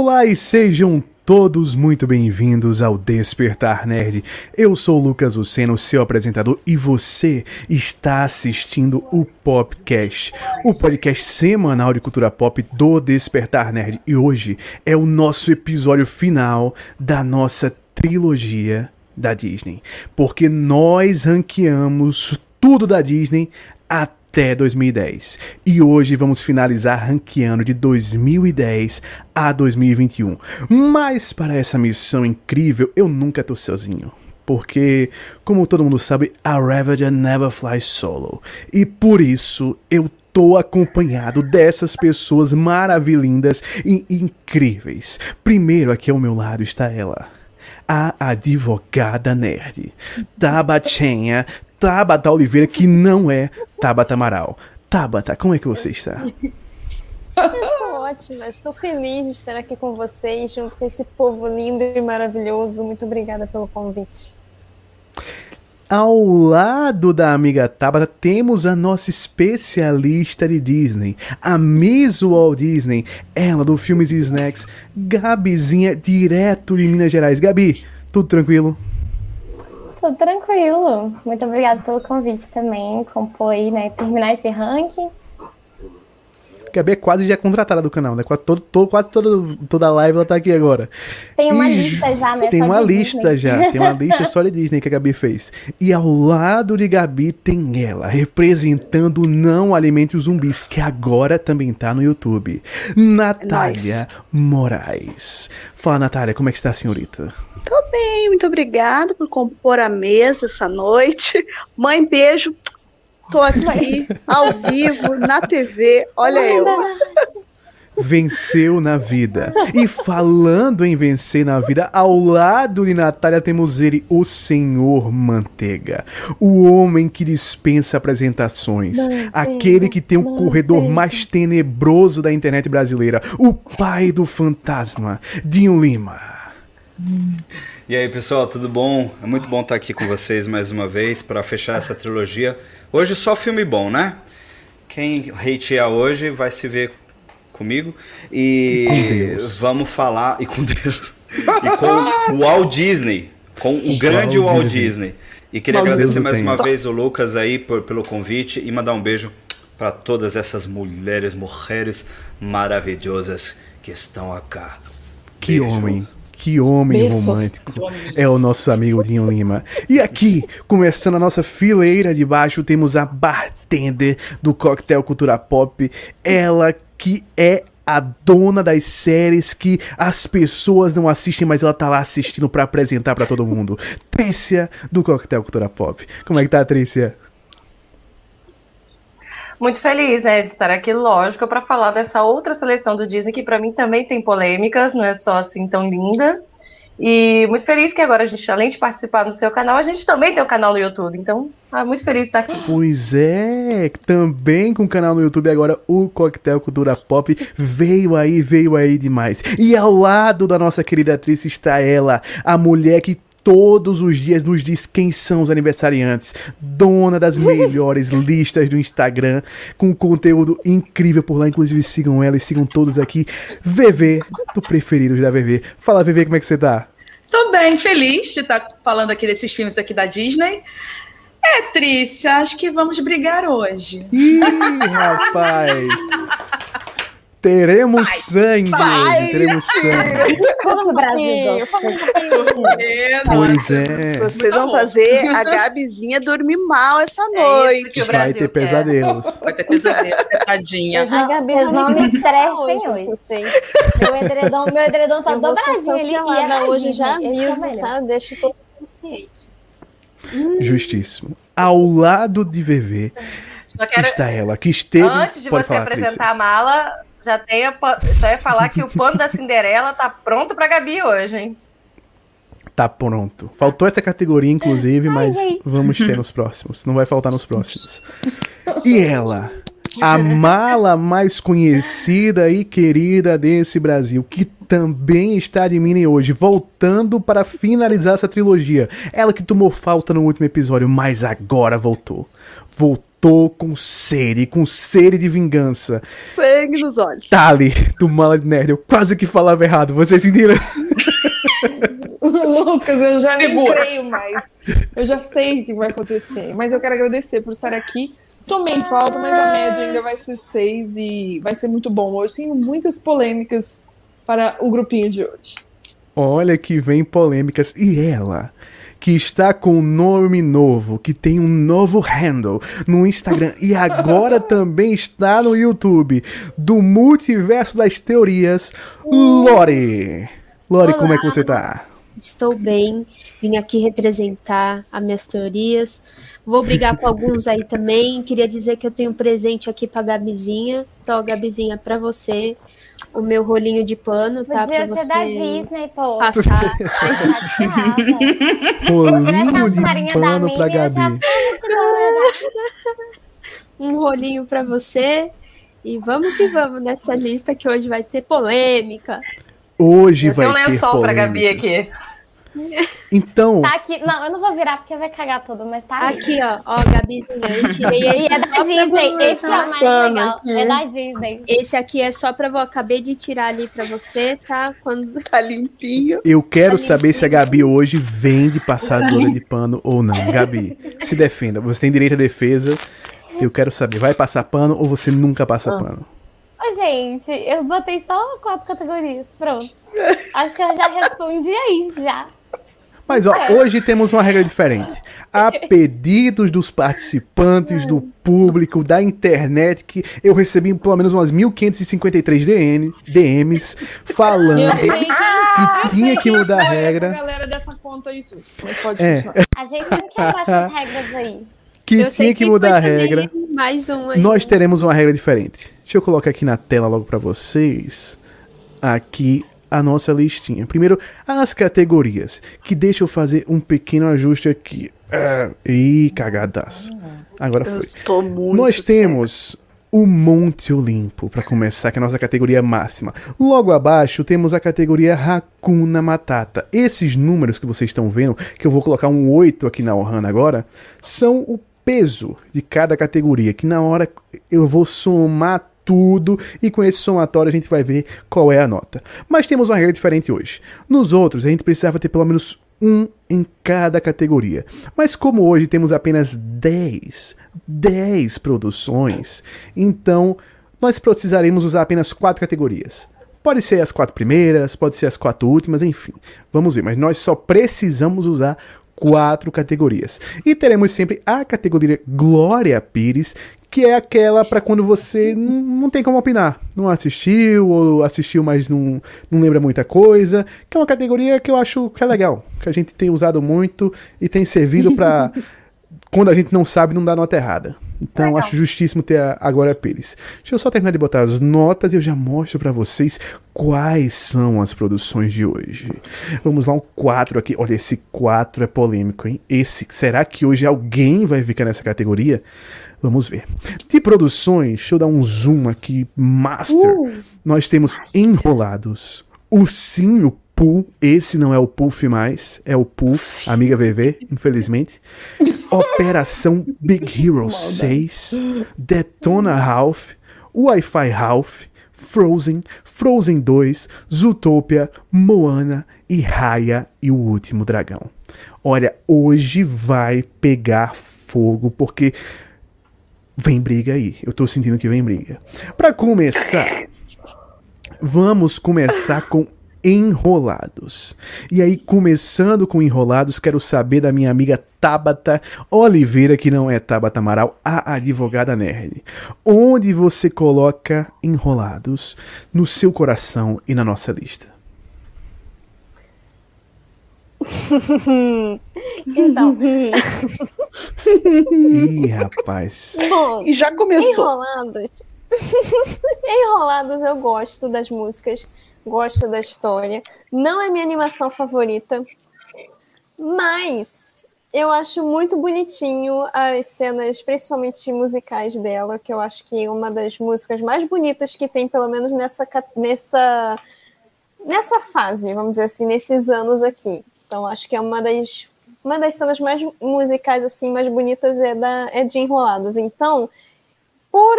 Olá e sejam todos muito bem-vindos ao Despertar Nerd. Eu sou o Lucas Luceno, seu apresentador, e você está assistindo o Popcast, o podcast semanal de cultura pop do Despertar Nerd. E hoje é o nosso episódio final da nossa trilogia da Disney, porque nós ranqueamos tudo da Disney até 2010. E hoje vamos finalizar ranqueando de 2010 a 2021. Mas para essa missão incrível, eu nunca tô sozinho. Porque, como todo mundo sabe, a Ravager never flies solo. E por isso eu tô acompanhado dessas pessoas maravilhindas e incríveis. Primeiro aqui ao meu lado está ela a advogada nerd. Tabatinha, Tabata Oliveira, que não é Tabata Amaral. Tabata, como é que você está? Eu estou ótima, estou feliz de estar aqui com vocês, junto com esse povo lindo e maravilhoso. Muito obrigada pelo convite. Ao lado da amiga Tabata, temos a nossa especialista de Disney, a Miss Walt Disney, ela do Filmes e Snacks, Gabizinha, direto de Minas Gerais. Gabi, tudo tranquilo? Tudo tranquilo. Muito obrigada pelo convite também. Compor aí, né? Terminar esse ranking. Gabi é quase já contratada do canal, né? Quase, todo, todo, quase todo, toda live ela tá aqui agora. Tem uma e lista já, né? Tem uma lista Disney. já. Tem uma lista só de Disney que a Gabi fez. E ao lado de Gabi tem ela, representando Não Alimente os Zumbis, que agora também tá no YouTube. Natália nice. Moraes. Fala, Natália, como é que está a senhorita? Tô bem, muito obrigada por compor a mesa essa noite. Mãe, beijo. Tô aqui, ao vivo, na TV. Olha eu. Venceu na vida. E falando em vencer na vida, ao lado de Natália temos ele, o Senhor Manteiga. O homem que dispensa apresentações. Manteiga, aquele que tem o Manteiga. corredor mais tenebroso da internet brasileira. O pai do fantasma, Dinho Lima. E aí, pessoal, tudo bom? É muito bom estar aqui com vocês mais uma vez para fechar essa trilogia. Hoje só filme bom, né? Quem hatear hoje vai se ver comigo e vamos falar e com Deus e com o Walt Disney, com o grande Walt Disney. Disney. E queria Walt agradecer mais uma vez o Lucas aí por, pelo convite e mandar um beijo para todas essas mulheres, mulheres maravilhosas que estão acá. Que beijo. homem. Que homem Besos. romântico. É o nosso amigo Dinho Lima. E aqui, começando a nossa fileira de baixo, temos a bartender do Coquetel Cultura Pop. Ela que é a dona das séries que as pessoas não assistem, mas ela tá lá assistindo para apresentar para todo mundo. Trícia do Coquetel Cultura Pop. Como é que tá, Trícia? Muito feliz, né, de estar aqui, lógico, para falar dessa outra seleção do Disney que para mim também tem polêmicas, não é só assim tão linda. E muito feliz que agora a gente, além de participar no seu canal, a gente também tem um canal no YouTube. Então, ah, muito feliz de estar aqui. Pois é, também com o canal no YouTube agora, o Coquetel Cultura Pop veio aí, veio aí demais. E ao lado da nossa querida atriz está ela, a mulher que todos os dias nos diz quem são os aniversariantes, dona das melhores listas do Instagram, com conteúdo incrível por lá. Inclusive, sigam ela e sigam todos aqui. VV, do preferido da VV. Fala, VV, como é que você tá? Tô bem, feliz de estar falando aqui desses filmes aqui da Disney. É, Trícia, acho que vamos brigar hoje. Ih, rapaz! Teremos vai, sangue! Vai, teremos sangue! Vamos, Brasil! Pois é. Vocês vão fazer a Gabizinha dormir mal essa é noite. Vai ter pesadelos. Vai ter pesadelos, tadinha. A Gabi não me estressem hoje. Meu edredom, meu edredom tá dobradinho ali. E hoje já aviso, tá? Deixo todo consciente. Justíssimo. Ao lado de VV quero... está ela, que esteve... Antes de você apresentar a mala, já tenho, só ia falar que o pano da Cinderela tá pronto pra Gabi hoje, hein? Tá pronto. Faltou essa categoria, inclusive, mas vamos ter nos próximos. Não vai faltar nos próximos. E ela, a mala mais conhecida e querida desse Brasil, que também está de mini hoje, voltando para finalizar essa trilogia. Ela que tomou falta no último episódio, mas agora voltou. Voltou tô com sede, com sede de vingança. Sangue nos olhos. Tali, do Mala de Nerd, eu quase que falava errado, vocês entenderam? Lucas, eu já nem creio mais. Eu já sei o que vai acontecer. Mas eu quero agradecer por estar aqui. Tomei falta, mas a média ainda vai ser seis e vai ser muito bom. Hoje tenho muitas polêmicas para o grupinho de hoje. Olha que vem polêmicas. E ela, que está com um nome novo, que tem um novo handle no Instagram e agora também está no YouTube, do Multiverso das Teorias, Lore. Lore, como é que você tá? Estou bem, vim aqui representar as minhas teorias. Vou brigar com alguns aí também. Queria dizer que eu tenho um presente aqui pra Gabizinha. Então, Gabizinha, pra você, o meu rolinho de pano, tá? Pra Podia ser da você Disney, pô. passar. Rolinho de da pano pra eu Gabi. um rolinho pra você. E vamos que vamos nessa lista que hoje vai ter polêmica. Hoje Eu vai tenho um ter lençol pra Gabi aqui. Então, Tá aqui. Não, eu não vou virar porque vai cagar tudo, mas tá aqui. Aqui, ó, ó, Gabizinha, eu tirei E aí é da Disney. Esse é tá? o mais legal. aqui. É da Disney. Esse aqui é só pra eu acabei de tirar ali pra você, tá? Quando Tá limpinho. eu quero saber se a Gabi hoje vende passadora de pano ou não. Gabi, se defenda. Você tem direito à defesa. Eu quero saber, vai passar pano ou você nunca passa pano? Ô, gente, eu botei só quatro categorias. Pronto. Acho que eu já respondi aí, já. Mas ó, hoje temos uma regra diferente. A pedidos dos participantes, do público, da internet, que eu recebi pelo menos umas 1553 DN, DMs falando Eu sei quem, que eu sei tinha que quem mudar a regra. Essa galera dessa conta aí tudo. Mas pode É. continuar. A gente não quer essas regras aí. Que eu sei tinha que quem mudar a regra. Mais um aí. Nós teremos uma regra diferente. Deixa eu colocar aqui na tela logo pra vocês. Aqui a nossa listinha. Primeiro, as categorias. Que deixa eu fazer um pequeno ajuste aqui. Ah, ih, cagadaço. Agora Eu foi. Nós temos o Monte Olimpo, para começar, que é a nossa categoria máxima. Logo abaixo temos a categoria Hakuna Matata. Esses números que vocês estão vendo, que eu vou colocar um 8 aqui na Ohana agora, são o peso de cada categoria, que na hora eu vou somar tudo e com esse somatório a gente vai ver qual é a nota. Mas temos uma regra diferente hoje. Nos outros, a gente precisava ter pelo menos um em cada categoria. Mas como hoje temos apenas 10, 10 produções, então nós precisaremos usar apenas quatro categorias. Pode ser as quatro primeiras, pode ser as quatro últimas, enfim. Vamos ver, mas nós só precisamos usar quatro categorias. E teremos sempre a categoria Glória Pires, que é aquela para quando você não tem como opinar. Não assistiu, ou assistiu, mas não, não lembra muita coisa. Que é uma categoria que eu acho que é legal, que a gente tem usado muito e tem servido para quando a gente não sabe, não dá nota errada. Então acho justíssimo ter a, a Glória Pires. Deixa eu só terminar de botar as notas e eu já mostro pra vocês quais são as produções de hoje. Vamos lá, um 4 aqui. Olha, esse 4 é polêmico, hein? Esse, será que hoje alguém vai ficar nessa categoria? Vamos ver. De produções, deixa eu dar um zoom aqui, master. Nós temos Enrolados, Ursinho Pooh, esse não é o Puff mais, é o Pooh, amiga VV, infelizmente. Operação Big Hero 6, Detona Ralph, Wi-Fi Ralph, Frozen, Frozen 2, Zootopia, Moana e Raya e o Último Dragão. Olha, hoje vai pegar fogo porque vem briga aí. Eu tô sentindo que vem briga. Pra começar, vamos começar com Enrolados. E aí, começando com Enrolados, quero saber da minha amiga Tabata Oliveira, que não é Tabata Amaral, a advogada nerd. Onde você coloca Enrolados no seu coração e na nossa lista? Então, Ih, rapaz. bom, E já começou. Enrolados. Enrolados eu gosto das músicas, gosto da história. Não é minha animação favorita, mas eu acho muito bonitinho as cenas, principalmente musicais dela, que eu acho que é uma das músicas mais bonitas que tem, pelo menos nessa, nessa, nessa fase, vamos dizer assim, nesses anos aqui. Então acho que é uma das uma das cenas mais musicais, assim, mais bonitas é, da, é de Enrolados. Então, por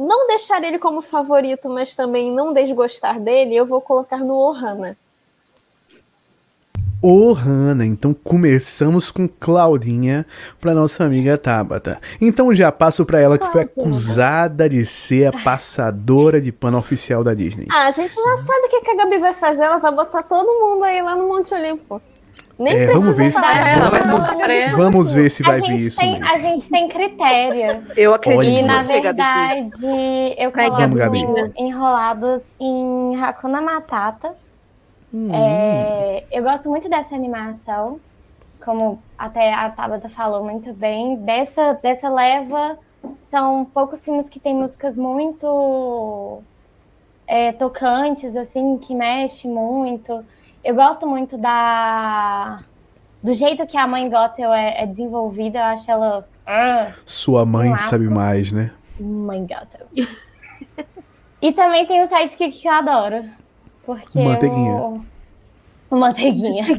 não deixar ele como favorito, mas também não desgostar dele, eu vou colocar no Ohana. Ohana, então começamos com Claudinha para nossa amiga Tabata. Então já passo para ela que foi acusada de ser a passadora de pano oficial da Disney. Ah, a gente já sabe o que a Gabi vai fazer, ela vai botar todo mundo aí lá no Monte Olimpo. Nem é, vamos ver se vamos, vamos ver se vai vir isso. Tem, a gente tem critério. Eu acredito E na verdade, eu coloco enrolados em Hakuna Matata. Hum. É, eu gosto muito dessa animação, como até a Tabata falou muito bem. Dessa, dessa leva, são poucos filmes que têm músicas muito é, tocantes, assim, que mexe muito. Eu gosto muito da do jeito que a mãe Gothel é, é desenvolvida, eu acho ela. Uh, Sua mãe sabe mais, né? Mãe Gothel. e também tem o sidekick que eu adoro. Porque Manteiguinha. O... Manteiguinha.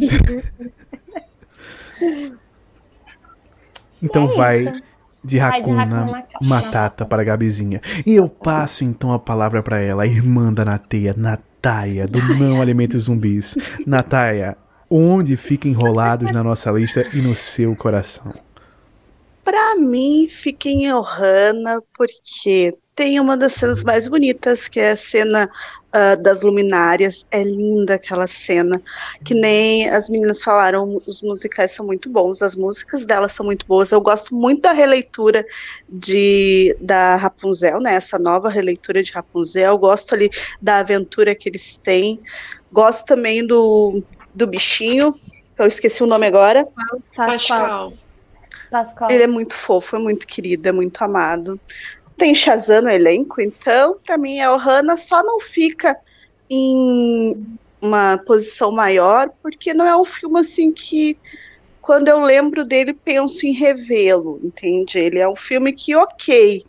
então é vai de Hakuna Matata para Gabizinha. E eu passo então a palavra para ela, a irmã da Nateia, Nateia. Nataia, do Não Alimente Zumbis. Nataia, onde fica enrolados na nossa lista e no seu coração? Para mim, fica em Ohana, porque tem uma das cenas mais bonitas, que é a cena uh, das luminárias. É linda aquela cena. Que nem as meninas falaram, os musicais são muito bons, as músicas delas são muito boas. Eu gosto muito da releitura de da Rapunzel, né? Essa nova releitura de Rapunzel. Eu gosto ali da aventura que eles têm. Gosto também do, do bichinho, eu esqueci o nome agora. Pascal. Pascal. Ele é muito fofo, é muito querido, é muito amado tem Shazam no elenco, então, para mim, a Ohana só não fica em uma posição maior, porque não é um filme assim que, quando eu lembro dele, penso em revê-lo, entende? Ele é um filme que, ok,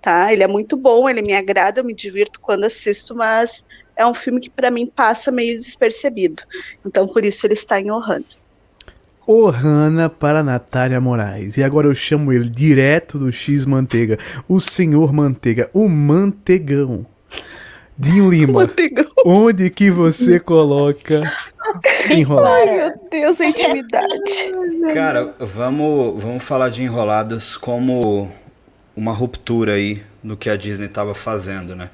tá? Ele é muito bom, ele me agrada, eu me divirto quando assisto, mas é um filme que para mim passa meio despercebido. Então, por isso ele está em Ohana. Ohana para Natália Moraes. E agora eu chamo ele direto do X Manteiga, o senhor Manteiga, o Mantegão. Dinho Lima, Mantegão. onde que você coloca enrolado? Ai, meu Deus, a intimidade. Cara, vamos, vamos falar de enrolados como uma ruptura aí no que a Disney estava fazendo, né?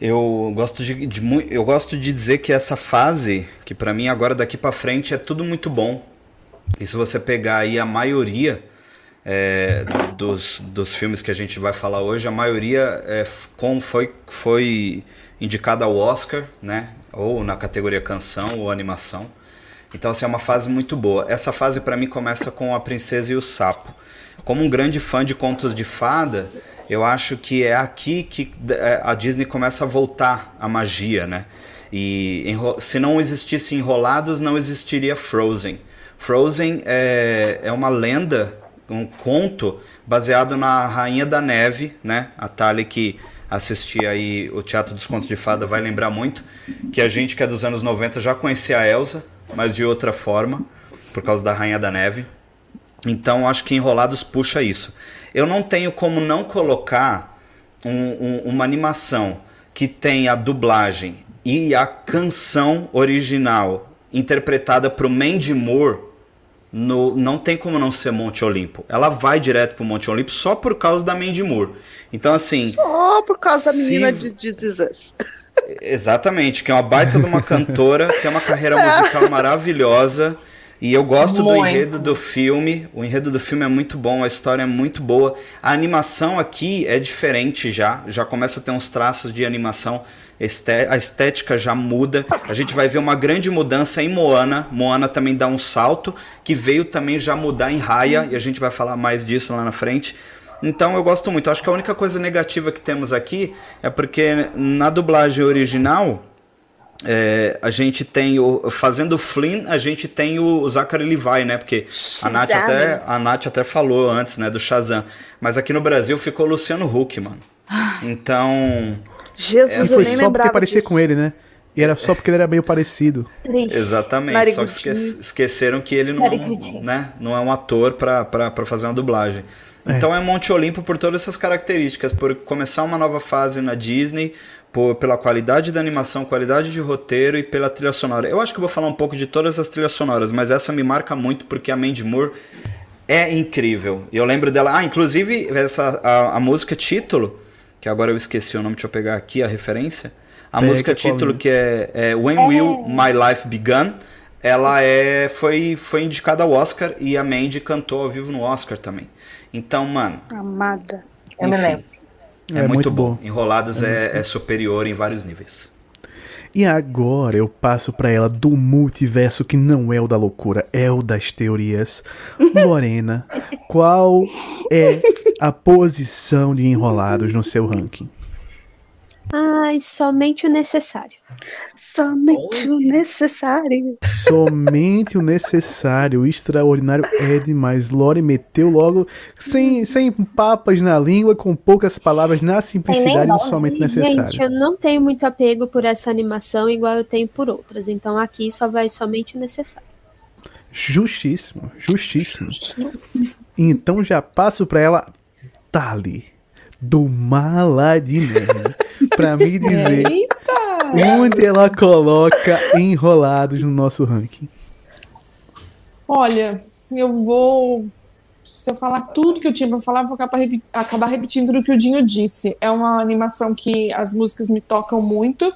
Eu gosto de, de, eu gosto de dizer que essa fase, que para mim agora daqui para frente é tudo muito bom. E se você pegar aí a maioria é, dos, dos filmes que a gente vai falar hoje, a maioria é, com, foi, foi indicada ao Oscar, né? Ou na categoria canção ou animação. Então, assim, é uma fase muito boa. Essa fase, para mim, começa com A Princesa e o Sapo. Como um grande fã de contos de fada, eu acho que é aqui que é, a Disney começa a voltar à magia, né? E se não existisse Enrolados, não existiria Frozen. Frozen é, é uma lenda, um conto baseado na Rainha da Neve, né? A Thalia que assistia aí o Teatro dos Contos de Fada vai lembrar muito que a gente que é dos anos 90 já conhecia a Elsa, mas de outra forma, por causa da Rainha da Neve. Então acho que Enrolados puxa isso. Eu não tenho como não colocar um, um, uma animação que tem a dublagem e a canção original interpretada por Mandy Moore no, não tem como não ser Monte Olimpo. Ela vai direto pro Monte Olimpo só por causa da Mandy Moore. Então, assim. Só por causa se... da menina de This Exatamente, que é uma baita de uma cantora, tem uma carreira musical maravilhosa. E eu gosto muito. do enredo do filme. O enredo do filme é muito bom, a história é muito boa. A animação aqui é diferente já. Já começa a ter uns traços de animação a estética já muda. A gente vai ver uma grande mudança em Moana. Moana também dá um salto, que veio também já mudar em Raya, e a gente vai falar mais disso lá na frente. Então eu gosto muito. Acho que a única coisa negativa que temos aqui é porque na dublagem original. É, a gente tem o. Fazendo o Flynn, a gente tem o, Zachary Levi, né? Porque a Nath, até, a Nath até falou antes, né? Do Shazam. Mas aqui no Brasil ficou Luciano Huck, mano. Então. Jesus, é, eu nem só porque parecia disso. com ele, né? E era só porque ele era meio parecido. Exatamente. Só que esque esqueceram que ele não, né, não é um ator para fazer uma dublagem. É. Então é Monte Olimpo por todas essas características, por começar uma nova fase na Disney, por, pela qualidade da animação, qualidade de roteiro e pela trilha sonora. Eu acho que eu vou falar um pouco de todas as trilhas sonoras, mas essa me marca muito porque a Mandy Moore é incrível. Eu lembro dela. Ah, inclusive, essa, a, a música título, que agora eu esqueci o nome, deixa eu pegar aqui a referência. A Pega música título, que é, é When Will My Life Begun, ela é, foi, foi indicada ao Oscar e a Mandy cantou ao vivo no Oscar também. Então, mano. Amada. Enfim, eu me lembro. É, é muito, muito bom. bom. Enrolados é, é, é superior em vários níveis. E agora eu passo para ela do multiverso que não é o da loucura, é o das teorias. Lorena, qual é a posição de enrolados no seu ranking? Ai, somente o necessário. Somente o necessário. Somente o necessário. O extraordinário é demais. Lore meteu logo, sem, sem papas na língua, com poucas palavras, na simplicidade do somente necessário. Gente, eu não tenho muito apego por essa animação, igual eu tenho por outras. Então aqui só vai somente o necessário. Justíssimo, justíssimo. Então já passo para ela, Tali, do Maladinelli para me dizer Eita! onde ela coloca enrolados no nosso ranking. Olha, eu vou. Se eu falar tudo que eu tinha para falar, vou acabar repetindo o que o Dinho disse. É uma animação que as músicas me tocam muito.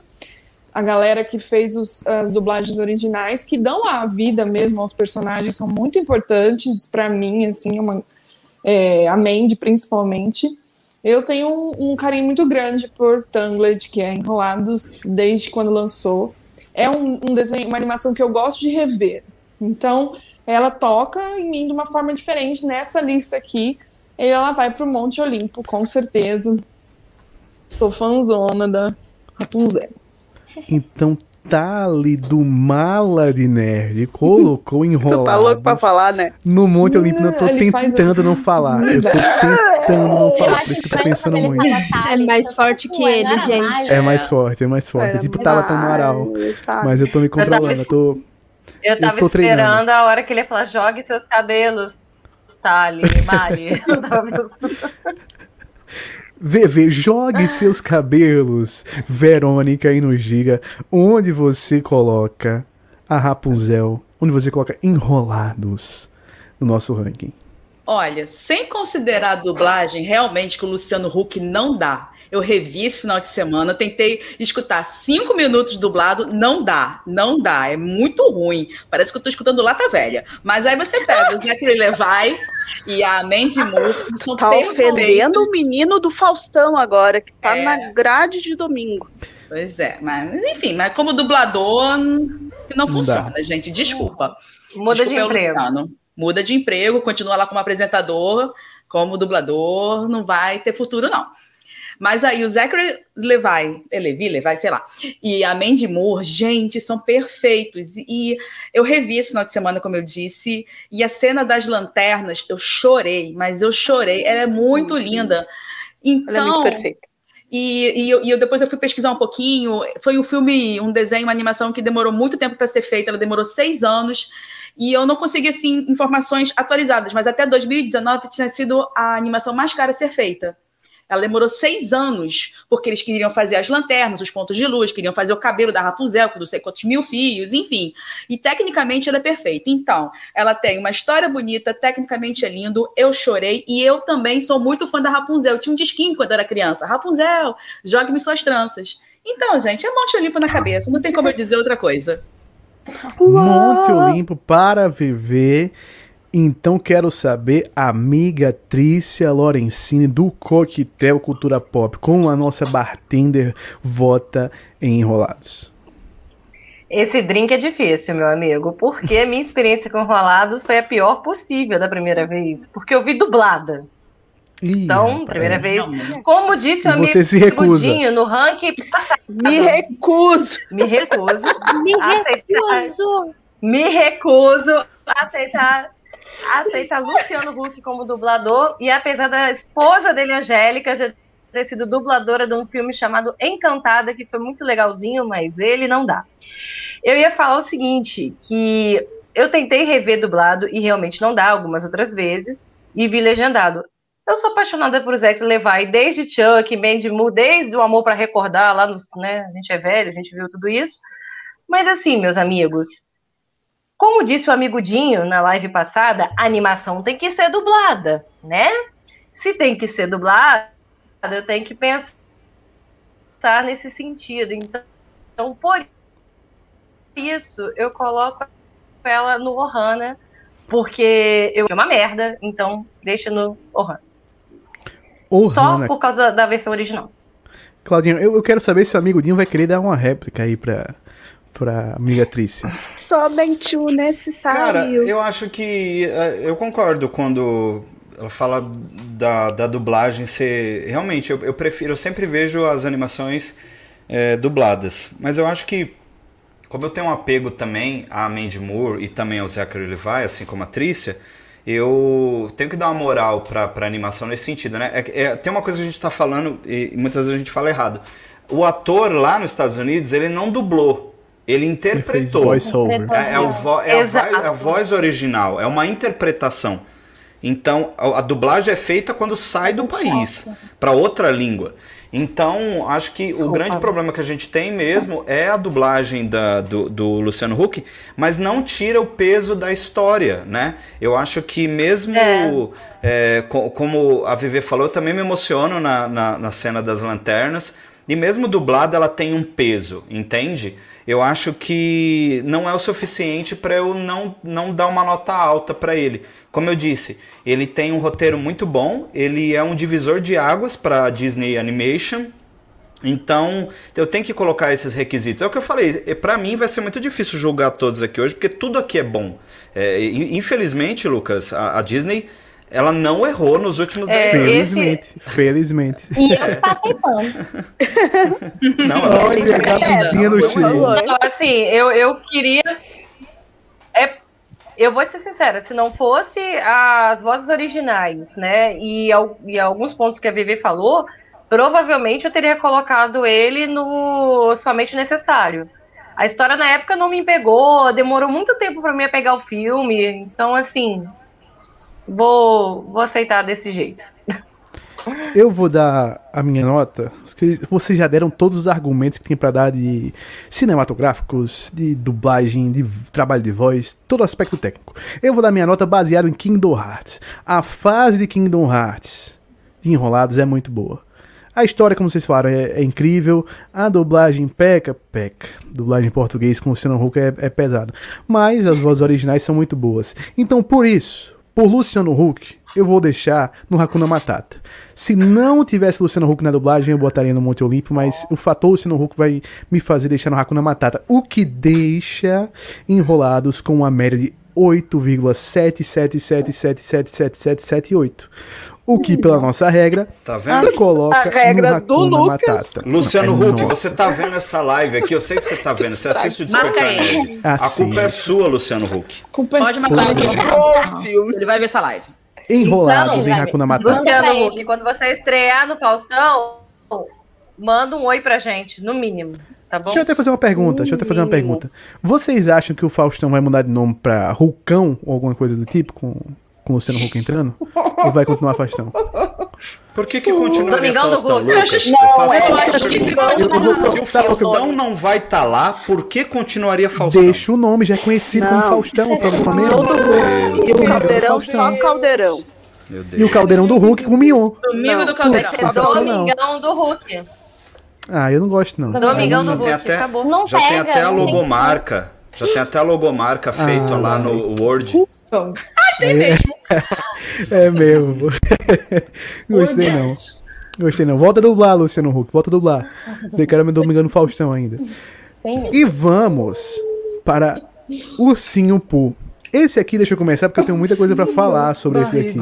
A galera que fez os, as dublagens originais, que dão a vida mesmo aos personagens, são muito importantes para mim, assim, uma, é, a Mandy principalmente. Eu tenho um, um, carinho muito grande por Tangled, que é Enrolados desde quando lançou. É um, um, desenho, uma animação que eu gosto de rever. Então, ela toca em mim de uma forma diferente nessa lista aqui. E ela vai para o Monte Olimpo, com certeza. Sou fãzona da Rapunzel. Então Tali do Mala de Nerd colocou enrolado. tá louco pra falar, né? No Monte Olimpo, eu tô tentando assim. não falar. Eu tô tentando não falar, por isso que eu tô pensando muito. É mais forte que ele, gente. É mais forte, é mais forte. É, tipo Tala Tamaral. Mas eu tô me controlando, eu tô. Eu tava eu esperando treinando. a hora que ele ia falar: jogue seus cabelos, Tali, Mari. VV, jogue seus cabelos. Verônica e nos diga onde você coloca a Rapunzel, onde você coloca enrolados no nosso ranking. Olha, sem considerar a dublagem, realmente que o Luciano Huck não dá. Eu revi esse final de semana, tentei escutar cinco minutos dublado, não dá, não dá, é muito ruim. Parece que eu tô escutando Lata Velha. Mas aí você pega o Zachary Levi e a Mandy Moore, que Tá ofendendo o menino do Faustão agora, que tá é... na grade de domingo. Pois é, mas enfim, mas como dublador não, não funciona, dá. gente, desculpa. Muda desculpa, de emprego. Luciano. Muda de emprego, continua lá como apresentador, como dublador, não vai ter futuro não. Mas aí o Zachary Levi, Levi, Levi, sei lá, e a Mandy Moore, gente, são perfeitos. E eu revi esse final de semana, como eu disse, e a cena das lanternas, eu chorei, mas eu chorei. Ela é muito linda. Então, Ela é muito então, perfeita. E, e, eu, e eu, depois eu fui pesquisar um pouquinho. Foi um filme, um desenho, uma animação que demorou muito tempo para ser feita. Ela demorou seis anos. E eu não consegui, assim, informações atualizadas. Mas até 2019 tinha sido a animação mais cara a ser feita. Ela demorou seis anos, porque eles queriam fazer as lanternas, os pontos de luz, queriam fazer o cabelo da Rapunzel, com não sei quantos mil fios, enfim. E tecnicamente ela é perfeita. Então, ela tem uma história bonita, tecnicamente é lindo, eu chorei, e eu também sou muito fã da Rapunzel. Eu tinha um disquinho quando era criança. Rapunzel, jogue-me suas tranças. Então, gente, é Monte Olimpo na cabeça, não tem como eu dizer outra coisa. Monte Olimpo para viver então quero saber, amiga Trícia Lorenzini do Coquetel Cultura Pop, como a nossa bartender vota em Enrolados. Esse drink é difícil, meu amigo, porque a minha experiência com Enrolados foi a pior possível da primeira vez, porque eu vi dublada. Ih, então, primeira vez. Como disse o amigo se recusa. Godinho, no ranking passado. Me recuso. Me recuso. Me recuso. Me recuso a aceitar aceita Luciano Huck como dublador e apesar da esposa dele, Angélica, já ter sido dubladora de um filme chamado Encantada, que foi muito legalzinho, mas ele não dá. Eu ia falar o seguinte, que eu tentei rever dublado e realmente não dá algumas outras vezes, e vi legendado. Eu sou apaixonada por Zack Levi desde Chuck, Mandy Moore, desde o Amor para Recordar, lá no, né, a gente é velho, a gente viu tudo isso. Mas assim, meus amigos, como disse o amigo Dinho na live passada, a animação tem que ser dublada, né? Se tem que ser dublada, eu tenho que pensar nesse sentido. Então, então por isso, eu coloco ela no Ohana, porque eu é uma merda, então deixa no Ohana. Ohana. Só por causa da, versão original. Claudinho, eu, eu, quero saber se o amigo Dinho vai querer dar uma réplica aí pra, pra amiga Trícia. Somente o necessário. Cara, eu acho que. Eh, eu concordo quando ela fala da, da dublagem ser. Realmente, eu, eu prefiro. Eu sempre vejo as animações é, dubladas. Mas eu acho que como eu tenho um apego também a Mandy Moore e também ao Zachary Levi, assim como a Trícia, eu tenho que dar uma moral pra, pra animação nesse sentido, né? É, é, tem uma coisa que a gente tá falando e muitas vezes a gente fala errado. O ator lá nos Estados Unidos, ele não dublou, ele interpretou. Ele é, é, o vo, é, a, é a voz original, é uma interpretação. Então, a, a dublagem é feita quando sai do país para outra língua. Então, acho que Desculpa. o grande problema que a gente tem mesmo é a dublagem da, do, do, Luciano Huck, mas não tira o peso da história, né? Eu acho que mesmo, é. É, como a Vivi falou, eu também me emociono na, na, na cena das lanternas, e mesmo dublada ela tem um peso, entende? Eu acho que não é o suficiente para eu não, não dar uma nota alta para ele. Como eu disse, ele tem um roteiro muito bom, ele é um divisor de águas para Disney Animation. Então, eu tenho que colocar esses requisitos. É o que eu falei, para mim vai ser muito difícil julgar todos aqui hoje, porque tudo aqui é bom. É, infelizmente, Lucas, a, a Disney ela não errou nos últimos 10 é, anos. Felizmente. Esse... Felizmente. E eu passei pano. não, Olha, a vizinha no Chile. Então, assim, eu, eu queria. É eu vou te ser sincera, se não fosse as vozes originais, né, e, e alguns pontos que a Vivi falou, provavelmente eu teria colocado ele no somente necessário. A história na época não me pegou, demorou muito tempo para mim pegar o filme, então assim, vou, vou aceitar desse jeito. Eu vou dar a minha nota. Vocês já deram todos os argumentos que tem para dar de cinematográficos, de dublagem, de trabalho de voz, todo aspecto técnico. Eu vou dar minha nota baseado em Kingdom Hearts. A fase de Kingdom Hearts de Enrolados é muito boa. A história, como vocês falaram, é, é incrível. A dublagem peca, peca. Dublagem em português com o Luciano Huck é, é pesado. Mas as vozes originais são muito boas. Então, por isso, por Luciano Huck, eu vou deixar no Hakuna Matata. Se não tivesse Luciano Huck na dublagem, eu botaria no Monte Olimpo, mas o fator Luciano Huck vai me fazer deixar no Hakuna Matata. O que deixa enrolados com uma média de 8,777777778. O que, pela nossa regra, tá vendo? a coloca a regra do Lucas. Matata. Luciano é Huck, você tá vendo essa live aqui? Eu sei que você tá vendo. Você assiste o Despertar Nerd. A culpa é sua, Luciano Huck. Culpa é Pode sua. Ele vai ver essa live. Enrolados então, em Hakuna Matata. Luciano Huck, quando você estrear no Faustão, manda um oi pra gente, no mínimo. Tá bom? Deixa eu até fazer uma pergunta. Deixa eu até fazer uma pergunta. Vocês acham que o Faustão vai mudar de nome pra Hulcão ou alguma coisa do tipo com, com o Luciano Huck entrando? ou vai continuar Faustão? Por que que continua Domingão Faustão, do Lucas? Não, eu eu acho que Se o Faustão não vai estar tá lá, por que continuaria Faustão? Deixa o nome, já é conhecido não. como Faustão. Tá mesmo? E o Caldeirão, só Caldeirão. E o Caldeirão do Hulk com o Mion. Domingo do Caldeirão. Domingão do Hulk. Ah, eu não gosto não. Domingão do Hulk, até, acabou. Não já pega, tem até a logomarca. Já tem até a logomarca ah, feita lá no Word. Ah, tem mesmo. É, é mesmo. Gostei não. Gostei não. Volta a dublar, Luciano Huck. Volta a dublar. Eu quero me Domingão no Faustão ainda. E vamos para Ursinho Poo. Esse aqui, deixa eu começar, porque eu tenho muita coisa para falar sobre esse daqui.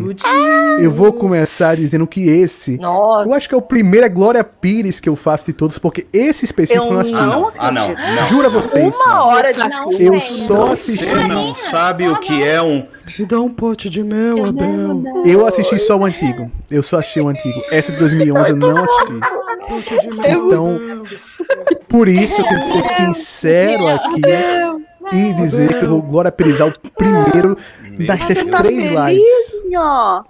Eu vou começar dizendo que esse. Nossa. Eu acho que é o primeiro é Glória Pires que eu faço de todos, porque esse específico eu não assisti. Não, ah, não. não. Jura vocês. Uma hora de Não, Eu só assisti. Você não sabe o que é um. Me dá um pote de mel, Abel. Eu assisti só o antigo. Eu só assisti o antigo. Essa de 2011 eu não assisti. Pote de mel. Então, por isso eu tenho que ser sincero aqui e dizer que eu vou Glória Pirizar o primeiro destas Tá três feliz, lives. ó.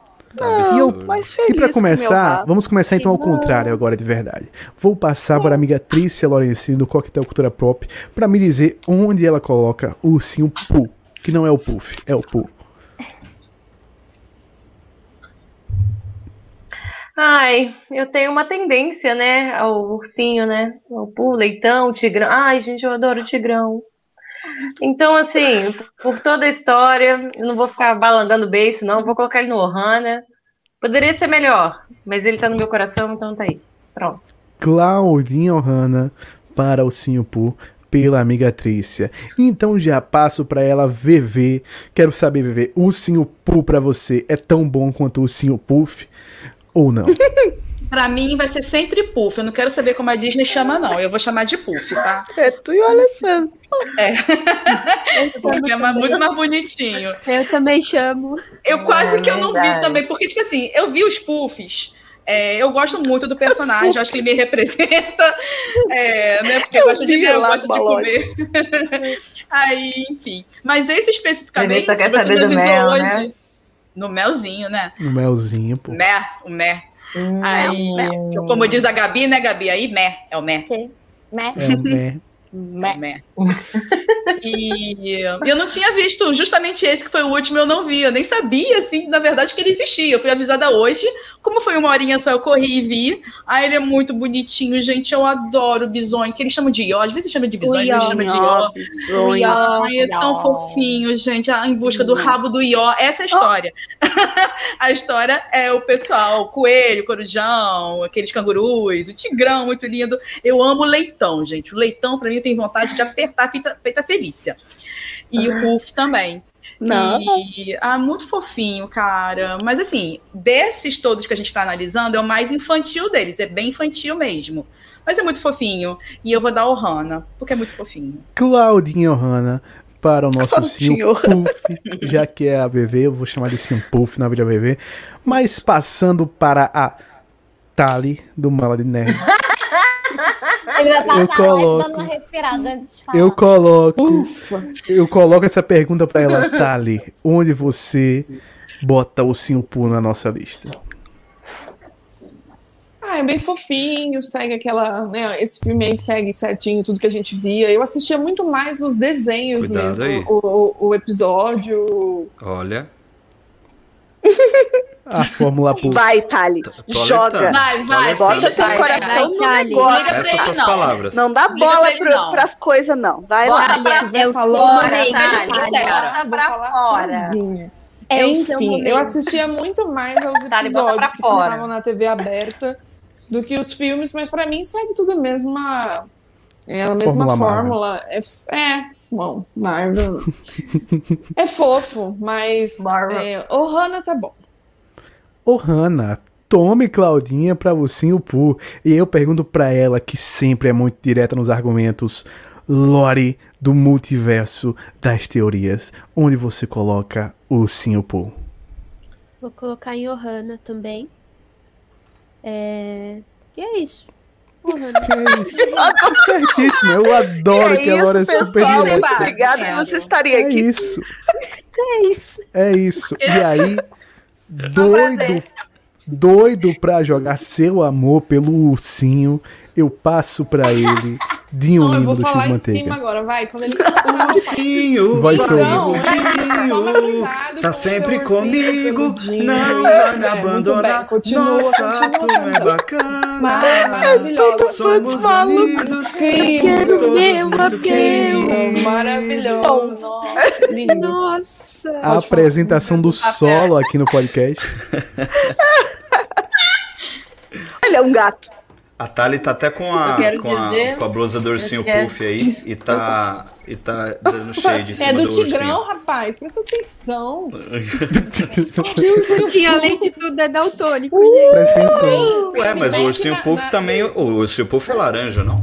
E, eu, Mais feliz e pra com começar, vamos começar então ao contrário agora de verdade. Vou passar para a amiga Trícia Lorenzini do Coquetel Cultura Pop pra me dizer onde ela coloca o ursinho Poo, que não é o Puff, é o Poo. Ai, eu tenho uma tendência, né, ao ursinho, né? Ao pu, leitão, tigrão. Ai, gente, eu adoro tigrão. Então, assim, por toda a história, eu não vou ficar balangando o beiço, não. Vou colocar ele no Ohana. Poderia ser melhor, mas ele tá no meu coração, então tá aí. Pronto. Claudinha Ohana para o ursinho Poo pela amiga Trícia. Então já passo pra ela VV. Quero saber, VV, o ursinho Poo pra você é tão bom quanto o ursinho Puff ou não? Pra mim vai ser sempre Puff. Eu não quero saber como a Disney chama, não. Eu vou chamar de Puff, tá? É tu e o Alessandro. Porque é muito mais bonitinho. Eu também chamo. Eu quase que eu não vi verdade. também, porque, tipo assim, eu vi os Puffs. é, eu gosto muito do personagem, eu acho que ele me representa. É, né, porque eu, Eu gosto de vi ver, eu gosto no de comer. Aí, enfim. Mas esse especificamente. Só quer saber me do avisou mel, hoje, né? No melzinho, né? O melzinho, pô. Mé, o mé. Hum, Aí, como diz a Gabi, né, Gabi? Aí, mé, é o mé. Né? É o mé. É o mé. E eu não tinha visto justamente esse que foi o último, eu não vi. Eu nem sabia, assim, na verdade, que ele existia. Eu fui avisada hoje. Como foi uma horinha só, eu corri e vi. Ah, ele é muito bonitinho, gente. Eu adoro o bisonho, que eles chamam de ió. Às vezes chama de bisonho, às vezes chama de ió. Ai, é tão fofinho, gente. Ah, em busca do rabo do Ió. Essa é a história. a história é o pessoal, o coelho, o corujão, aqueles cangurus, o tigrão, muito lindo. Eu amo o leitão, gente. O leitão, pra mim, tenho vontade de apertar feita, feita Felícia. E o Puff também. Não. E, ah, muito fofinho, cara. Mas assim, desses todos que a gente tá analisando, é o mais infantil deles. É bem infantil mesmo. Mas é muito fofinho. E eu vou dar o Hannah, porque é muito fofinho. Claudinha Ohana para o nosso ursinho Puff, já que é a VV, eu vou chamar de ursinho Puff na vida VV. Mas passando para a Tali do Mala de Nerd. Ele vai Eu passar coloco. dando uma respirada antes de falar. Eu coloco, Ufa. eu coloco essa pergunta para ela, Tali, onde você bota o Poo na nossa lista? Ah, é bem fofinho, segue aquela. Né, esse filme aí segue certinho tudo que a gente via. Eu assistia muito mais os desenhos Cuidado mesmo. aí. O, o, o episódio. Olha. A Fórmula Poo. Vai, Thali. Joga. Vai, vai, Bota seu coração vai, no negócio. Essas são as não. palavras. Não dá bola pro, não. pras coisas, não. Vai lá. Eu falou, fora? Thali, Olha, bota Vou pra falar fora. sozinha. É Enfim, eu assistia muito mais aos episódios que passavam na TV aberta do que os filmes, mas pra mim segue tudo a mesma, é a mesma Fórmula fórmula. É, é, bom, Marvel. é fofo, mas Marvel. é, o Hannah tá bom. Ô Hanna, tome Claudinha pra ursinho Poo. E eu pergunto pra ela, que sempre é muito direta nos argumentos, Lore do multiverso das teorias, onde você coloca o ursinho Poo? Vou colocar em Ohana também. É... E é isso. Ohana. Que é isso? Tá certíssimo, eu adoro É que a Lore é isso, super pessoal. direta. Obrigada por você estarem É aqui. isso, É isso. é isso. E aí, doido, doido pra jogar seu amor pelo ursinho, eu passo pra ele Dinho Não, eu lindo vou do falar em X-Manteiga. cima agora, vai. Quando ele Ursinho, Vai ser Então, né, Dinho, tá sempre comigo, não vai me é, abandonar. Continua, Nossa, continua turma é bacana. Maravilhosa. Somos unidos, Meu, muito queridos. Maravilhoso. Nossa, lindo. Nossa. A apresentação do solo aqui no podcast. Ele é um gato. A Thali tá até com a, com, a, com a blusa do ursinho Puff aí e tá, e tá dando shade em cima É do, do Tigrão, ursinho. rapaz. Presta atenção. Que além de tudo é daltônico, Uh! gente. Presta atenção. Ué, mas o ursinho Puff na- também. O ursinho Puff é laranja, não?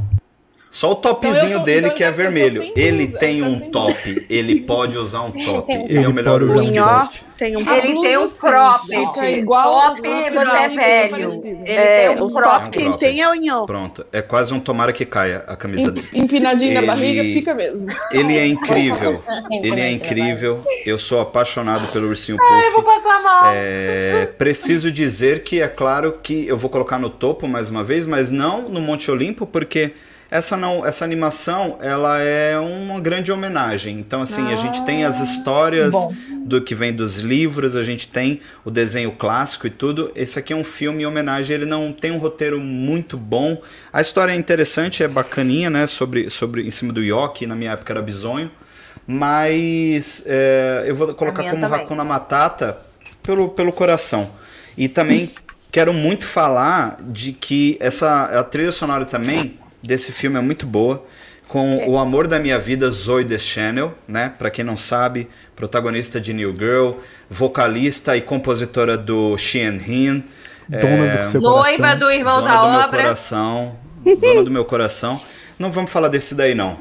Só o topzinho Então tô- dele então que é tá vermelho. sem Ele blusa, tem tá um top. Ele pode usar um top. Ele é o melhor ursinho que existe. tem um Ele tem um cropped. fica igual Top, você é velho. Ele É, tem um o cropped. top É um quem tem é o Inho. Pronto. É quase um tomara que caia a camisa dele. Empinadinho na Ele- barriga, fica mesmo. Ele é incrível. Ele é incrível. Eu sou apaixonado pelo ursinho Eu vou Puff. passar mal. É, preciso dizer que é claro que eu vou colocar no topo mais uma vez, mas não no Monte Olimpo, porque essa não, essa animação, ela é uma grande homenagem. Então assim, a gente tem as histórias bom. do que vem dos livros, a gente tem o desenho clássico e tudo. Esse aqui é um filme em homenagem, ele não tem um roteiro muito bom. A história é interessante, é bacaninha, né, sobre sobre em cima do Yoki, na minha época era bizonho. Mas é, eu vou colocar como também. Hakuna Matata pelo, pelo coração. E também quero muito falar de que essa a trilha sonora também desse filme é muito boa. Com o amor da minha vida, Zoe Deschanel, né? Pra quem não sabe, protagonista de New Girl, vocalista e compositora do Xian Hin. Dona do seu Noiva coração. do irmão dona da do meu obra. coração. dona do meu coração. Não vamos falar desse daí, não.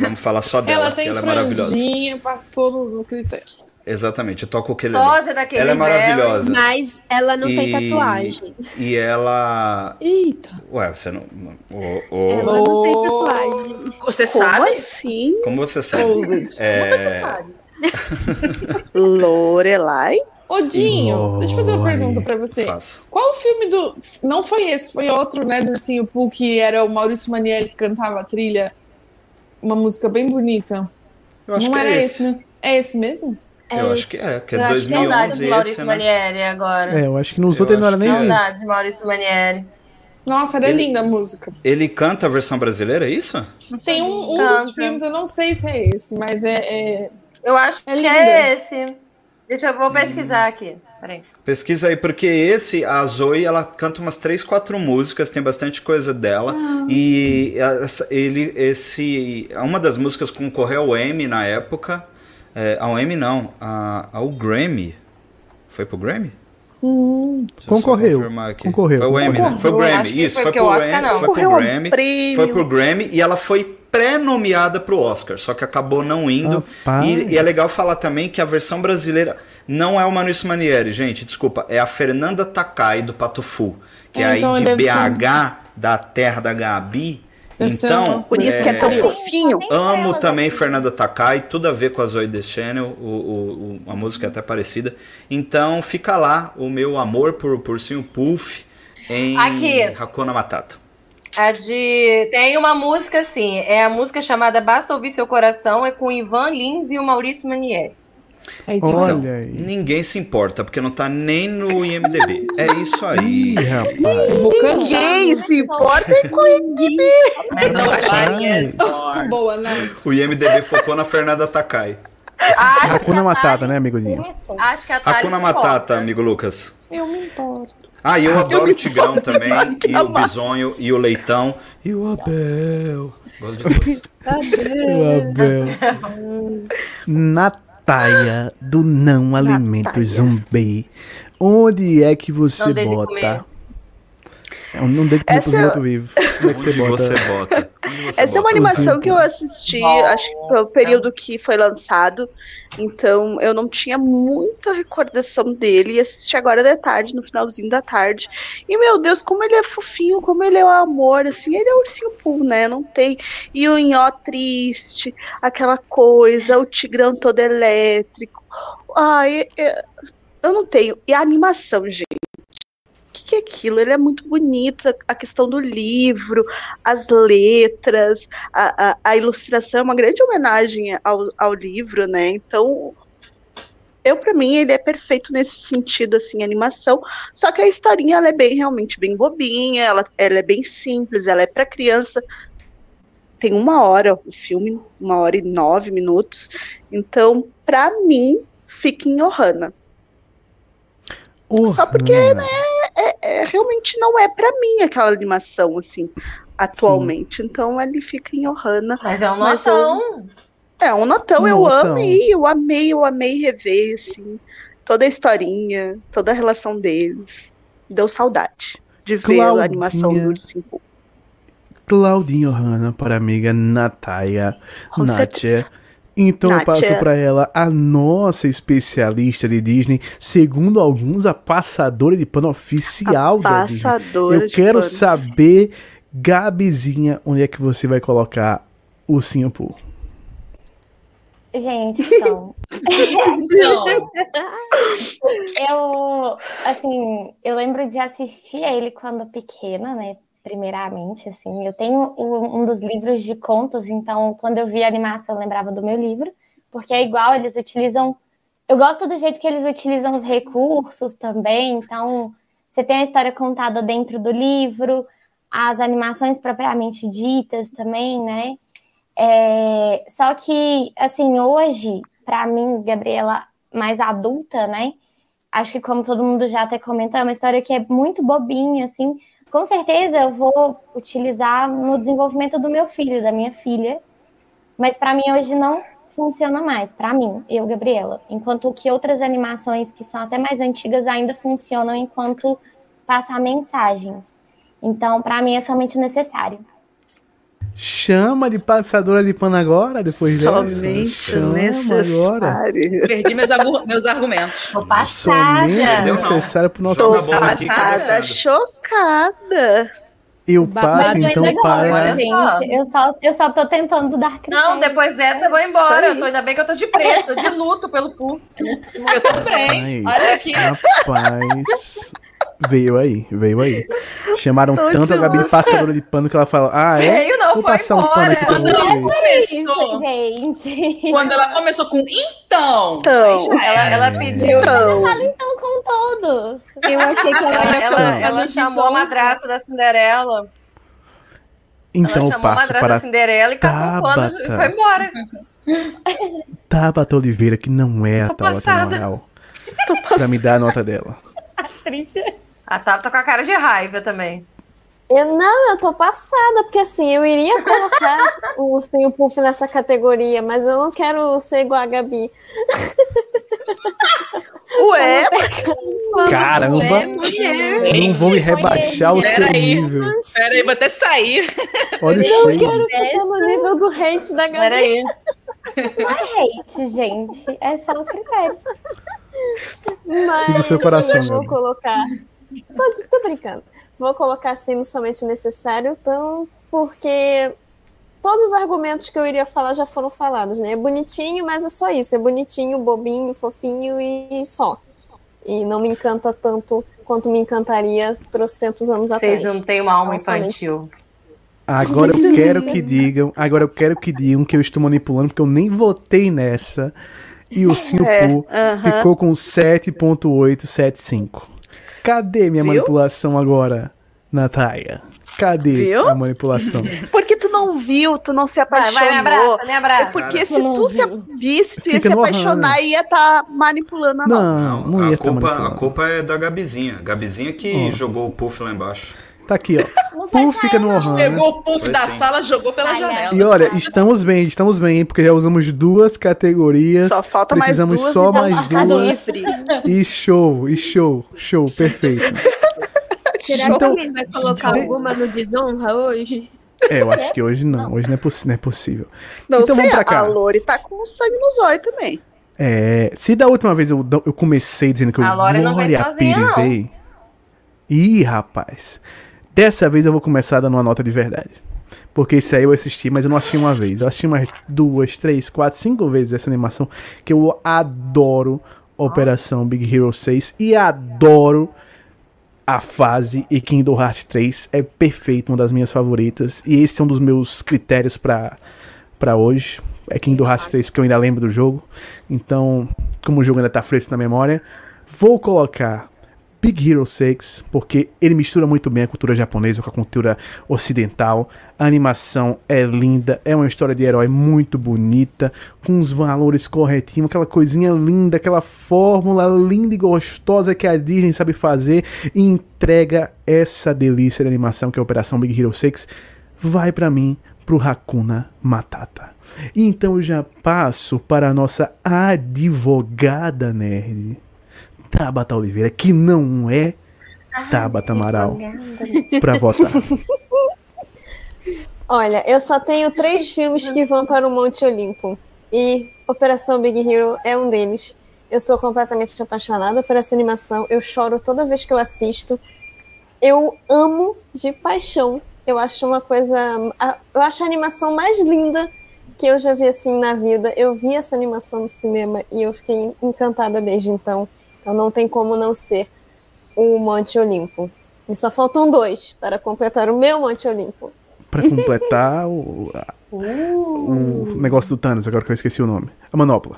Vamos falar só dela, Ela tem ela é maravilhosa. passou no, no critério. Exatamente, eu toco o que ele Sósia daquele Ela é maravilhosa. Mas ela não tem E- tatuagem. E ela. Eita. Ué, você não. Ô, ô, Ela não tem Oh. tatuagem. Você Como sabe? assim? Como você sabe? É, Lorelai? Ô, Dinho, deixa eu fazer uma pergunta pra você. faço. Qual o filme do. Não foi esse, foi outro, né? Do Ursinho Pooh, que era o Maurício Manieri que cantava a trilha. Uma música bem bonita. Eu acho não que era é esse, esse. né? É esse mesmo? Eu acho que é, porque Eu é acho que é Saudades 2011 de Maurício esse, né? Manieri agora. É, eu acho que nos Eu outros ele não era nem vivo. Saudades de Maurício Manieri. Nossa, era Ele- linda a música. Ele canta a versão brasileira, é isso? Tem um, um Canta. dos filmes, eu não sei se é esse, mas é. é- Eu acho É que linda. é esse. Deixa eu vou pesquisar aqui. Peraí. Pesquisa aí, porque esse, a Zoe, ela canta umas três, quatro músicas, tem bastante coisa dela. E essa- ele, esse, uma das músicas concorreu ao Emmy na época. É, ao Emmy não, a- ao Grammy. Foi pro Grammy? Só Concorreu, concorreu. Foi o Emmy, né? Foi o. Grammy, isso. foi Foi pro Oscar foi pro Grammy. Foi pro Grammy e ela foi pré-nomeada pro Oscar, só que acabou não indo. E, e é legal falar também que a versão brasileira não é o Maurício Manieri, gente, desculpa, é a Fernanda Takai do Patufu, que é, É, aí então de deve ser- BH, da terra da Gabi. Então, Por isso que é tão fofinho. Amo também. Fernanda Takai, tudo a ver com a Zoe Deschanel, o, o, o- a música é até parecida. Então fica lá o meu amor por por Ursinho Puff em Aqui. Hakuna Matata. A de. Tem uma música, assim. É a música chamada Basta Ouvir Seu Coração, é com o Ivan Lins e o Maurício Manieri. É isso Olha mesmo. aí. Ninguém se importa, porque não tá nem no IMDB. É isso aí. Ih, rapaz. Eu. Ninguém se importa com Mas não Ai. vai. Boa, né? O IMDB focou na Fernanda Takai. Acho Hakuna que a Matata, né, amigo Dinho? Acho que a Hakuna se Matata, amigo Lucas. Eu me importo. Ah, e eu adoro o Tigrão também, e o Bisonho, e o Leitão, e o Abel. Gosto de todos. O Abel. Nataia do Não Alimento Zumbi. Onde é que você bota? É um Não de comer pros Essa- mortos vivos. Onde é que você bota? você bota? Você Essa é uma bota? animação que eu assisti, acho que foi o período que foi lançado. Então eu não tinha muita recordação dele e assisti agora de tarde, no finalzinho da tarde. E meu Deus, como ele é fofinho, como ele é o amor, assim, ele é o ursinho Pooh, né? Não tem. E o Nhó triste, aquela coisa, o Tigrão todo elétrico. Ai, é- eu não tenho. E a animação, gente. Que é aquilo? Ele é muito bonito, a questão do livro, as letras, a, a, a ilustração é uma grande homenagem ao, ao livro, né? Então, eu para mim ele é perfeito nesse sentido, assim, animação. Só que a historinha ela é bem realmente bem bobinha, ela, ela é bem simples, ela é para criança. Tem uma hora o filme, uma hora e nove minutos. Então, para mim, fica em Ohana. Só porque, né? É, realmente não é para mim aquela animação, assim, atualmente. Sim. Então ele fica em Ohana. Mas é um notão. Eu, é um notão, um eu notão. amei, eu amei, eu amei rever, assim, toda a historinha, toda a relação deles. Deu saudade de ver Claudinha. a animação do Ursinho Claudinho Hanna para a amiga Natalia Natia. Então eu passo para ela a nossa especialista de Disney, segundo alguns a passadora de pano oficial a da Disney. Eu quero pano. saber, Gabizinha, onde é que você vai colocar o Singapur? Gente, então. eu, assim, eu lembro de assistir a ele quando pequena, né? Primeiramente, assim. Eu tenho um dos livros de contos, então quando eu vi a animação eu lembrava do meu livro, porque é igual, eles utilizam. Eu gosto do jeito que eles utilizam os recursos também, então você tem a história contada dentro do livro, as animações propriamente ditas também, né? É... Só que, assim, hoje, para mim, Gabriela, mais adulta, né? Acho que, como todo mundo já até comentou, é uma história que é muito bobinha, assim, com certeza eu vou utilizar no desenvolvimento do meu filho, da minha filha, mas para mim hoje não funciona mais, para mim, eu, Gabriela. Enquanto que outras animações que são até mais antigas ainda funcionam enquanto passar mensagens. Então, para mim é somente necessário. Chama de passadora de pano agora, depois Somente Chama necessário. agora. Perdi meus, meus argumentos. Tô passada. Somente necessário pro nosso Tô passada, chocada. Eu passo então para. Gente, eu só, eu só tô tentando dar critério. Não, depois dessa eu vou embora. Eu tô, ainda bem que eu tô de preto, de luto pelo pulso. Eu também. Olha aqui. Rapaz. Veio aí, veio aí. Chamaram Tô tanto a Gabi de passadora de pano que ela fala: Ah, é? Veio, não, Vou passar embora. um pano aqui pra Quando vocês. Ela começou, gente. Quando ela começou com então. Então. Ela, ela pediu. Então. Fala então com todos. Eu achei que ela, ela, ela, ela chamou a madraça da Cinderela. Então ela eu passo para a Cinderela e catou o pano e foi embora. Tabata Oliveira, que não é a Tabata Amaral, pra me dar a nota dela. Patrícia. A Sara tá com a cara de raiva também. Eu não, eu tô passada, porque assim, eu iria colocar o Ursinho Puff nessa categoria, mas eu não quero ser igual a Gabi. Ué, caramba! não vou me rebaixar o seu nível. Pera aí, vou até sair. Olha o cheiro. Eu quero ficar no nível do hate da Gabi. Pera aí. Não é hate, gente. É só o critério. Mas, Siga o seu coração. Eu vou colocar. Tô, tô brincando. Vou colocar assim no somente necessário, então, porque todos os argumentos que eu iria falar já foram falados, né? É bonitinho, mas é só isso. É bonitinho, bobinho, fofinho e só. E não me encanta tanto quanto me encantaria trocentos anos Vocês atrás. Vocês não têm uma alma então, infantil. Agora eu quero que digam, agora eu quero que digam que eu estou manipulando, porque eu nem votei nessa. E o Simpu é, uh -huh. ficou com 7.875. Cadê minha Viu? manipulação agora, Natália? Cadê viu? a manipulação? Porque tu não viu, tu não se apaixonou. Vai, vai, me abraça, me abraça. É porque Cara, se tu, tu se visse, tu ia se apaixonar e ia estar tá manipulando a Não, não, não ia a, tá culpa, a culpa é da Gabizinha. Gabizinha que oh. jogou o puff lá embaixo. Tá aqui, ó. Puff fica no Ohana. Pegou o puff da sim. sala, jogou pela Ai, janela. E olha, estamos bem, estamos bem, porque já usamos duas categorias. Só falta Precisamos mais duas só mais duas. E show, e show, show, perfeito. Será então, que alguém vai colocar de... alguma no desonra hoje? É, eu acho que hoje não. Hoje não é, poss não é possível. Não então sei, vamos pra cá. A Lori tá com sangue no zóio também. É, se da última vez eu, eu comecei dizendo que eu a Lori não vem sozinha, não. Ih, rapaz. Dessa vez eu vou começar dando uma nota de verdade. Porque isso aí eu assisti, mas eu não assisti uma vez. Eu assisti umas duas, três, quatro, cinco vezes essa animação. Que eu adoro Operação Big Hero 6 e adoro a fase e Kingdom Hearts 3 é perfeito, uma das minhas favoritas. E esse é um dos meus critérios para hoje. É Kingdom Hearts 3 porque eu ainda lembro do jogo. Então, como o jogo ainda tá fresco na memória, vou colocar Big Hero 6, porque ele mistura muito bem a cultura japonesa com a cultura ocidental. A animação é linda, é uma história de herói muito bonita, com os valores corretinhos, aquela coisinha linda, aquela fórmula linda e gostosa que a Disney sabe fazer e entrega essa delícia de animação que é a Operação Big Hero 6. Vai para mim pro Hakuna Matata. E então eu já passo para a nossa advogada nerd, Tabata Oliveira, que não é Tabata Amaral, para votar. Olha, eu só tenho três filmes que vão para o Monte Olimpo. E Operação Big Hero é um deles. Eu sou completamente apaixonada por essa animação. Eu choro toda vez que eu assisto. Eu amo de paixão. Eu acho uma coisa. Eu acho a animação mais linda que eu já vi assim na vida. Eu vi essa animação no cinema e eu fiquei encantada desde então. Então não tem como não ser o Monte Olimpo. E só faltam dois para completar o meu Monte Olimpo. Para completar o, o negócio do Thanos, agora que eu esqueci o nome. A manopla.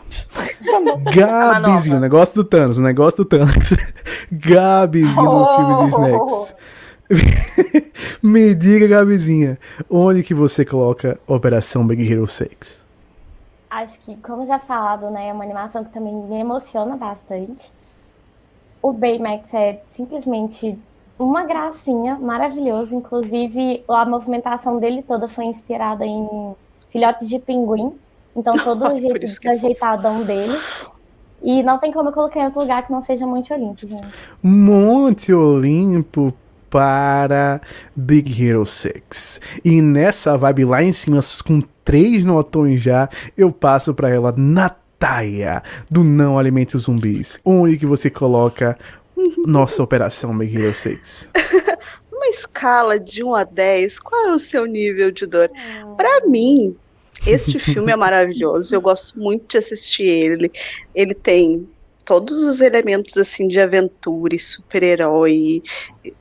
Gabizinho, o negócio do Thanos, o negócio do Thanos. Gabizinho oh. no filme de Snacks. Me diga, Gabizinha, onde que você coloca Operação Big Hero 6? Acho que, como já falado, né, é uma animação que também me emociona bastante. O Baymax é simplesmente uma gracinha, maravilhoso. Inclusive, a movimentação dele toda foi inspirada em filhotes de pinguim. Então, todo o jeito ajeitadão dele. E não tem como eu colocar em outro lugar que não seja Monte Olimpo, gente. Monte Olimpo, para Big Hero 6. E nessa vibe lá em cima, com três notões já, eu passo para ela Nataia, do Não Alimente os Zumbis. Onde que você coloca nossa operação Big Hero 6? Uma escala de 1 a 10, qual é o seu nível de dor? Para mim, este filme é maravilhoso. Eu gosto muito de assistir ele. Ele tem todos os elementos assim de aventura e super-herói.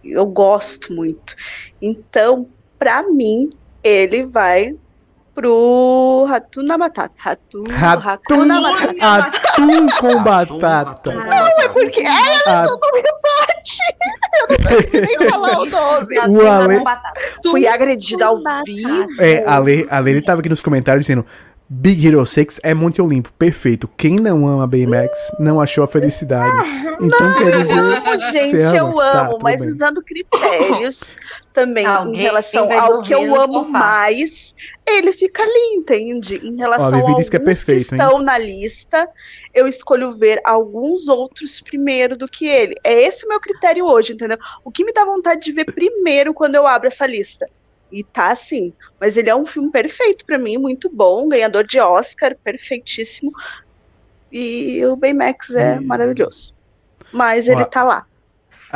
Eu gosto muito. Então, para mim, ele vai pro Ratuna Batata. Ratu, Ratum, Batata. Atum com batata. Não, é porque ela não me bate. Eu não consegui nem falar o nome. O Ale... Fui agredida ao vivo. É, a Ale, a Ale tava aqui nos comentários dizendo Big Hero 6 é Monte Olimpo, perfeito. Quem não ama Baymax não achou a felicidade. Então não, quer dizer. Eu amo, gente, eu amo, tá, mas bem. usando critérios também Alguém em relação ao que eu amo sofá. mais, ele fica ali, entende? Em relação Ó, a alguns que, é perfeito, que estão hein? na lista, eu escolho ver alguns outros primeiro do que ele. É esse o meu critério hoje, entendeu? O que me dá vontade de ver primeiro quando eu abro essa lista? E tá assim. Mas ele é um filme perfeito para mim, muito bom, ganhador de Oscar, perfeitíssimo. E o Baymax é hum. maravilhoso. Mas ele Ó, tá lá.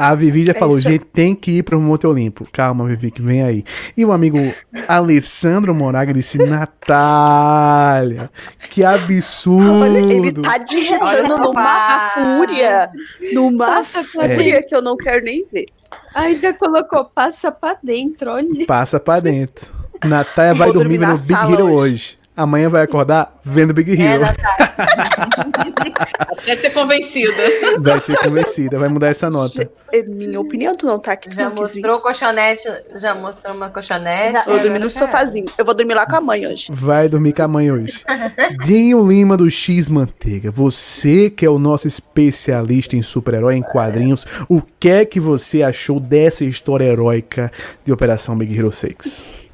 A Vivi já é falou, gente, tem que ir pro Monte Olimpo. Calma, Vivi, que vem aí. E o amigo Alessandro Moraga disse, Natália, que absurdo. Olha, ele tá digitando numa fúria, numa fúria é. que eu não quero nem ver. Ainda colocou passa pra dentro, olha. Passa pra dentro. Natália vai dormir, dormir no Big Hero hoje. hoje. Amanhã vai acordar vendo Big Hero. É, vai ser convencida. Vai ser convencida, vai mudar essa nota. É minha opinião, tu não tá aqui. Já mostrou colchonete, já mostrou uma colchonete. Vou dormir no sofazinho. Eu vou dormir lá com a mãe hoje. Vai dormir com a mãe hoje. Dinho Lima do X Manteiga, você que é o nosso especialista em super-herói, em quadrinhos, o que é que você achou dessa história heróica de Operação Big Hero 6?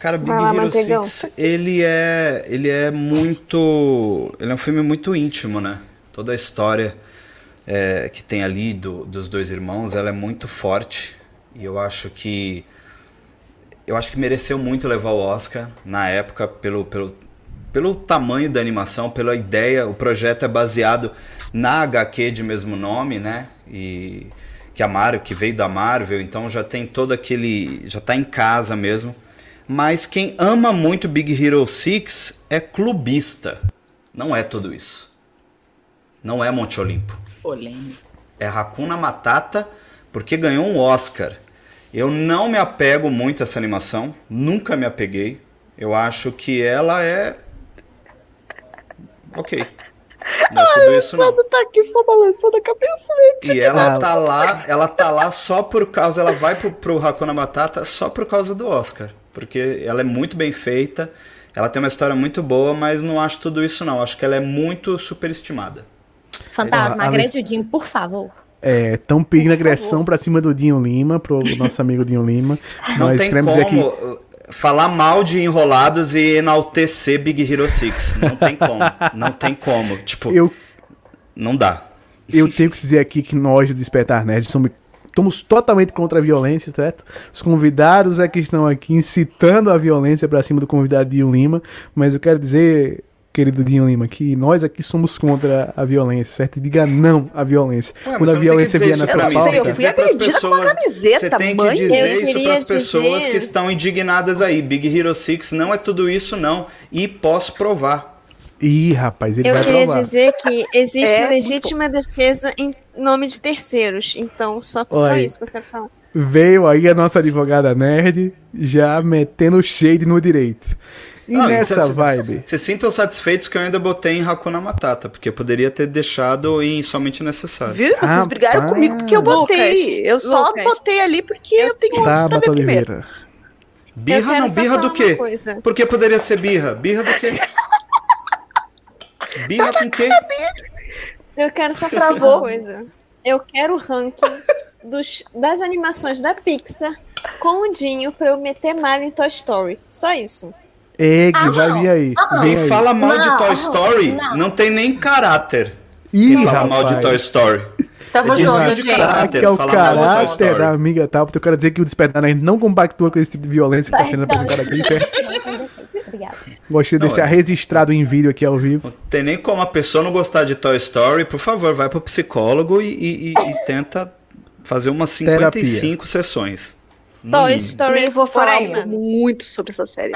Cara, Big lá, Hero 6, ele é, ele é muito... Ele é um filme muito íntimo, né? Toda a história é, que tem ali do, dos dois irmãos, ela é muito forte. E eu acho que... Eu acho que mereceu muito levar o Oscar na época pelo, pelo, pelo tamanho da animação, pela ideia. O projeto é baseado na HQ de mesmo nome, né? E que a Marvel, que veio da Marvel, então já tem todo aquele, já tá em casa mesmo mas quem ama muito Big Hero 6 é clubista. Não é tudo isso. Não é Monte Olimpo. Polêmico. É Hakuna Matata porque ganhou um Oscar. Eu não me apego muito a essa animação, nunca me apeguei. Eu acho que ela é ok. Não é tudo isso não. tá aqui só balançando a cabeça. E ela tá lá, ela tá lá só por causa, ela vai pro, pro Hakuna Matata só por causa do Oscar, porque ela é muito bem feita, ela tem uma história muito boa, mas não acho tudo isso não, acho que ela é muito superestimada. Fantasma, agrede o Dinho, por favor. É, estão pedindo agressão pra cima do Dinho Lima, pro nosso amigo Dinho Lima. Não Nós tem queremos como que uh, falar mal de Enrolados e enaltecer Big Hero 6. Não tem como. Não tem como. Tipo, eu, não dá. eu tenho que dizer aqui que nós do Despertar Nerd somos, estamos totalmente contra a violência, certo? Os convidados é que estão aqui incitando a violência pra cima do convidado Dinho Lima, mas eu quero dizer, querido Dinho Lima, que nós aqui somos contra a violência, certo? Diga não à violência. Ué, Quando a violência vier na sua pauta, Você tem que Eu fui dizer pras agredida com uma pessoas. camiseta, Você tem que mãe. dizer Eu isso queria pras pessoas dizer- que estão indignadas aí. Big Hero 6 não é tudo isso, não. E posso provar. Ih, rapaz, ele Eu vai queria provar. dizer que existe É, legítima defesa em nome de terceiros. Então, só, só isso que eu quero falar. Veio aí a nossa advogada nerd já metendo shade no direito. E Não, nessa então, vibe, Vocês sintam satisfeitos que eu ainda botei em Hakuna Matata, porque eu poderia ter deixado em somente necessário. Viu? Vocês Rapaz. brigaram comigo porque eu botei. Lucas, eu só Lucas. botei ali porque eu tenho outros pra primeiro. Oliveira. Birra não, birra do quê? uma coisa. Por que poderia ser birra? Birra do quê? Birra com quê? Eu quero só falar uma coisa. Eu quero o ranking dos, das animações da Pixar com o Dinho pra eu meter malho em Toy Story. Só isso. Egg, Ah, vai vir aí. Ah, Quem aí. fala mal de Não, Toy não, Story não. não tem nem caráter. Ih, Quem fala mal de rapaz. Toy Story. Tamo É desvio junto, de gente. caráter. que é o mal de Toy caráter da amiga tal, porque eu quero dizer que o Despertar Nerd não compactua com esse tipo de violência que está sendo apresentada aqui, certo? Gostaria de Não, deixar é. registrado em vídeo aqui ao vivo. Tem nem como a pessoa não gostar de Toy Story. Por favor, vai pro psicólogo e, e- e- e tenta fazer umas 55 sessões. No Toy. Story Nem vou falar muito sobre essa série.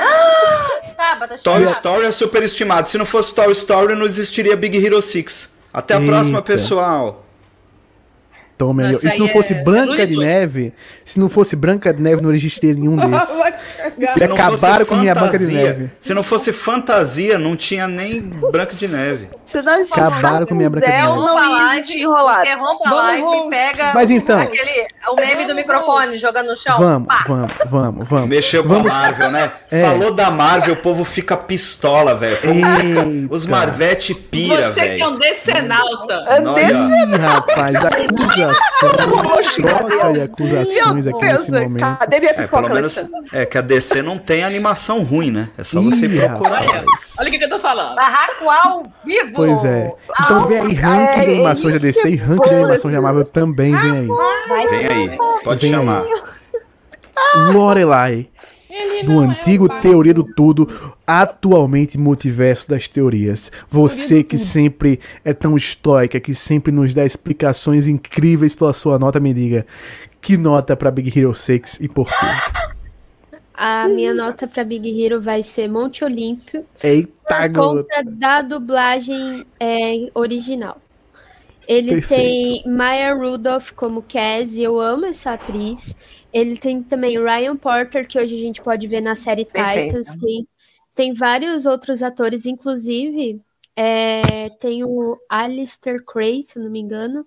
Tabata, Toy chega. Story é superestimado. Se não fosse Toy Story, não existiria Big Hero 6. Até a Eita. próxima, pessoal. Tome aí. E se não fosse é Branca Looney de. Neve, se não fosse Branca de Neve, não existiria nenhum desses. Se acabaram com minha Branca de Neve. Se não fosse fantasia, não tinha nem Branca de Neve. Se nós Acabaram com minha Branca de Neve. não ia existir enrolado. Interrompa a Vamos, live e pega Mas então- aquele, o meme do microfone jogando no chão. Vamos, Pá. vamos, vamos, vamos. Mexeu com Vamos- a Marvel, né? É. Falou da Marvel, o povo fica pistola, velho. Os Marvete pira, Você que é um velho. decenalta. Olha, Ih, rapaz, acusações. Troca de acusações aqui nesse momento. cadê minha é, pelo menos é que a DC não tem animação ruim, né? É só você Ih, procurar. rapaz. Olha, olha o que, que eu tô falando. Barraco ao vivo. Pois é. Então vem aí ranking é de animações da DC e ranking de animação da Marvel também vem aí. Vai Vem aí, pode Vem chamar. Lorelai, Ele do é antigo um pai. Teoria do Tudo, atualmente Multiverso das Teorias. Você que sempre é tão estoica, que sempre nos dá explicações incríveis pela sua nota, me diga. Que nota pra Big Hero 6 e por quê? A minha nota pra Big Hero vai ser Monte Olímpio, Eita, por gota. conta da dublagem é, original. Ele Perfeito. tem Maya Rudolph como Cass, e eu amo essa atriz. Ele tem também Ryan Porter, que hoje a gente pode ver na série Perfeito. Titans. Tem, tem vários outros atores, inclusive é, tem o Alistair Cray, se eu não me engano,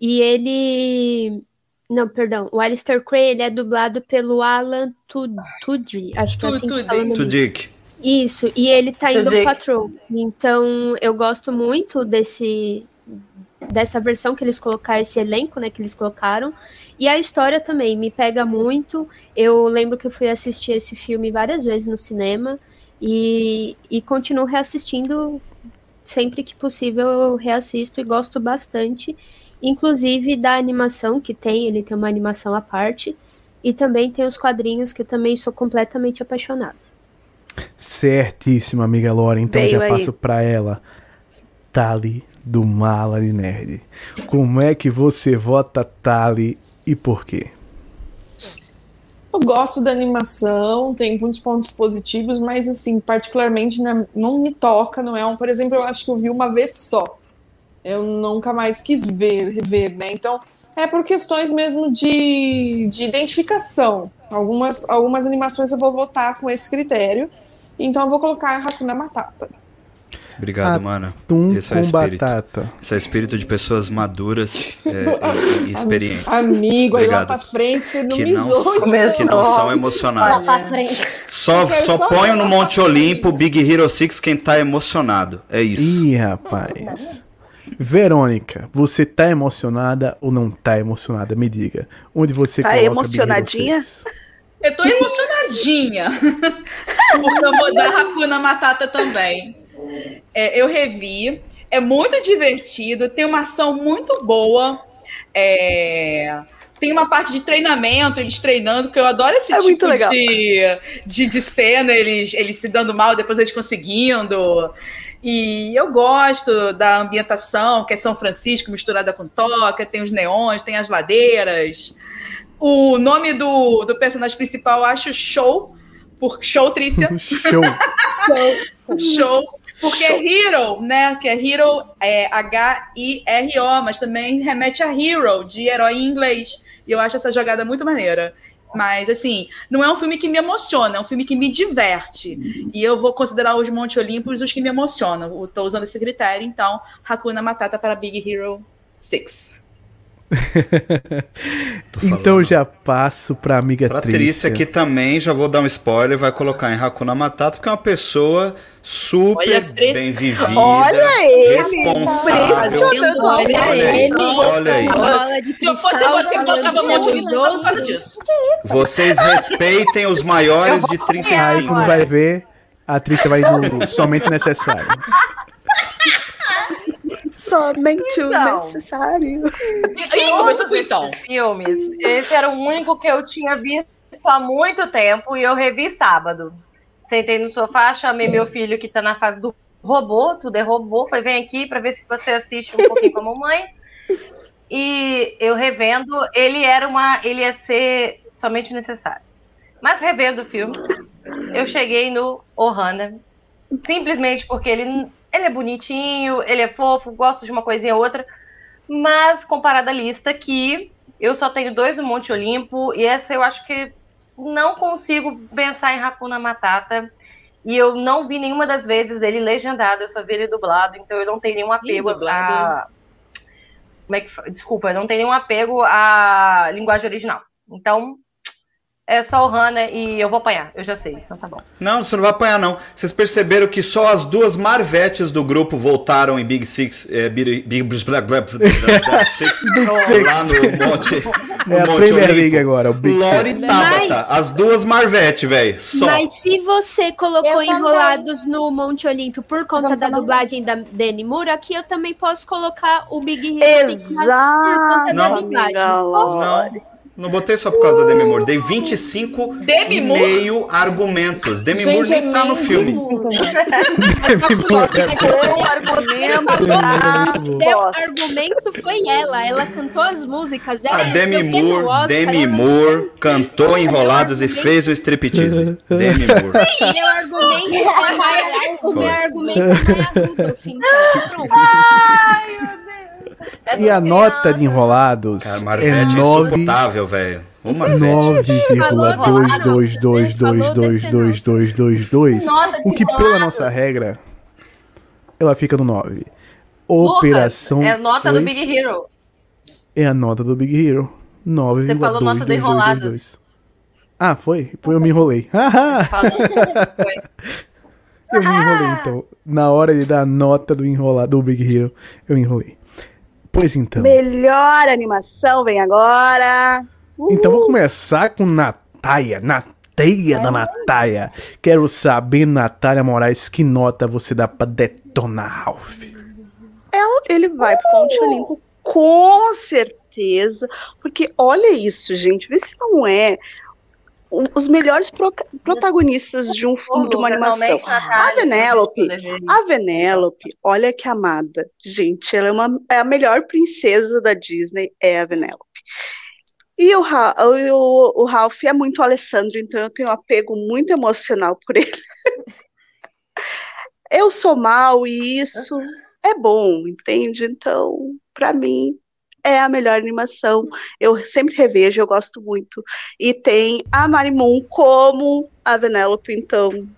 e ele... Não, perdão, o Alistair Cray, ele é dublado pelo Alan Tud- Tudry, acho que é assim que Tudyk. fala o Dick. isso, e ele tá indo Tudyk. Patrol. Então, eu gosto muito desse dessa versão que eles colocaram, esse elenco, né, que eles colocaram. E a história também me pega muito. Eu lembro que eu fui assistir esse filme várias vezes no cinema e, e continuo reassistindo sempre que possível eu reassisto e gosto bastante. Inclusive da animação que tem, ele tem uma animação à parte. E também tem os quadrinhos que eu também sou completamente apaixonada. Certíssimo, amiga Laura. Então Veio já aí. passo pra ela. Tali do Mala de Nerd. Como é que você vota Tali e por quê? Eu gosto da animação, tem muitos pontos positivos, mas assim, particularmente né, não me toca, não é um, por exemplo, eu acho que eu vi uma vez só. Eu nunca mais quis ver, rever, né? Então, é por questões mesmo de, de identificação. Algumas, algumas animações eu vou votar com esse critério. Então eu vou colocar Hakuna Matata. Obrigado, mano. Atum Esse é com espírito. batata. Esse é o espírito de pessoas maduras é, e, e, experientes. Amigo, aí lá pra frente você não que me não, que não são emocionados. Só, só, só ponho no Monte Olimpo, Big Hero 6, quem tá emocionado. É isso. Ih, rapaz. Verônica, você tá emocionada ou não tá emocionada? Me diga. Onde você tá emocionadinha? Eu tô emocionadinha. Porque eu vou dar Hakuna Matata também. É, eu revi. É muito divertido. Tem uma ação muito boa. É, tem uma parte de treinamento, eles treinando, que eu adoro esse é tipo de, de, de, cena, eles, eles se dando mal, depois eles conseguindo. E eu gosto da ambientação, que é São Francisco misturada com Toca, tem os neons, tem as ladeiras. O nome do, do personagem principal eu acho Show, por Show Trícia. show. show. show. Porque show. Hero, né? Que é Hero é H-I-R-O, mas também remete a Hero, de herói em inglês. E eu acho essa jogada muito maneira. Mas, assim, não é um filme que me emociona, é um filme que me diverte. E eu vou considerar os Monte Olympus os que me emocionam. Estou usando esse critério, então, Hakuna Matata para Big Hero 6. então já passo pra amiga pra Trícia. Trícia aqui também, já vou dar um spoiler, vai colocar em Hakuna Matata, porque é uma pessoa super bem vivida, olha ele, responsável. Olha, olha ele, olha aí. Se eu fosse você, colocava um monte de por causa disso. Vocês respeitem os maiores de 35. Aí como vai ver, a Trícia vai no somente necessário. Somente então, o necessário. E começou então. Filmes. Esse era o único que eu tinha visto há muito tempo e eu revi sábado. Sentei no sofá, chamei meu filho que tá na fase do robô, tudo é robô, foi vem aqui para ver se você assiste um pouquinho com a mamãe. E eu revendo, ele era uma, ele ia ser somente necessário. Mas revendo o filme, eu cheguei no Ohana, simplesmente porque ele ele é bonitinho, ele é fofo, gosto de uma coisinha ou outra. Mas comparado à lista que eu só tenho dois do Monte Olimpo e essa eu acho que não consigo pensar em Hakuna Matata. E eu não vi nenhuma das vezes ele legendado, eu só vi ele dublado, então eu não tenho nenhum apego a. Como é que... Desculpa, eu não tenho nenhum apego à linguagem original. Então, é só o Hannah e eu vou apanhar, eu já sei, então tá bom. Não, você não vai apanhar, não. Vocês perceberam que só as duas Marvetes do grupo voltaram em Big Six, é, Big, Big, Big, Six, Big Six. lá no Monte. No é a Monte Premier Olimpo. League agora, o Big Lore e Tabata, mas, as duas Marvete, velho. Mas se você colocou enrolados no Monte Olímpio por conta Vamos da dublagem da Dani Moore, aqui eu também posso colocar o Big Hero Exato. por conta não, da dublagem. Posso? Não. Não botei só por causa da Demi Moore. Dei 25 Demi e Moore? meio argumentos. Demi Gente, Moore nem é tá no filme. Demi Moore. O argumento foi ela. Ela cantou as músicas. Ela a Demi Moore, Oscar, Demi Moore cantou Enrolados e fez o striptease. Demi Moore. Meu argumento é mais, o meu argumento é a Rudolph, então. Ai, meu Deus e a nota de enrolados Cara, é 9... é velho. Uma 9,222222222, o que pela nossa regra ela fica no 9. Operação é a nota do Big Hero. É a nota do Big Hero. 9, Você falou nota do Enrolados. Ah, foi? Eu me enrolei. eu me enrolei, então. Na hora de dar a nota do enrolado do Big Hero, eu enrolei. Pois então. Melhor animação vem agora. Uhul. Então vou começar com Natália. Natália da Natália. Quero saber, Natália Moraes, que nota você dá pra detonar Ralph? Ele vai pro Ponte Olimpo com certeza. Porque olha isso, gente. Vê se não é os melhores pro, protagonistas de, um, de uma animação. A Venélope, a Venélope, olha que amada. Gente, ela é, uma, é a melhor princesa da Disney, é a Venélope. E o, o, o Ralph é muito Alessandro, então eu tenho um apego muito emocional por ele. eu sou mal e isso é bom, entende? Então, para mim, é a melhor animação. Eu sempre revejo, eu gosto muito. E tem a Marimun como a Venelope, então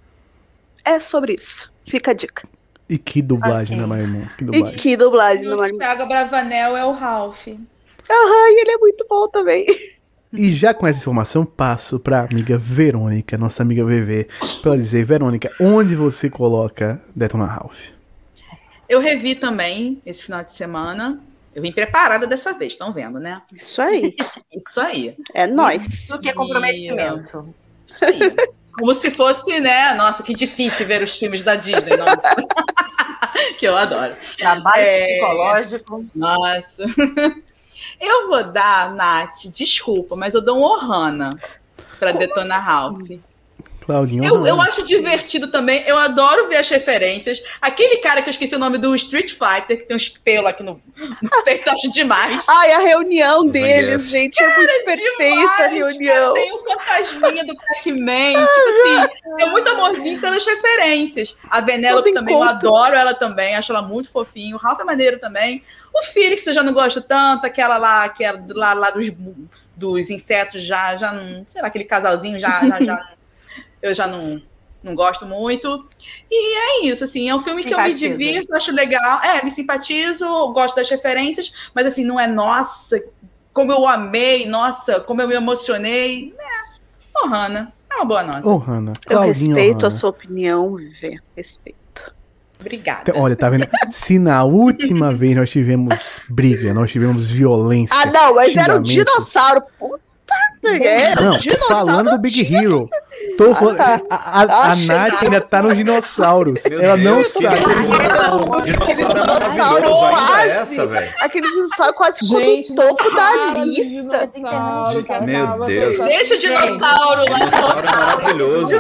é sobre isso. Fica a dica. E que dublagem okay. da Marimon. Que dublagem. E que dublagem da Marimon. O Thiago Bravanel é o Ralph. Aham, e ele é muito bom também. E já com essa informação, passo para amiga Verônica, nossa amiga VV, para dizer, Verônica, onde você coloca Detona Ralph? Eu revi também esse final de semana. Eu vim preparada dessa vez, estão vendo, né? Isso aí. Isso aí. É nós. Isso que é comprometimento. Isso aí. Como se fosse, né? Nossa, que difícil ver os filmes da Disney, nossa. que eu adoro. Trabalho é... psicológico. Nossa. Eu vou dar, Nath, desculpa, mas eu dou um Ohana para Detona assim? Ralph. Claudinho. Eu, eu acho divertido também. Eu adoro ver as referências. Aquele cara que eu esqueci o nome do Street Fighter, que tem uns pelos aqui no, no peito, acho demais. Ai, a reunião deles, gente, é muito perfeita a reunião. tem o fantasminha do Pac-Man. tipo assim, é muito amorzinho pelas referências. A Venelope também, eu adoro ela também, acho ela muito fofinha. O Ralph é maneiro também. O Felix eu já não gosto tanto, aquela lá, aquela lá, lá dos, dos insetos já, já não. Sei lá, aquele casalzinho já, já, já eu já não, não gosto muito. E é isso, assim, é um filme que eu me divirto, acho legal. É, me simpatizo, gosto das referências, mas assim, não é nossa, como eu amei, nossa, como eu me emocionei. É, oh, Hannah, é uma boa nota. Oh, Hannah. Eu respeito a sua opinião, Viver, respeito. Obrigada. Olha, tá vendo? Se na última vez nós tivemos briga, nós tivemos violência. Ah, não, mas era um dinossauro. Puta é, não, tô falando do Big Hero. Tô falando, ah, tá. A, a, a Nath ainda tá nos dinossauros. Meu Ela Deus, não sabe. O dinossauro é maravilhoso ainda é essa, velho. Aquele dinossauro quase ficou no topo da lista. Meu Deus. Deixa o dinossauro lá. O dinossauro é maravilhoso.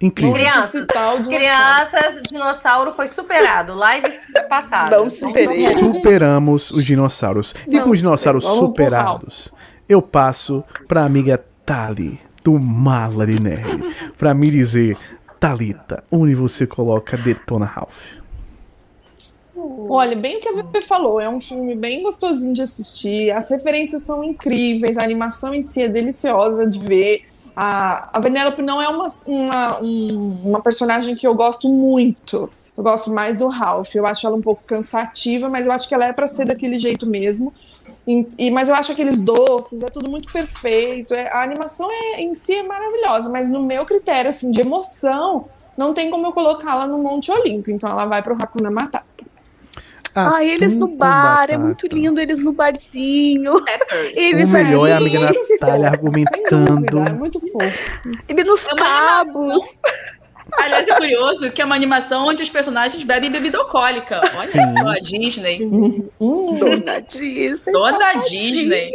Incrível. Crianças, crianças, dinossauro foi superado. Live passada. Não superei. Superamos os dinossauros. E com os dinossauros superados, eu passo pra amiga Tali, do Malari Nerd, pra me dizer, Talita, onde você coloca Detona Ralph? Olha, bem o que a VP falou, é um filme bem gostosinho de assistir, as referências são incríveis, a animação em si é deliciosa de ver. A, a Penélope não é uma, uma, um, uma personagem que eu gosto muito. Eu gosto mais do Ralph. Eu acho ela um pouco cansativa, mas eu acho que ela é para ser daquele jeito mesmo. E, e, mas eu acho aqueles doces, é tudo muito perfeito. É, a animação é, em si é maravilhosa, mas no meu critério assim, de emoção, não tem como eu colocá-la no Monte Olimpo. Então ela vai para o Hakuna Matata. Ah, ah eles no bar, batata. é muito lindo eles no barzinho. Eles o melhor é a amiga Natália argumentando. é muito fofo. Ele nos é cabos. Aliás, é curioso que é uma animação onde os personagens bebem bebida alcoólica. Olha Sim. a Disney. Hum, Dona Disney. Dona Disney.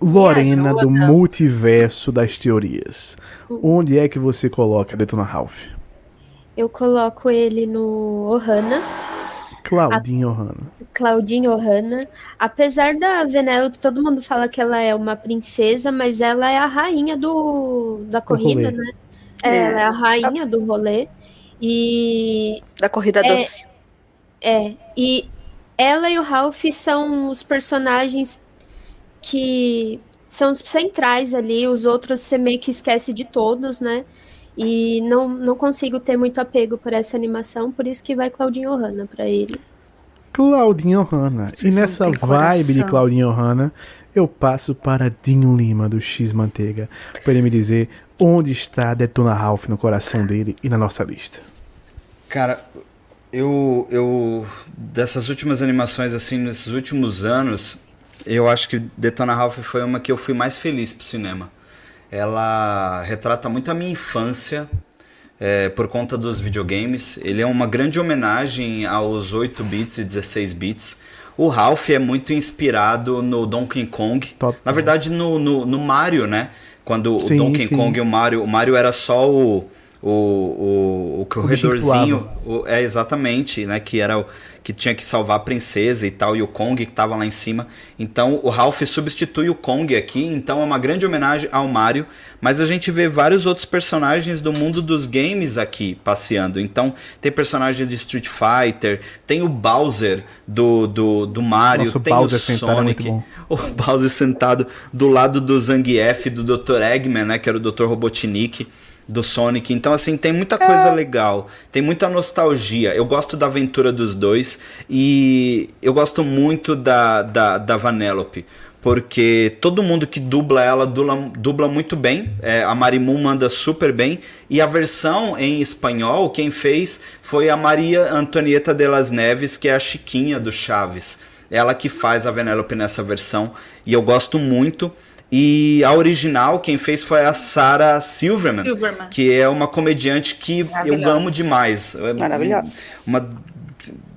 Lorena do multiverso das teorias. Onde é que você coloca Detona Ralph? Eu coloco ele no Ohana Claudinho Ohana. Claudinho Ohana. Apesar da Venelope, todo mundo fala que ela é uma princesa, mas ela é a rainha do, da corrida, né? É, Ela é a rainha do rolê. E. Da corrida é, doce. É. E ela e o Ralph são os personagens que são os centrais ali. Os outros você meio que esquece de todos, né? E não, não consigo ter muito apego por essa animação, por isso que vai Claudinho Ohana para ele. Claudinho Ohana. E nessa vibe de Claudinho Ohana, eu passo para Dinho Lima do X Manteiga, para ele me dizer onde está Detona Ralph no coração dele e na nossa lista. Cara, eu eu dessas últimas animações assim, nesses últimos anos, eu acho que Detona Ralph foi uma que eu fui mais feliz pro cinema ela retrata muito a minha infância é, por conta dos videogames. Ele é uma grande homenagem aos 8 bits e 16 bits. O Ralph é muito inspirado no Donkey Kong. Top. Na verdade, no, no, no, Mario, né? Quando sim, o Donkey sim. Kong e o Mario. O Mario era só o. O, o, o corredorzinho. O, é exatamente, né? Que era o que tinha que salvar a princesa e tal, e o Kong que tava lá em cima. Então o Ralph substitui o Kong aqui, então é uma grande homenagem ao Mario, mas a gente vê vários outros personagens do mundo dos games aqui passeando. Então tem personagem de Street Fighter, tem o Bowser do, do, do Mario, Nossa, tem o, Bowser o é Sonic, é o Bowser sentado do lado do Zangief, do Dr. Eggman, né, que era o Dr. Robotnik do Sonic. Então, assim, tem muita coisa é. legal. Tem muita nostalgia. Eu gosto da aventura dos dois. E eu gosto muito da, da, da Vanellope. Porque todo mundo que dubla ela dubla, dubla muito bem. É, a Marimun manda super bem. E a versão em espanhol, quem fez foi a Maria Antonieta de las Neves, que é a Chiquinha do Chaves. Ela que faz a Vanellope nessa versão. E eu gosto muito. E a original, quem fez foi a Sarah Silverman, Silverman. que é uma comediante que eu amo demais. É Maravilhosa. Uma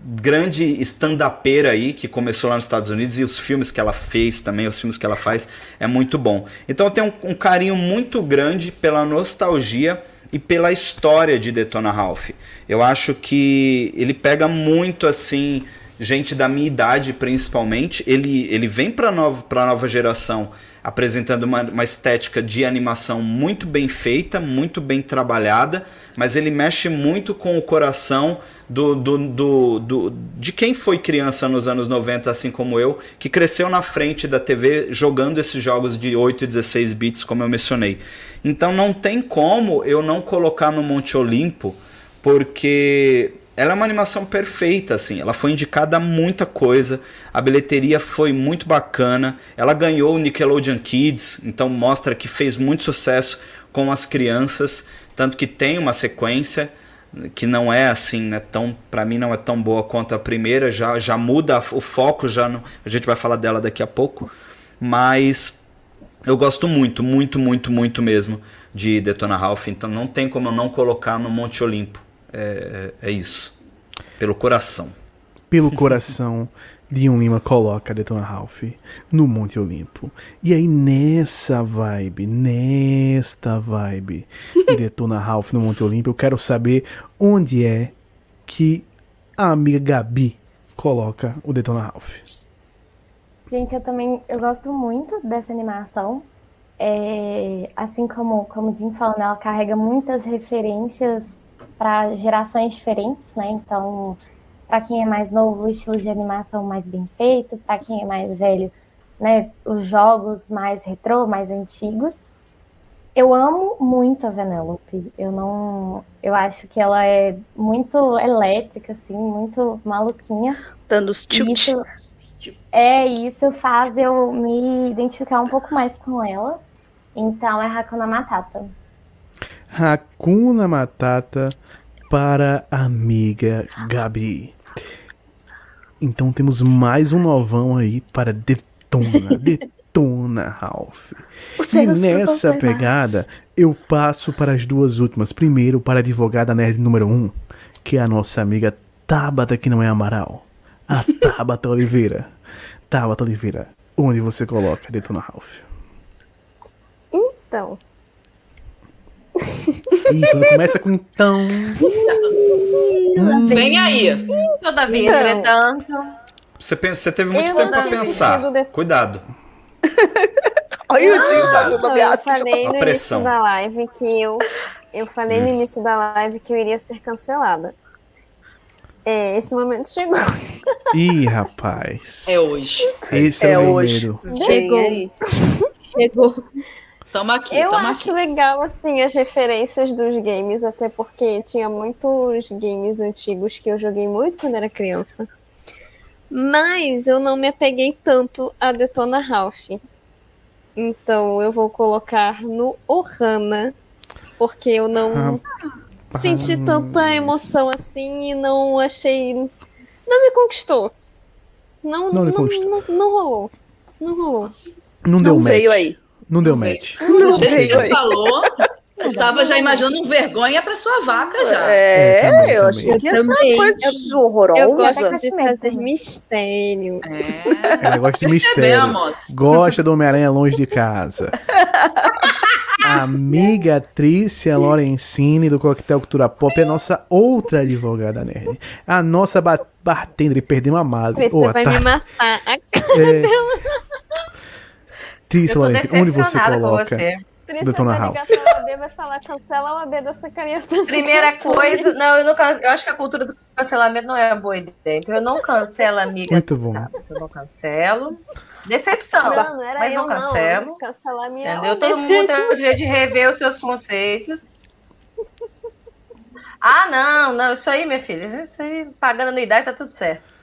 grande stand-upera aí, que começou lá nos Estados Unidos, e os filmes que ela fez também, os filmes que ela faz, é muito bom. Então eu tenho um, um carinho muito grande pela nostalgia e pela história de Detona Ralph. Eu acho que ele pega muito assim gente da minha idade principalmente, ele, ele vem para nova, a nova geração apresentando uma, uma estética de animação muito bem feita, muito bem trabalhada, mas ele mexe muito com o coração do, do, do, do, de quem foi criança nos anos 90, assim como eu, que cresceu na frente da TV jogando esses jogos de 8 e 16 bits, como eu mencionei. Então não tem como eu não colocar no Monte Olimpo, porque ela é uma animação perfeita, assim. Ela foi indicada a muita coisa. A bilheteria foi muito bacana. Ela ganhou o Nickelodeon Kids, então mostra que fez muito sucesso com as crianças, tanto que tem uma sequência que não é assim, né, tão para mim não é tão boa quanto a primeira, já já muda o foco, já no, a gente vai falar dela daqui a pouco, mas eu gosto muito, muito, muito, muito mesmo de Detona Ralph, então não tem como eu não colocar no Monte Olimpo é, é, é isso. Pelo coração. Pelo coração. Dion Lima coloca Detona Ralph no Monte Olimpo. E aí, nessa vibe, nesta vibe de Detona Ralph no Monte Olimpo, eu quero saber onde é que a amiga Gabi coloca o Detona Ralph. Gente, eu também eu gosto muito dessa animação. É, assim como, como o Jim falando, ela carrega muitas referências para gerações diferentes, né? Então, para quem é mais novo, o estilo de animação mais bem feito, para quem é mais velho, né, os jogos mais retrô, mais antigos. Eu amo muito a Vanellope. Eu não, eu acho que ela é muito elétrica assim, muito maluquinha. Dando os tilt. É, isso faz eu me identificar um pouco mais com ela. Então é Hakuna Matata. Hakuna Matata para a amiga Gabi. Então temos mais um novão aí para Detona. Detona, Ralph. E nessa pegada, eu passo para as duas últimas. Primeiro, para a advogada nerd número 1, um, que é a nossa amiga Tabata, que não é Amaral. A Tabata Oliveira. Tabata Oliveira, onde você coloca Detona Ralph? Então, Ih, quando começa com então. hum. Vem aí. Toda vez, então, entretanto. Você, pensa, você teve muito tempo para pensar. De... Cuidado. Olha o Dinho Eu falei no início da live que eu. Eu falei hum. no início da live que eu iria ser cancelada. É, esse momento chegou. Ih, rapaz. É hoje. Esse é, é o hoje. Chegou. Chegou. Tamo aqui. Eu tamo acho aqui. legal, assim, as referências dos games, até porque tinha muitos games antigos que eu joguei muito quando era criança. Mas eu não me apeguei tanto a Detona Ralph. Então eu vou colocar no Ohana, porque eu não senti tanta emoção assim e não achei. Não me conquistou. Não, não, não, não, não rolou. Não rolou. Não deu match. veio aí. Não deu match. Não o jeito que falou, eu tava já imaginando um vergonha pra sua vaca já. É, é também, eu achei que ia ser uma coisa horrorosa. Eu gosto de fazer mistério. É. Ela gosta de mistério. Gosta do Homem-Aranha longe de casa. amiga Trícia Lorenzini do Coquetel Cultura Pop, é a nossa outra advogada nerd. A nossa ba bartender, perdeu a madre. Trícia Oh, vai tá. me matar. A É. Trícia Eu tô Lorenzini, onde você coloca? você. Detona OAB vai falar, cancela a OAB dessa caneta. Primeira coisa, não, eu não eu acho que a cultura do cancelamento não é uma boa ideia. Então eu não cancelo, amiga. Muito bom. Tá, eu não cancelo. Decepção, Não, não era mas eu não cancelo. Cancelar minha Entendeu? Todo mundo tem o direito de rever os seus conceitos. Ah, não, não, isso aí, minha filha, isso aí, pagando anuidade, tá tudo certo.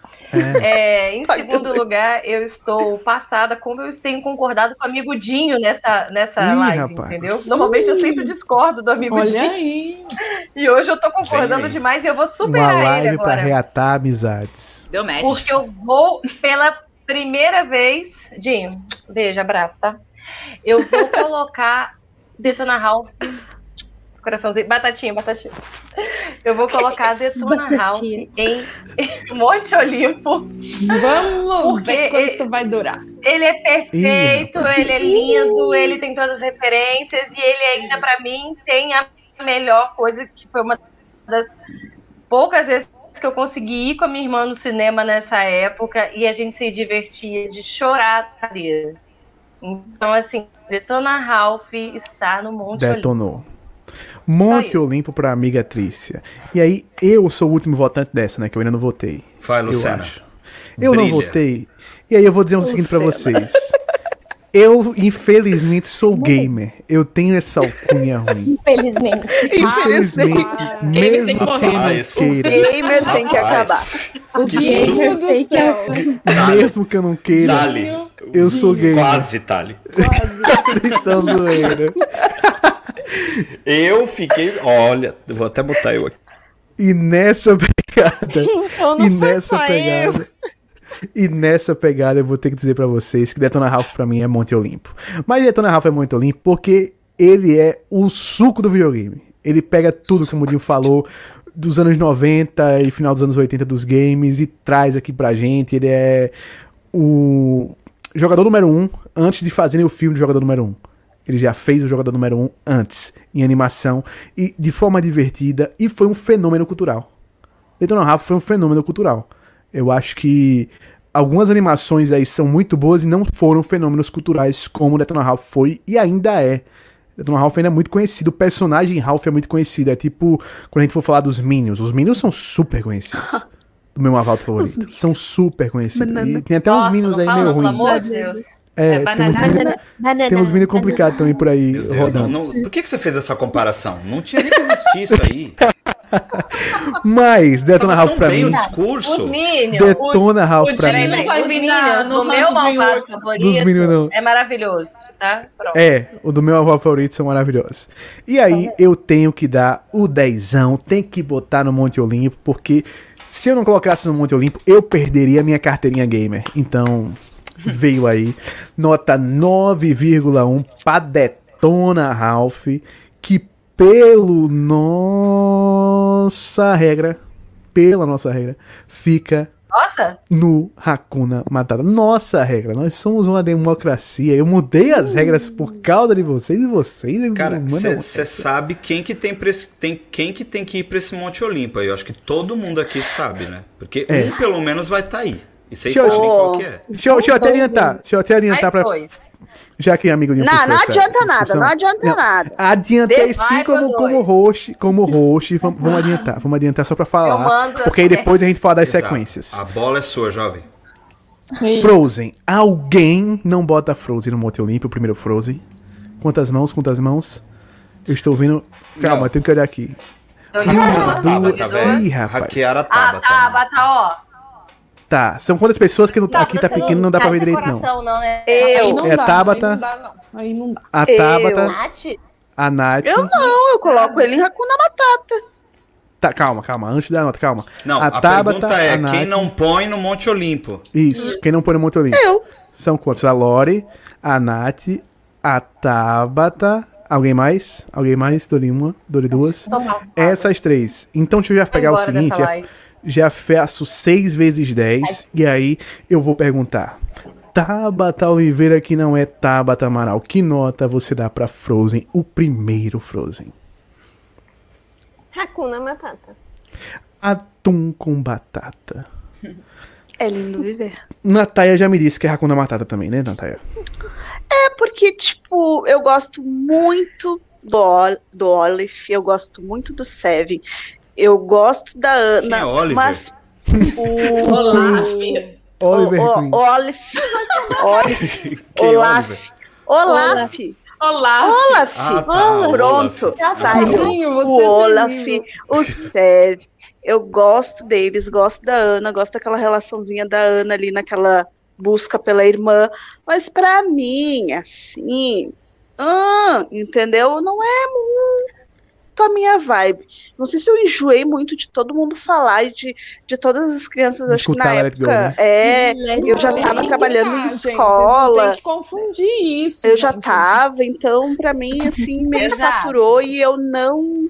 É, em segundo lugar, eu estou passada como eu tenho concordado com o amigo Dinho nessa, nessa Ih, live, rapaz. entendeu? Normalmente eu sempre discordo do amigo Olha Dinho. aí. E hoje eu tô concordando demais e eu vou Uma superar ele live pra agora. reatar amizades. Deu match. Porque eu vou pela primeira vez. Dinho, beijo, abraço, tá? Eu vou colocar Detona Ralph. Coraçãozinho. Batatinha, batatinha. Eu vou colocar Detona Ralph em Monte Olimpo. Vamos ver ele- quanto vai durar. Ele é perfeito, Ih, ele é lindo, ele tem todas as referências e ele ainda, pra mim, tem a melhor coisa que foi uma das poucas vezes que eu consegui ir com a minha irmã no cinema nessa época e a gente se divertia de chorar na cadeira. Então, assim, Detona Ralph está no Monte Olimpo. Monte. Olimpo pra amiga Trícia. E aí, eu sou o último votante dessa, né? Que eu ainda não votei. Vai, Eu Luciana. acho. Eu não votei. E aí eu vou dizer o seguinte pra vocês. Eu, infelizmente, sou gamer. Eu tenho essa alcunha ruim. Infelizmente. Infelizmente, Ah, mesmo tem que morrer. não queira, Gamer tem que acabar. O que Diego susto. do céu. mesmo que eu não queira, Dali. eu sou gamer. Quase, Tali. Vocês estão zoeira. Eu fiquei. Olha, eu vou até botar eu aqui. E nessa pegada, Então não e foi nessa só pegada, e nessa pegada eu vou ter que dizer pra vocês que Detona Ralph pra mim é Monte Olimpo. Mas Detona Ralph é Monte Olimpo porque ele é o suco do videogame. Ele pega tudo que o Mudinho falou dos anos 90 e final dos anos 80 dos games e traz aqui pra gente. Ele é o jogador número um antes de fazerem o filme de jogador número um. Ele já fez o jogador número um antes, em animação, e de forma divertida, e foi um fenômeno cultural. Detona Ralph foi um fenômeno cultural. Eu acho que algumas animações aí são muito boas e não foram fenômenos culturais como Detona Ralph foi e ainda é. Detona Ralph ainda é muito conhecido, o personagem Ralph é muito conhecido. É tipo, quando a gente for falar dos Minions, os Minions são super conhecidos. Do meu Marvel favorito. São super conhecidos. E tem até uns Nossa, Minions não aí fala, meio não, pelo ruins. amor de Deus. É, É, tem uns banana. Minions- Banana, tem uns meninos complicados também por aí Meu Deus, não, rodando. não- por que, que você fez essa comparação? Não tinha nem que existir isso aí. Mas Detona Ralph pra mim. o Os discurso. Minions. Detona Ralph o pra mim. Os Minions no do meu malvado favorito Dos Minions, não. é maravilhoso, tá? Pronto. É, o do meu avô favorito são maravilhosos. E aí eu tenho que dar o dezão, tem que botar no Monte Olimpo, porque se eu não colocasse no Monte Olimpo, eu perderia minha carteirinha gamer. Então, veio aí, nota 9,1 pra Detona Ralph, que pelo nossa regra, pela nossa regra, fica Nossa, no Hakuna Matata. Nossa regra, nós somos uma democracia. Eu mudei as regras por causa de vocês e vocês. Cara, você sabe quem que tem, esse- tem quem que tem que ir pra esse Monte Olimpo aí. Eu acho que todo mundo aqui sabe, né? Porque É. um pelo menos vai estar aí. E vocês eu- sabem qual que é. Deixa, eu- deixa eu até adiantar. Deixa eu até adiantar mais pra. Já que é amigo de um Não, não adianta essa nada, não adianta Não, nada. Adiantei Vai sim como, dois. como host. Como host, vamos, vamos adiantar. Vamos adiantar só pra falar. Porque aí depois a gente fala das Exato. sequências. A bola é sua, jovem. Frozen. Alguém não bota Frozen no Monte Olimpo, o primeiro Frozen. Quantas mãos? Quantas mãos? Eu estou vendo. Calma, Não. tenho que olhar aqui. Eu Uma, já duas- falo. Tabata, velho. Ih, rapaz. Hackearam a Ah, Tabata. tá, mano. bata, ó. Tá, são quantas pessoas que não, aqui tá pequeno não dá pra ver tá direito, não. coração, não, né? Aí Eu. não É dá, Tabata. Aí não dá, não. Aí não dá. A Eu. Tabata, Nath? a Nath. Eu não, eu coloco ele em Hakuna Matata. Tá, calma, calma, antes da nota, calma. Não, a, Tabata, pergunta é: a Nath- quem não põe no Monte Olimpo? Isso, quem não põe no Monte Olimpo? Eu. São quantos? A Lore, a Nath, a Tabata. Alguém mais? Alguém mais? Dole uma, dole duas. Essas três. Então deixa eu já pegar o seguinte, já, faço 6 vezes 10 e aí eu vou perguntar. Tabata Oliveira, que não é Tabata Amaral. Que nota você dá pra Frozen, o primeiro Frozen? Hakuna Matata. Atum com batata. É lindo viver. Nataia já me disse que é Hakuna Matata também, né, Nataia? É porque, tipo, eu gosto muito do, do Olive, eu gosto muito do Seven, eu gosto da Ana, Quem é Oliver? mas o Olaf. Oliver o, Queen. o, Olive, Olive, Quem é Olaf, Oliver? Olaf, Olaf. Olaf, Ah, tá, pronto, Olaf. Tadinho, você o é Olaf, o Seven, eu gosto deles, gosto da Ana, gosto daquela relaçãozinha da Ana ali naquela busca pela irmã, mas pra mim, assim, ah, entendeu? Não é muito a minha vibe. Não sei se eu enjoei muito de todo mundo falar e de, de todas as crianças, acho que na It Go, época, né? é, Let eu já It Go. tava Tem trabalhando em tá, gente, Vocês escola. não tem que confundir isso. Eu já gente. tava, então pra mim assim meio Exato. saturou e eu não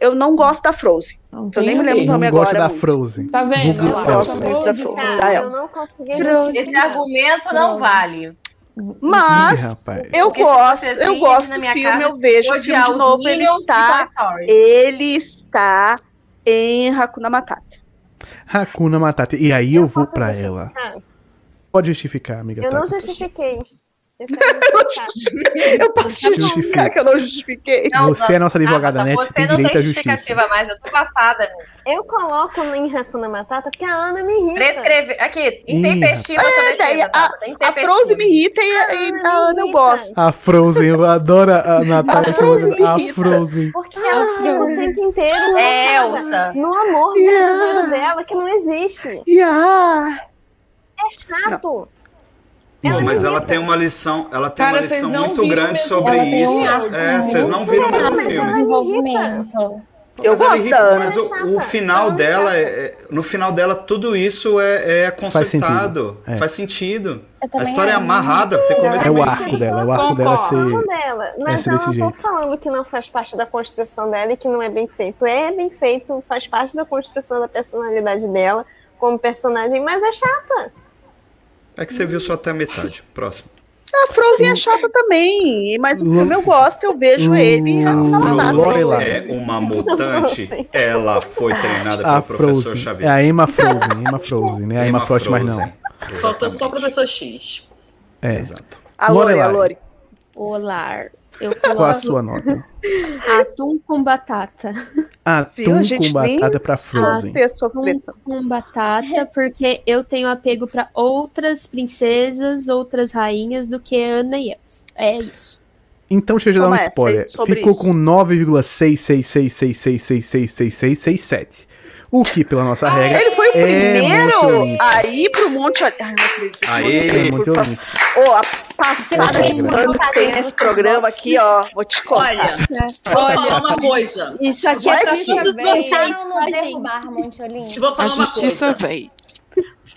eu não gosto da Frozen. Não Eu nem me lembro o Não nome gosta agora. da muito. Frozen. Tá vendo? Google Ela Elsa. chamou Da Frozen. Frozen. Da eu não consegui Esse justificar. argumento não vale. Ih, Mas rapaz. eu Porque gosto, assim, eu gosto do minha filme, casa, eu vejo o filme de novo, ele está, ele está em Hakuna Matata. Hakuna Matata. E aí eu, Eu vou justificar? ela. Pode justificar, amiga. Eu não Tata. justifiquei. Eu. Eu posso Justifica. justificar que eu não justifiquei. Você é nossa advogada, Tabata, né? Você Você tem não direito tem justificativa mais, eu tô passada. Eu coloco em Hakuna Matata porque a Ana me irrita. Prescrever. Aqui, intempestiva É, sua defesa, a, a. Frozen me irrita e, a- e a Ana eu gosto. A Frozen, eu adoro a Natália A Frozen. A. Frozen. Porque ela fica o tempo inteiro É, Elsa. no amor Yeah. verdadeiro dela, que não existe. E ah, É chato. Pô, me mas ela tem uma lição, ela tem Cara, uma lição muito grande mesmo- sobre isso. É, vocês não viram o mesmo filme. eu mas gosto irrita, mas Ela é o, o final ela é dela, é, é- no final dela, tudo isso é, é consertado. sentido, é. Faz sentido. A história é amarrada, tem começo É o arco dela, é o arco dela ser. Dela. Mas eu desse não tô falando que não faz parte da construção dela e que não é bem feito. É bem feito, faz parte da construção da personalidade dela como personagem, mas é chata. É que você viu só até a metade. Próximo. A Frozen é chata também, mas o filme eu gosto, eu vejo ele. A Hakuna Matata. Lorelai. Frozen é uma mutante. Ela foi treinada pelo professor Frozen. É Xavier. a Emma Frozen. Emma Frozen, né? A Emma Frost, mas não. Frozen. Faltou só o professor X. É. Exato. A Lori, a Lorelai. Lori. Olar. Eu Qual a sua nota? atum com batata. Viu? Atum A gente com batata pra Frozen. Atum com batata, porque eu tenho apego pra outras princesas, outras rainhas do que Ana e Elsa. É isso. Então, deixa eu já dar um spoiler. Ficou isso. com 9,66666666667. O que, pela nossa regra, Ele foi o é primeiro a ir pro Monte Olimpo. Ai, não acredito. Aê! É Monte Olimpo. Ô, a passada de pano que tem nesse programa aqui, ó, vou te contar. Olha, vou falar uma coisa. Isso aqui é pra Justiça todos vem. vocês, Pensaram tá, derrubar Monte Olimpo? Vou falar A uma justiça coisa. vem.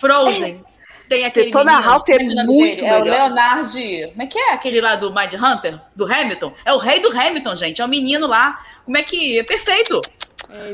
Frozen. Tem aquele Detona menino, Ralph é muito dele? É o melhor. Leonard... Como é que é aquele lá do Mind Hunter? Do Hamilton? É o rei do Hamilton, gente. É o menino lá. Como é que... É perfeito.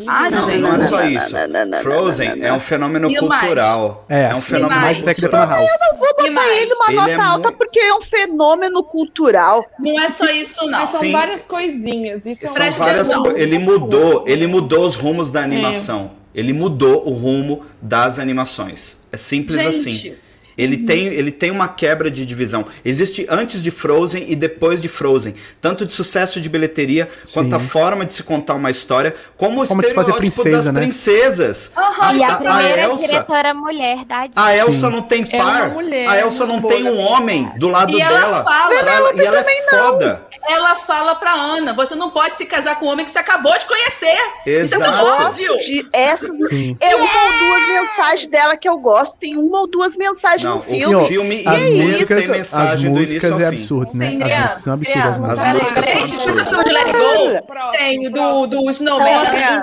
Ai, Não, gente. não é só não, isso. não, não, não, Frozen não, não, é um fenômeno E cultural. É, um assim, fenômeno mais até que Detona cultural. Ralph. Vou botar ele uma Ele nota é alta muito- porque é um fenômeno cultural. Não é só isso, não. Mas são Sim. várias coisinhas. Isso é São Presta várias atenção. co- Ele mudou, ele mudou os rumos da animação. Ele mudou o rumo das animações. É simples Gente. assim. Ele tem, ele tem uma quebra de divisão. Existe antes de Frozen e depois de Frozen. Tanto de sucesso de bilheteria, quanto a Sim. forma de se contar uma história, como o Como fazer estereótipo princesa, das né? princesas. E a primeira Elsa, diretora mulher da Disney. a Elsa não tem É par. mulher, a Elsa não tem um homem do lado E ela dela. fala. pra ela- e ela é foda. Ela fala pra Ana, você não pode se casar com um homem que você acabou de conhecer. Exato. Então, óbvio. De essas. Sim. É uma ou duas mensagens dela que eu gosto. Tem uma ou duas mensagens Não, no o filme. filme As inteiro músicas, tem mensagem as músicas é absurdo, né? As Adriana, músicas são absurdas. As músicas. As músicas são absurdas. Let It Go? Tem do, do Snowman.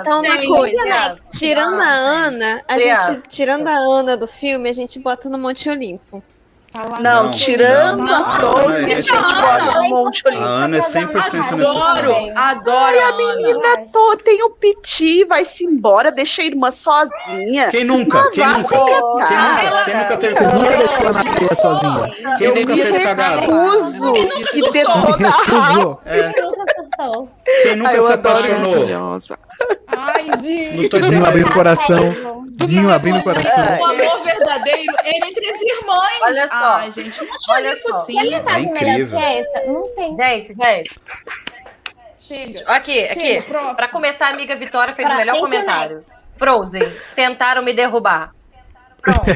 Então, Então, uma coisa, tirando a Ana, a gente, tirando a Ana do filme, a gente bota no Monte Olimpo. Tá não, não, tirando não, a Frozen, a gente bota um monte A Ana é 100% necessária. Adoro, adoro Ai, a, menina tô, tem o piti, vai-se embora, deixa a irmã sozinha. Quem nunca? Quem nunca? Quem nunca? Quem nunca teve Você nunca deixou a Ana sozinha? Quem nunca fez cagada? Recuso que detona a Quem nunca se apaixonou? Ai, Dinho. Dinho abrindo o coração. Dinho abrindo o coração. O amor verdadeiro é entre as irmãs. Olha só. Ai, gente, olha só. Assim. É incrível. Não tem. Gente, gente. Chega. Aqui, Chega, aqui. Próximo. Pra começar, a amiga Vitória fez pra o melhor comentário. Frozen. Tentaram me derrubar. Pronto.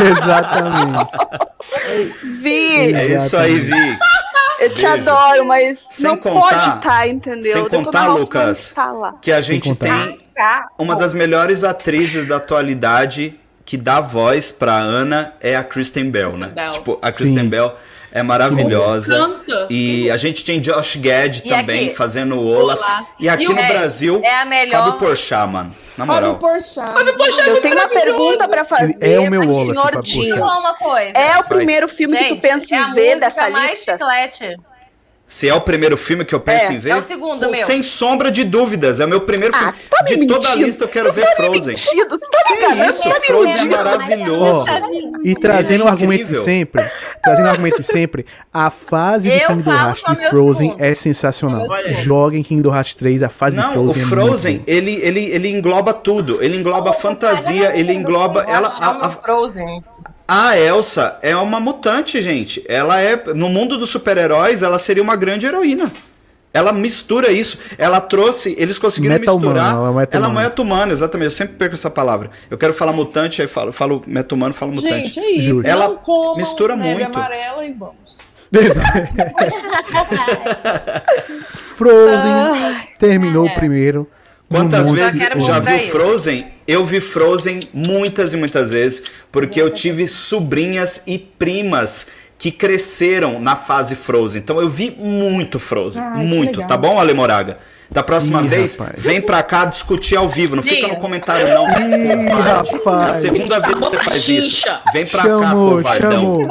Exatamente. Vi. É isso aí, Vi. Eu te Beijo. adoro, mas sem não contar, pode estar, tá, entendeu? Sem contar, Lucas, que a gente tem uma das melhores atrizes da atualidade que dá voz pra Ana é a Kristen Bell, né? Bell. Tipo, a Kristen Sim. Bell é maravilhosa. Canta. E a gente tem Josh Gad também aqui? fazendo o Olaf. Olá. E aqui e no Brasil, é a melhor... Fábio Porchat, mano. Na moral. Fábio Porchat. Fábio Porchat Eu tenho uma pergunta pra fazer. É o meu Olaf, Fábio Porchat. Uma coisa. É o primeiro filme gente, que tu pensa em é ver dessa mais lista? Chiclete. Se é o primeiro filme que eu penso é, em ver, é o segundo, meu. sem sombra de dúvidas, é o meu primeiro filme. Ah, tá de mentindo. toda a lista eu quero ver tá Frozen. Mentindo, tá que isso, tá Frozen é maravilhoso. Oh, e trazendo o é argumento de sempre, trazendo o argumento de sempre, a fase de Kingdom Hearts de Frozen é sensacional. Joguem Kingdom Hearts 3, a fase Não, de Frozen. o Frozen, é ele, ele, ele engloba tudo. Ele engloba fantasia, ele engloba ela a, a, Frozen. A Elsa é uma mutante, gente. Ela é. No mundo dos super-heróis, ela seria uma grande heroína. Ela mistura isso. Ela trouxe. Eles conseguiram meta misturar. Humana, ela, é ela é meta-humana, exatamente. Eu sempre perco essa palavra. Eu quero falar mutante, aí falo, falo meta-humano, falo mutante. Gente, é isso. Ela Não comam mistura neve muito. amarela e vamos. Frozen ah, terminou é. primeiro. Quantas vezes já viu Frozen? Eu vi Frozen muitas e muitas vezes, porque eu tive sobrinhas e primas que cresceram na fase Frozen. Então eu vi muito Frozen, Ai, muito, tá bom, Ale Moraga? Da próxima Ih, vez, rapaz. vem pra cá discutir ao vivo. Não fica no comentário, não. Ih, rapaz. É a segunda vez que você faz isso. Vem pra chamou, cá, covardão.